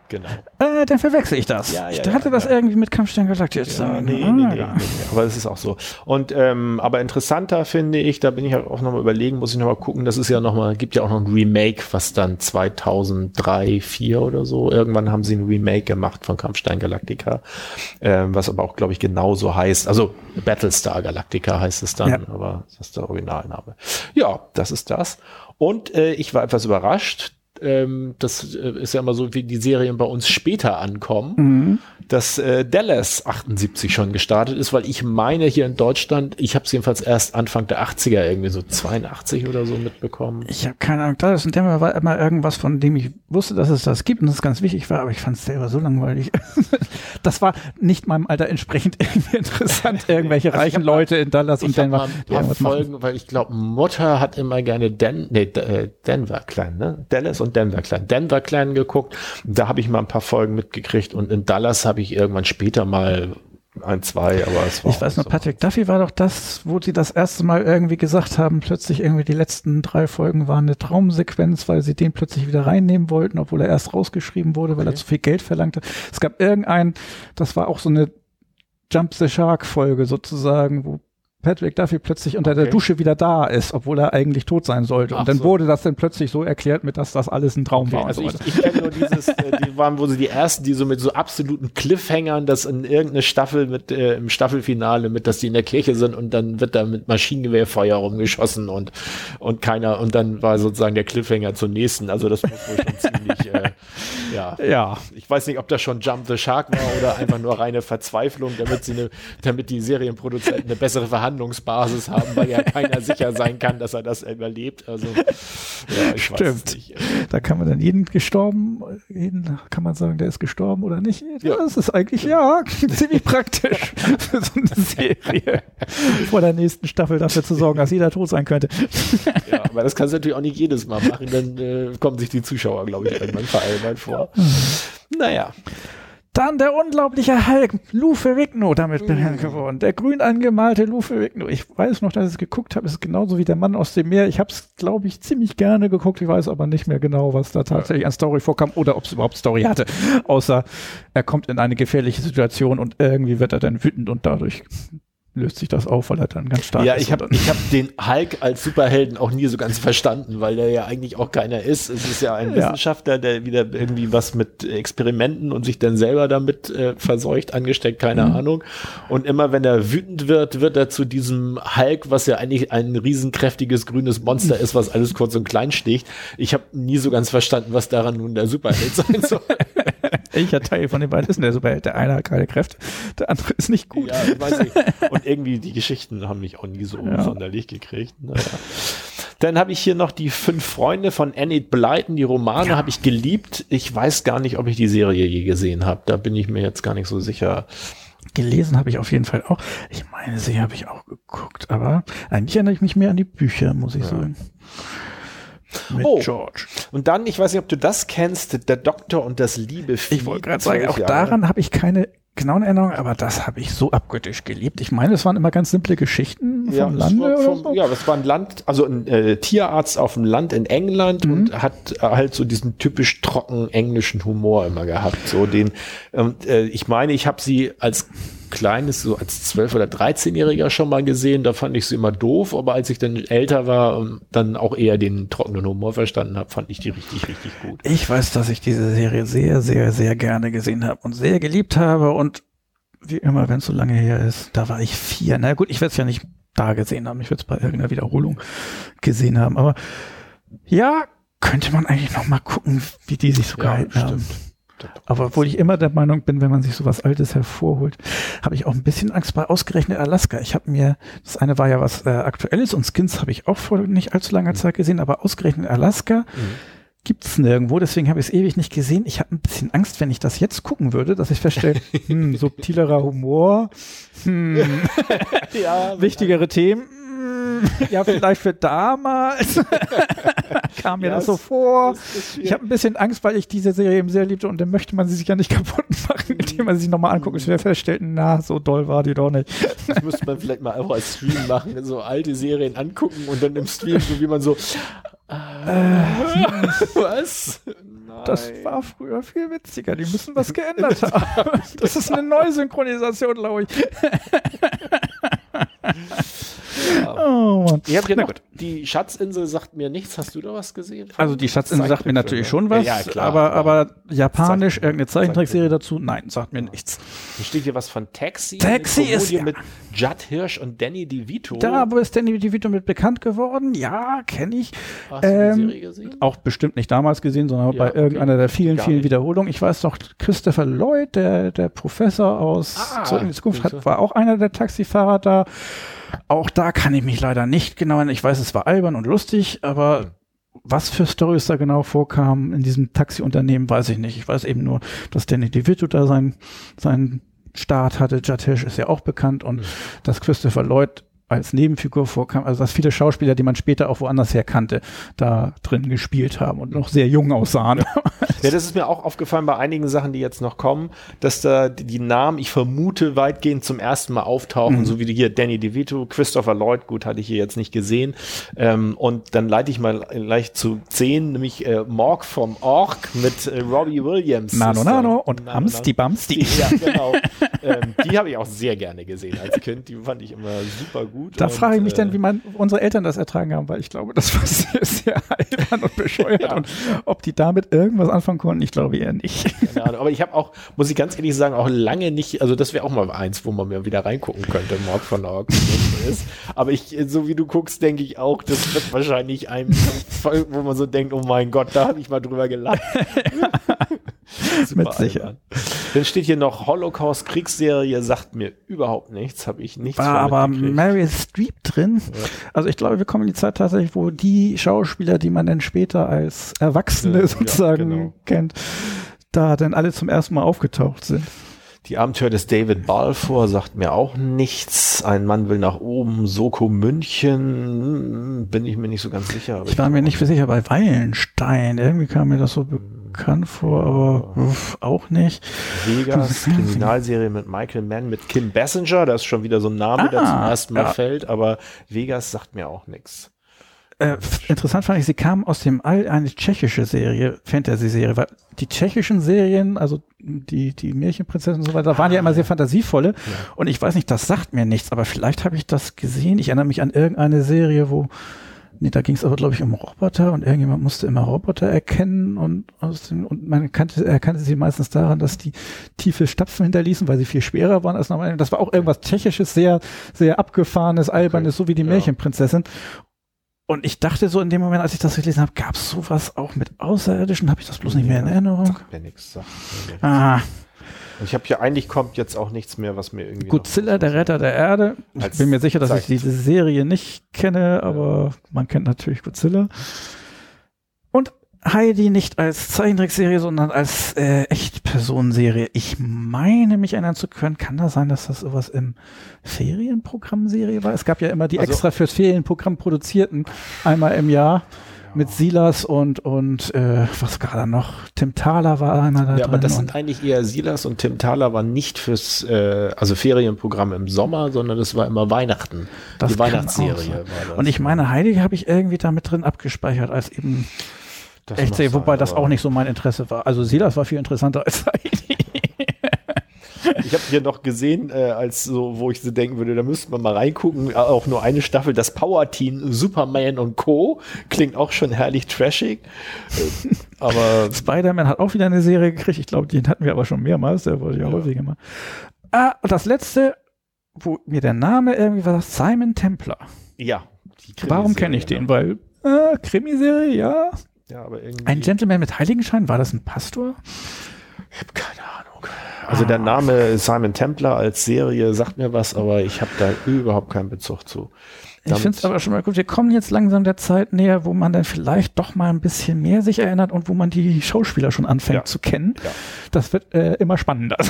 Genau. Äh, dann verwechsel ich das. Ja, ja, ich hatte ja, das irgendwie mit Kampfstern Galactic zu Ja, nee, Ah, nee, nee, nee, aber es ist auch so. Und ähm, aber interessanter finde ich, da bin ich auch nochmal überlegen, muss ich nochmal gucken, das ist ja nochmal, gibt ja auch noch ein Remake, was dann 2003, 4 oder so, irgendwann haben sie ein Remake gemacht von Kampfstein Galactica, ähm, was aber auch, glaube ich, genauso heißt, also Battlestar Galactica heißt es dann, aber das ist der Originalname. Ja, das ist das. Und äh, ich war etwas überrascht, ähm, das äh, ist ja immer so, wie die Serien bei uns später ankommen, Mhm. dass äh, Dallas 78 schon gestartet ist, weil ich meine hier in Deutschland, ich habe es jedenfalls erst Anfang der 80er irgendwie so 82 oder so mitbekommen. Ich habe keine Ahnung, das und Denver war immer irgendwas, von dem ich wusste, dass es das gibt und das ganz wichtig war, aber ich fand es selber so langweilig. das war nicht meinem Alter entsprechend irgendwie interessant, irgendwelche Also ich reichen mal- Leute in Dallas und Ich habe Denver. mal ein paar machen. Folgen, weil ich glaube, Mutter hat immer gerne Den nee, äh, Denver Clan, ne? Dallas und Denver Clan. Denver Clan geguckt. Da habe ich mal ein paar Folgen mitgekriegt und in Dallas habe ich irgendwann später mal ein, zwei, aber es war Ich weiß noch, so. Patrick Duffy war doch das, wo sie das erste Mal irgendwie gesagt haben, plötzlich irgendwie die letzten drei Folgen waren eine Traumsequenz, weil sie den plötzlich wieder reinnehmen wollten, obwohl er erst rausgeschrieben wurde, weil er zu viel Geld verlangte. Es gab irgendein, das war auch so eine Jump the Shark Folge sozusagen, wo Patrick Duffy plötzlich unter der Okay. Dusche wieder da ist, obwohl er eigentlich tot sein sollte. Ach und dann so. wurde das dann plötzlich so erklärt, mit dass das alles ein Traum Okay, war. also ich, so weiter. ich kenne nur dieses, äh, die waren wohl so die ersten, die so mit so absoluten Cliffhangern, dass in irgendeine Staffel mit äh, im Staffelfinale mit, dass die in der Kirche sind und dann wird da mit Maschinengewehrfeuer rumgeschossen und und keiner und dann war sozusagen der Cliffhanger zur nächsten. Also das muss wohl schon ziemlich, äh, ja. ja, Ich weiß nicht, ob das schon Jump the Shark war oder einfach nur reine Verzweiflung, damit sie eine, damit die Serienproduzenten eine bessere Verhandlungsbasis haben, weil ja keiner sicher sein kann, dass er das überlebt. Also ja, Stimmt. da kann man dann jeden gestorben, jeden kann man sagen, der ist gestorben oder nicht. Ja. Das ist eigentlich, ja, ziemlich praktisch für so eine Serie. Vor der nächsten Staffel dafür zu sorgen, dass jeder tot sein könnte. Ja, aber das kannst du natürlich auch nicht jedes Mal machen, dann äh, kommen sich die Zuschauer, glaube ich, irgendwann veralbert vor. Naja, Dann der unglaubliche Hulk, Lou Ferrigno, damit bekannt geworden. Der grün angemalte Lou Ferrigno. Ich weiß noch, dass ich es geguckt habe. ist genauso wie der Mann aus dem Meer. Ich habe es, glaube ich, ziemlich gerne geguckt. Ich weiß aber nicht mehr genau, was da tatsächlich an Story vorkam oder ob es überhaupt Story hatte. Außer er kommt in eine gefährliche Situation und irgendwie wird er dann wütend und dadurch löst sich das auf, weil er dann ganz stark ja, ist. ich habe ich hab den Hulk als Superhelden auch nie so ganz verstanden, weil der ja eigentlich auch keiner ist. Es ist ja ein Ja. Wissenschaftler, der wieder irgendwie was mit Experimenten und sich dann selber damit äh, verseucht, angesteckt, keine Mhm. Ahnung. Und immer wenn er wütend wird, wird er zu diesem Hulk, was ja eigentlich ein riesenkräftiges grünes Monster ist, was alles kurz und klein sticht. Ich habe nie so ganz verstanden, was daran nun der Superheld sein soll. Welcher Teil von den beiden ist denn der Superheld? Der eine hat keine Kräfte, der andere ist nicht gut. Ja, ich weiß nicht. Und irgendwie die Geschichten haben mich auch nie so Ja. sonderlich gekriegt. Naja. Dann habe ich hier noch die fünf Freunde von Enid Blyton. Die Romane habe ich geliebt. Ich weiß gar nicht, ob ich die Serie je gesehen habe. Da bin ich mir jetzt gar nicht so sicher. Gelesen habe ich auf jeden Fall auch. Ich meine, sie habe ich auch geguckt, aber eigentlich erinnere ich mich mehr an die Bücher, muss ich sagen. Mit Oh. George. Und dann, ich weiß nicht, ob du das kennst, der Doktor und das liebe Vieh. Ich wollte gerade sagen, auch Jahre. daran habe ich keine genauen Erinnerungen, aber das habe ich so abgöttisch geliebt. Ich meine, es waren immer ganz simple Geschichten Ja, vom Lande vom, so. ja, das war ein Land, also ein äh, Tierarzt auf dem Land in England Mhm. und hat äh, halt so diesen typisch trocken englischen Humor immer gehabt. So den, und, äh, ich meine, ich habe sie als kleines, so als 12- oder 13-Jähriger schon mal gesehen. Da fand ich sie immer doof, aber als ich dann älter war und dann auch eher den trockenen Humor verstanden habe, fand ich die richtig, richtig gut. Ich weiß, dass ich diese Serie sehr, sehr, sehr gerne gesehen habe und sehr geliebt habe und wie immer, wenn es so lange her ist, da war ich vier. Na gut, ich werde es ja nicht da gesehen haben. Ich werde es bei irgendeiner Wiederholung gesehen haben. Aber ja, könnte man eigentlich noch mal gucken, wie die sich so gehalten haben. Aber obwohl ich immer der Meinung bin, wenn man sich sowas Altes hervorholt, habe ich auch ein bisschen Angst bei ausgerechnet Alaska. Ich habe mir, das eine war ja was äh, Aktuelles und Skins habe ich auch vor nicht allzu langer Zeit gesehen, aber ausgerechnet Alaska gibt's nirgendwo, deswegen habe ich es ewig nicht gesehen. Ich habe ein bisschen Angst, wenn ich das jetzt gucken würde, dass ich feststelle, hm, subtilerer Humor, hm, ja, wichtigere Themen, ja, vielleicht für damals kam mir Ja, das so vor. das ist Ich habe ein bisschen Angst, weil ich diese Serie eben sehr liebte und dann möchte man sie sich ja nicht kaputt machen, indem man sie sich nochmal anguckt und schwer feststellt, na, so doll war die doch nicht. Das müsste man vielleicht mal einfach als Stream machen, so alte Serien angucken und dann im Stream, so wie man so. was? Nein. Das war früher viel witziger. Die müssen was geändert haben. Das ist eine Neusynchronisation, glaube ich. Oh Mann. Ich gedacht, die Schatzinsel sagt mir nichts. Hast du da was gesehen? Also die Schatzinsel sagt mir natürlich schon was, Ja, ja, klar, aber, aber japanisch, Sagt- irgendeine Zeichentrickserie dazu, nein, sagt mir nichts. Hier steht hier was von Taxi. Taxi ist ja- mit Judd Hirsch und Danny DeVito. Da, wo ist Danny DeVito mit bekannt geworden? Ja, kenne ich. Hast du ähm, die Serie gesehen? Auch bestimmt nicht damals gesehen, sondern bei okay. irgendeiner der vielen, Gar vielen nicht. Wiederholungen. Ich weiß doch, Christopher Lloyd, der, der Professor aus Ah, Zurück in die Zukunft, hat, war auch einer der Taxifahrer da. Auch da kann ich mich leider nicht genau erinnern. Ich weiß, es war albern und lustig, aber was für Stories da genau vorkamen in diesem Taxiunternehmen, weiß ich nicht. Ich weiß eben nur, dass Danny DeVito da sein, seinen Start hatte. Hirsch ist ja auch bekannt und dass Christopher Lloyd als Nebenfigur vorkam, also dass viele Schauspieler, die man später auch woanders her kannte, da drin gespielt haben und noch sehr jung aussahen. Ja, das ist mir auch aufgefallen bei einigen Sachen, die jetzt noch kommen, dass da die Namen, ich vermute, weitgehend zum ersten Mal auftauchen, Mhm. so wie hier Danny DeVito, Christopher Lloyd, gut, hatte ich hier jetzt nicht gesehen. Ähm, und dann leite ich mal gleich zu 10, nämlich äh, Morg vom Ork mit äh, Robbie Williams. Nano Nano und Nano, Amsti Bamsti. Ja, genau. ähm, die habe ich auch sehr gerne gesehen als Kind. Die fand ich immer super gut. Gut. Da frage ich mich dann, äh, wie man unsere Eltern das ertragen haben, weil ich glaube, das war sehr, sehr albern und bescheuert. Ja. Und ob die damit irgendwas anfangen konnten, ich glaube eher nicht. Keine Ahnung. Aber ich habe auch, muss ich ganz ehrlich sagen, auch lange nicht, also das wäre auch mal eins, wo man mir wieder reingucken könnte, Morg von Org. Aber ich, so wie du guckst, denke ich auch, das wird wahrscheinlich einem, wo man so denkt, oh mein Gott, da habe ich mal drüber gelacht. Super Mit Sicher. albern. Dann steht hier noch Holocaust Kriegsserie, sagt mir überhaupt nichts, habe ich nichts War aber. Meryl Streep drin. Also ich glaube, wir kommen in die Zeit tatsächlich, wo die Schauspieler, die man dann später als Erwachsene Ja, sozusagen genau. kennt, da dann alle zum ersten Mal aufgetaucht sind. Die Abenteuer des David Balfour sagt mir auch nichts. Ein Mann will nach oben. Soko München hm, bin ich mir nicht so ganz sicher. Ich war mir nicht sicher bei Weilenstein. Irgendwie kam mir das so bekannt vor, aber uff, auch nicht. Vegas, Kriminalserie mit Michael Mann, mit Kim Basinger. Da ist schon wieder so ein Name, der Ah, zum ersten Mal ja. fällt. Aber Vegas sagt mir auch nichts. Äh, interessant fand ich, sie kam aus dem All eine tschechische Serie, Fantasy-Serie, weil die tschechischen Serien, also die, die Märchenprinzessin und so weiter, waren ja immer sehr fantasievolle. Und ich weiß nicht, das sagt mir nichts, aber vielleicht habe ich das gesehen. Ich erinnere mich an irgendeine Serie, wo, nee, da ging es aber, glaube ich, um Roboter und irgendjemand musste immer Roboter erkennen und aus dem, und man kannte, erkannte sie meistens daran, dass die tiefe Stapfen hinterließen, weil sie viel schwerer waren als normal. Das war auch irgendwas Tschechisches, sehr, sehr abgefahrenes, albernes, so wie die Ja. Märchenprinzessin. Und ich dachte so in dem Moment, als ich das gelesen habe, gab es sowas auch mit Außerirdischen? Habe ich das bloß nicht mehr in Erinnerung? Sagt mir nichts. Sagt mir nichts. Ah, Und ich habe hier eigentlich kommt jetzt auch nichts mehr, was mir irgendwie. Godzilla, der Retter der Erde. Ich bin mir sicher, dass ich Zeit. diese Serie nicht kenne, aber man kennt natürlich Godzilla. Und Heidi nicht als Zeichentrickserie, sondern als äh, Echtpersonenserie. Ich meine, mich erinnern zu können. Kann das sein, dass das sowas im Ferienprogrammserie war? Es gab ja immer die Also- extra fürs Ferienprogramm produzierten, einmal im Jahr. Mit Silas und, und äh, was gerade noch? Tim Thaler war einmal da Ja, drin. aber das sind eigentlich eher Silas und Tim Thaler waren nicht fürs äh, also Ferienprogramm im Sommer, sondern das war immer Weihnachten. Das die Weihnachtsserie war das. und ich meine, Heidi habe ich irgendwie da mit drin abgespeichert als eben Das echt Serie, wobei sein, das auch nicht so mein Interesse war. Also Silas war viel interessanter als Heidi. Ich habe hier noch gesehen, äh, als so, wo ich so denken würde, da müsste man mal reingucken, auch nur eine Staffel, das Power Team Superman und Co. Klingt auch schon herrlich trashig. Äh, aber Spider-Man hat auch wieder eine Serie gekriegt. Ich glaube, den hatten wir aber schon mehrmals. Der wurde ja, Ja. häufiger mal. Ah, und das letzte, wo mir der Name irgendwie war, Simon Templar. ja, Warum kenne ich den? Weil, äh, Krimiserie, ja. Ja, aber irgendwie. Ein Gentleman mit Heiligenschein, war das ein Pastor? Ich habe keine Ahnung. Also der Name Simon Templar als Serie sagt mir was, aber ich habe da überhaupt keinen Bezug zu. Ich Damit- finde es aber schon mal gut. Wir kommen jetzt langsam der Zeit näher, wo man dann vielleicht doch mal ein bisschen mehr sich erinnert und wo man die Schauspieler schon anfängt Ja. zu kennen. Ja. Das wird äh, immer spannender.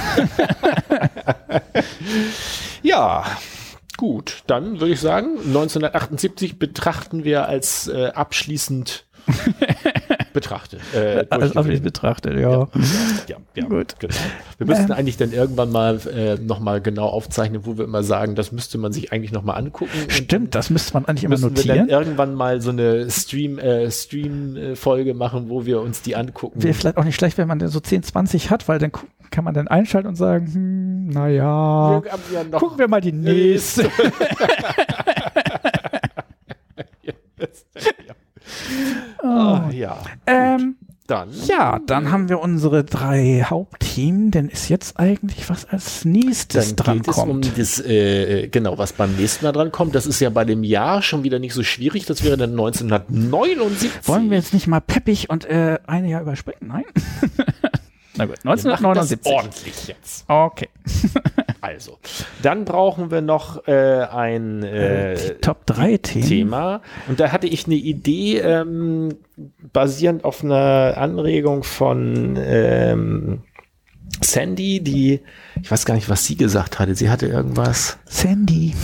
Ja, gut. Dann würde ich sagen, 1978 betrachten wir als äh, abschließend betrachtet. Äh, Alles durchgewesen. betrachtet, ja. ja, ja, Gut. Genau. Wir müssten Ähm. eigentlich dann irgendwann mal äh, nochmal genau aufzeichnen, wo wir immer sagen, das müsste man sich eigentlich nochmal angucken. Stimmt, das müsste man eigentlich immer müssen wir dann notieren. irgendwann mal so eine Stream, äh, Stream-Folge machen, wo wir uns die angucken. Wäre vielleicht auch nicht schlecht, wenn man denn so 10, 20 hat, weil dann kann man dann einschalten und sagen, hm, naja, ja gucken wir mal die nächste. Ah, ja. ähm, Dann. ja, dann haben wir unsere drei Hauptteam, denn ist jetzt eigentlich was als nächstes Dann dran geht es um kommt. das, äh, genau, was beim nächsten Mal dran kommt. Das ist ja bei dem Jahr schon wieder nicht so schwierig. Das wäre dann 1979. Wollen wir jetzt nicht mal peppig und äh, ein Jahr überspringen? Nein? Na gut, Wir machen das 1979. ordentlich jetzt. Okay. Also, dann brauchen wir noch äh, ein äh, Die Top 3 Themen. Thema. Und da hatte ich eine Idee, ähm, basierend auf einer Anregung von ähm, Sandy, die, ich weiß gar nicht, was sie gesagt hatte. Sie hatte irgendwas, Sandy.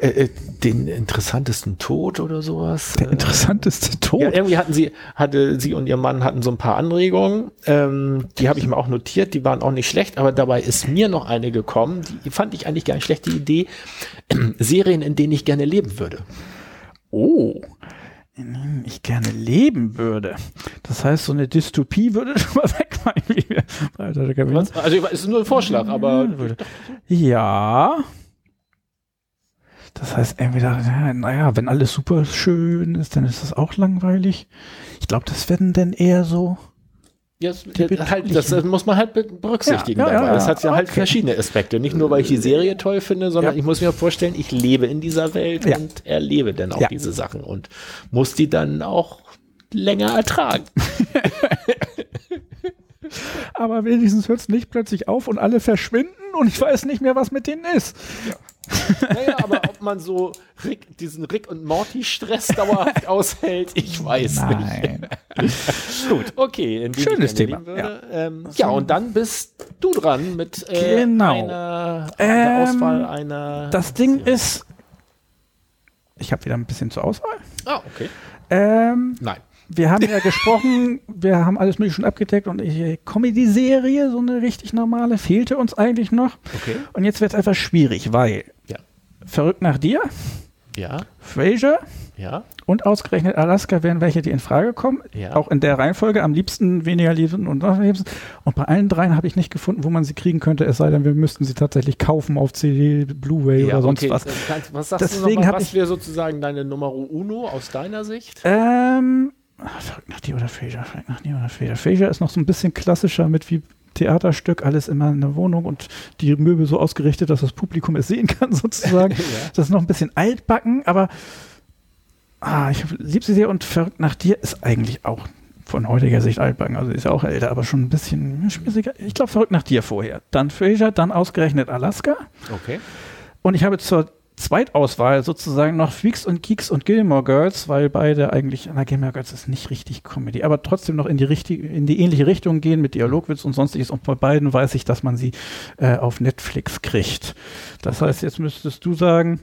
äh, äh, den interessantesten Tod oder sowas. Der Äh, interessanteste Tod. Ja, irgendwie hatten sie, hatte sie und ihr Mann hatten so ein paar Anregungen. Ähm, die habe ich mir auch notiert, die waren auch nicht schlecht, aber dabei ist mir noch eine gekommen, die fand ich eigentlich gar nicht schlecht, die Idee. Serien, in denen ich gerne leben würde. Oh. in denen ich gerne leben würde. Das heißt, so eine Dystopie würde schon mal wegfallen. Also es ist nur ein Vorschlag, aber Ja. Das heißt, entweder, ja, naja, wenn alles super schön ist, dann ist das auch langweilig. Ich glaube, das werden dann eher so. Ja, das, halt, das, das muss man halt be- berücksichtigen. Ja, ja, dabei. ja, das hat ja halt Okay. verschiedene Aspekte. Nicht nur, weil ich die Serie toll finde, sondern ich muss mir vorstellen, ich lebe in dieser Welt und erlebe dann auch diese Sachen und muss die dann auch länger ertragen. Aber wenigstens hört es nicht plötzlich auf und alle verschwinden und ich weiß nicht mehr, was mit denen ist. Naja, aber ob man so Rick, diesen Rick und Morty-Stress dauerhaft aushält, ich weiß nicht. Nein. Gut, okay. Schönes Thema, würde. Ähm, ja, und dann bist du dran mit äh, Genau. einer Ähm, der Auswahl einer. Das Ding ist, ich habe wieder ein bisschen zur Auswahl. Ah, okay. Ähm, Nein. Wir haben ja gesprochen, wir haben alles mögliche schon abgedeckt und die Comedy-Serie, so eine richtig normale, fehlte uns eigentlich noch. Okay. Und jetzt wird es etwas schwierig, weil Ja. Verrückt nach dir, Ja. Frasier Ja. und ausgerechnet Alaska wären welche, die in Frage kommen. Ja. Auch in der Reihenfolge, am liebsten, weniger liebsten und noch liebsten. Und bei allen dreien habe ich nicht gefunden, wo man sie kriegen könnte, es sei denn, wir müssten sie tatsächlich kaufen auf CD, Blu-ray oder sonst okay. was. Was sagst Deswegen du noch mal, hab was ich- wäre sozusagen deine Nummer uno aus deiner Sicht? Ähm, ah, verrückt nach dir oder Frasier, verrückt nach dir oder Frasier. Frasier ist noch so ein bisschen klassischer mit wie Theaterstück, alles immer in der Wohnung und die Möbel so ausgerichtet, dass das Publikum es sehen kann, sozusagen. Das ist noch ein bisschen altbacken, aber ah, ich liebe sie sehr und verrückt nach dir ist eigentlich auch von heutiger Sicht altbacken. Also ist ja auch älter, aber schon ein bisschen schwieriger. Ich glaube, verrückt nach dir vorher. Dann Frasier, dann ausgerechnet Alaska. Okay. Und ich habe zur Zweitauswahl sozusagen noch Freaks und Geeks und Gilmore Girls, weil beide eigentlich, na Gilmore Girls ist nicht richtig Comedy, aber trotzdem noch in die, richtige, in die ähnliche Richtung gehen mit Dialogwitz und sonstiges. Und bei beiden weiß ich, dass man sie äh, auf Netflix kriegt. Das heißt, jetzt müsstest du sagen,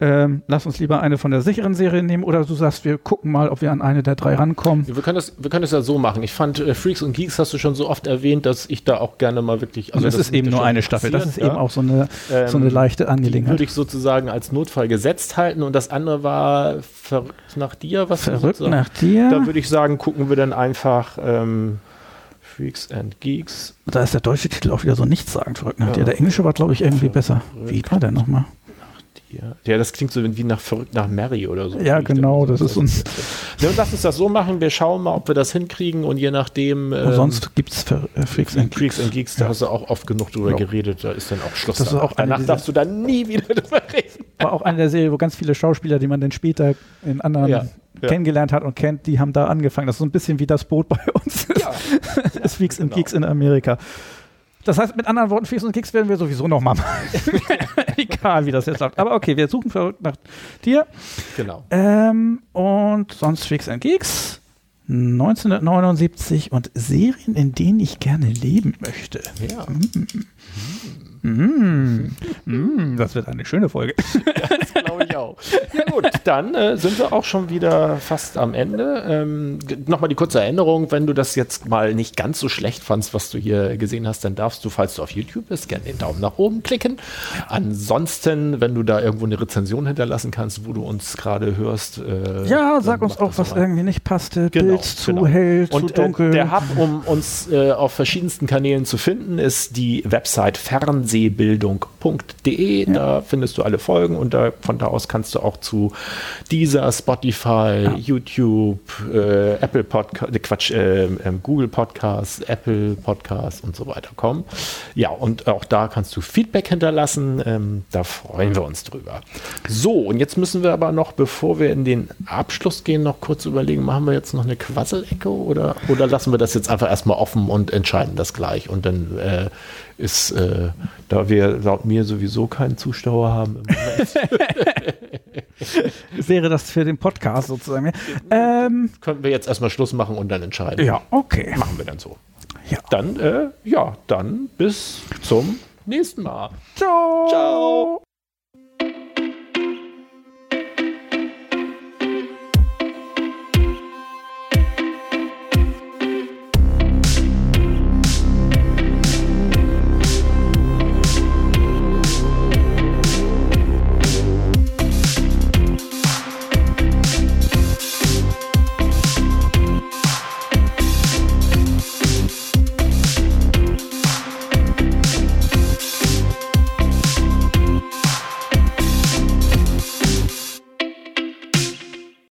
ähm, lass uns lieber eine von der sicheren Serie nehmen oder du sagst, wir gucken mal, ob wir an eine der drei rankommen. Wir können, das, wir können das ja so machen. Ich fand äh, Freaks und Geeks hast du schon so oft erwähnt, dass ich da auch gerne mal wirklich. Also es das ist eben nur eine Staffel. Das ist interessiert, eben ja. auch so eine, so eine Ähm, leichte Angelegenheit. würde ich sozusagen als Notfall gesetzt halten und das andere war verrückt nach dir. Was Verrückt nach dir. Da würde ich sagen, gucken wir dann einfach ähm, Freaks and Geeks. Da ist der deutsche Titel auch wieder so nichtssagend verrückt nach Ja. dir. Der englische war, glaube ich, irgendwie besser. Wie war der nochmal? Ja, ja, das klingt so wie nach verrückt nach Mary oder so. Ja, genau, da- das ist uns- Ja, lass uns das so machen. Wir schauen mal, ob wir das hinkriegen und je nachdem. Und ähm, sonst gibt es äh, Freaks and Freaks and Geeks, da Ja. hast du auch oft genug drüber Ja. geredet. Da ist dann auch Schluss. Das ist danach. auch eine Danach darfst du dann nie wieder drüber reden. War auch eine der Serie, wo ganz viele Schauspieler, die man dann später in anderen Ja, ja. kennengelernt hat und kennt, die haben da angefangen. Das ist so ein bisschen wie das Boot bei uns. Ja. ist Freaks and genau. Geeks in Amerika. Das heißt, mit anderen Worten, Freaks und Geeks werden wir sowieso noch mal machen. Egal, wie das jetzt läuft. Aber okay, wir suchen verrückt nach dir. Genau. Ähm, und sonst Freaks and Geeks. 1979 und Serien, in denen ich gerne leben möchte. Ja. Mm. Mm, das wird eine schöne Folge. glaube ich auch. Ja gut, dann äh, sind wir auch schon wieder fast am Ende. Ähm, Nochmal die kurze Erinnerung, wenn du das jetzt mal nicht ganz so schlecht fandst, was du hier gesehen hast, dann darfst du, falls du auf YouTube bist, gerne den Daumen nach oben klicken. Ansonsten, wenn du da irgendwo eine Rezension hinterlassen kannst, wo du uns gerade hörst. Äh, Ja, sag uns auch, das was mal. irgendwie nicht passte. Genau, Bild zu genau. hell, zu Und dunkel. Äh, der Hub, um uns äh, auf verschiedensten Kanälen zu finden, ist die Website fernsehbildung.de. Da findest du alle Folgen und da, von da aus kannst du auch zu dieser Spotify, YouTube, äh, Apple Podcast, äh, Quatsch, äh, Google Podcasts, Apple Podcasts und so weiter kommen. Ja, und auch da kannst du Feedback hinterlassen. Ähm, da freuen wir uns drüber. So, und jetzt müssen wir aber noch, bevor wir in den Abschluss gehen, noch kurz überlegen, machen wir jetzt noch eine Quasselecke oder, oder lassen wir das jetzt einfach erstmal offen und entscheiden das gleich? Und dann äh, ist, äh, da wir laut mir sowieso keinen Zuschauer haben, wäre das für den Podcast sozusagen. Ähm, können wir jetzt erstmal Schluss machen und dann entscheiden. ja, okay. Machen wir dann so. Ja. Dann, äh, ja, dann bis zum nächsten Mal. Ciao. Ciao.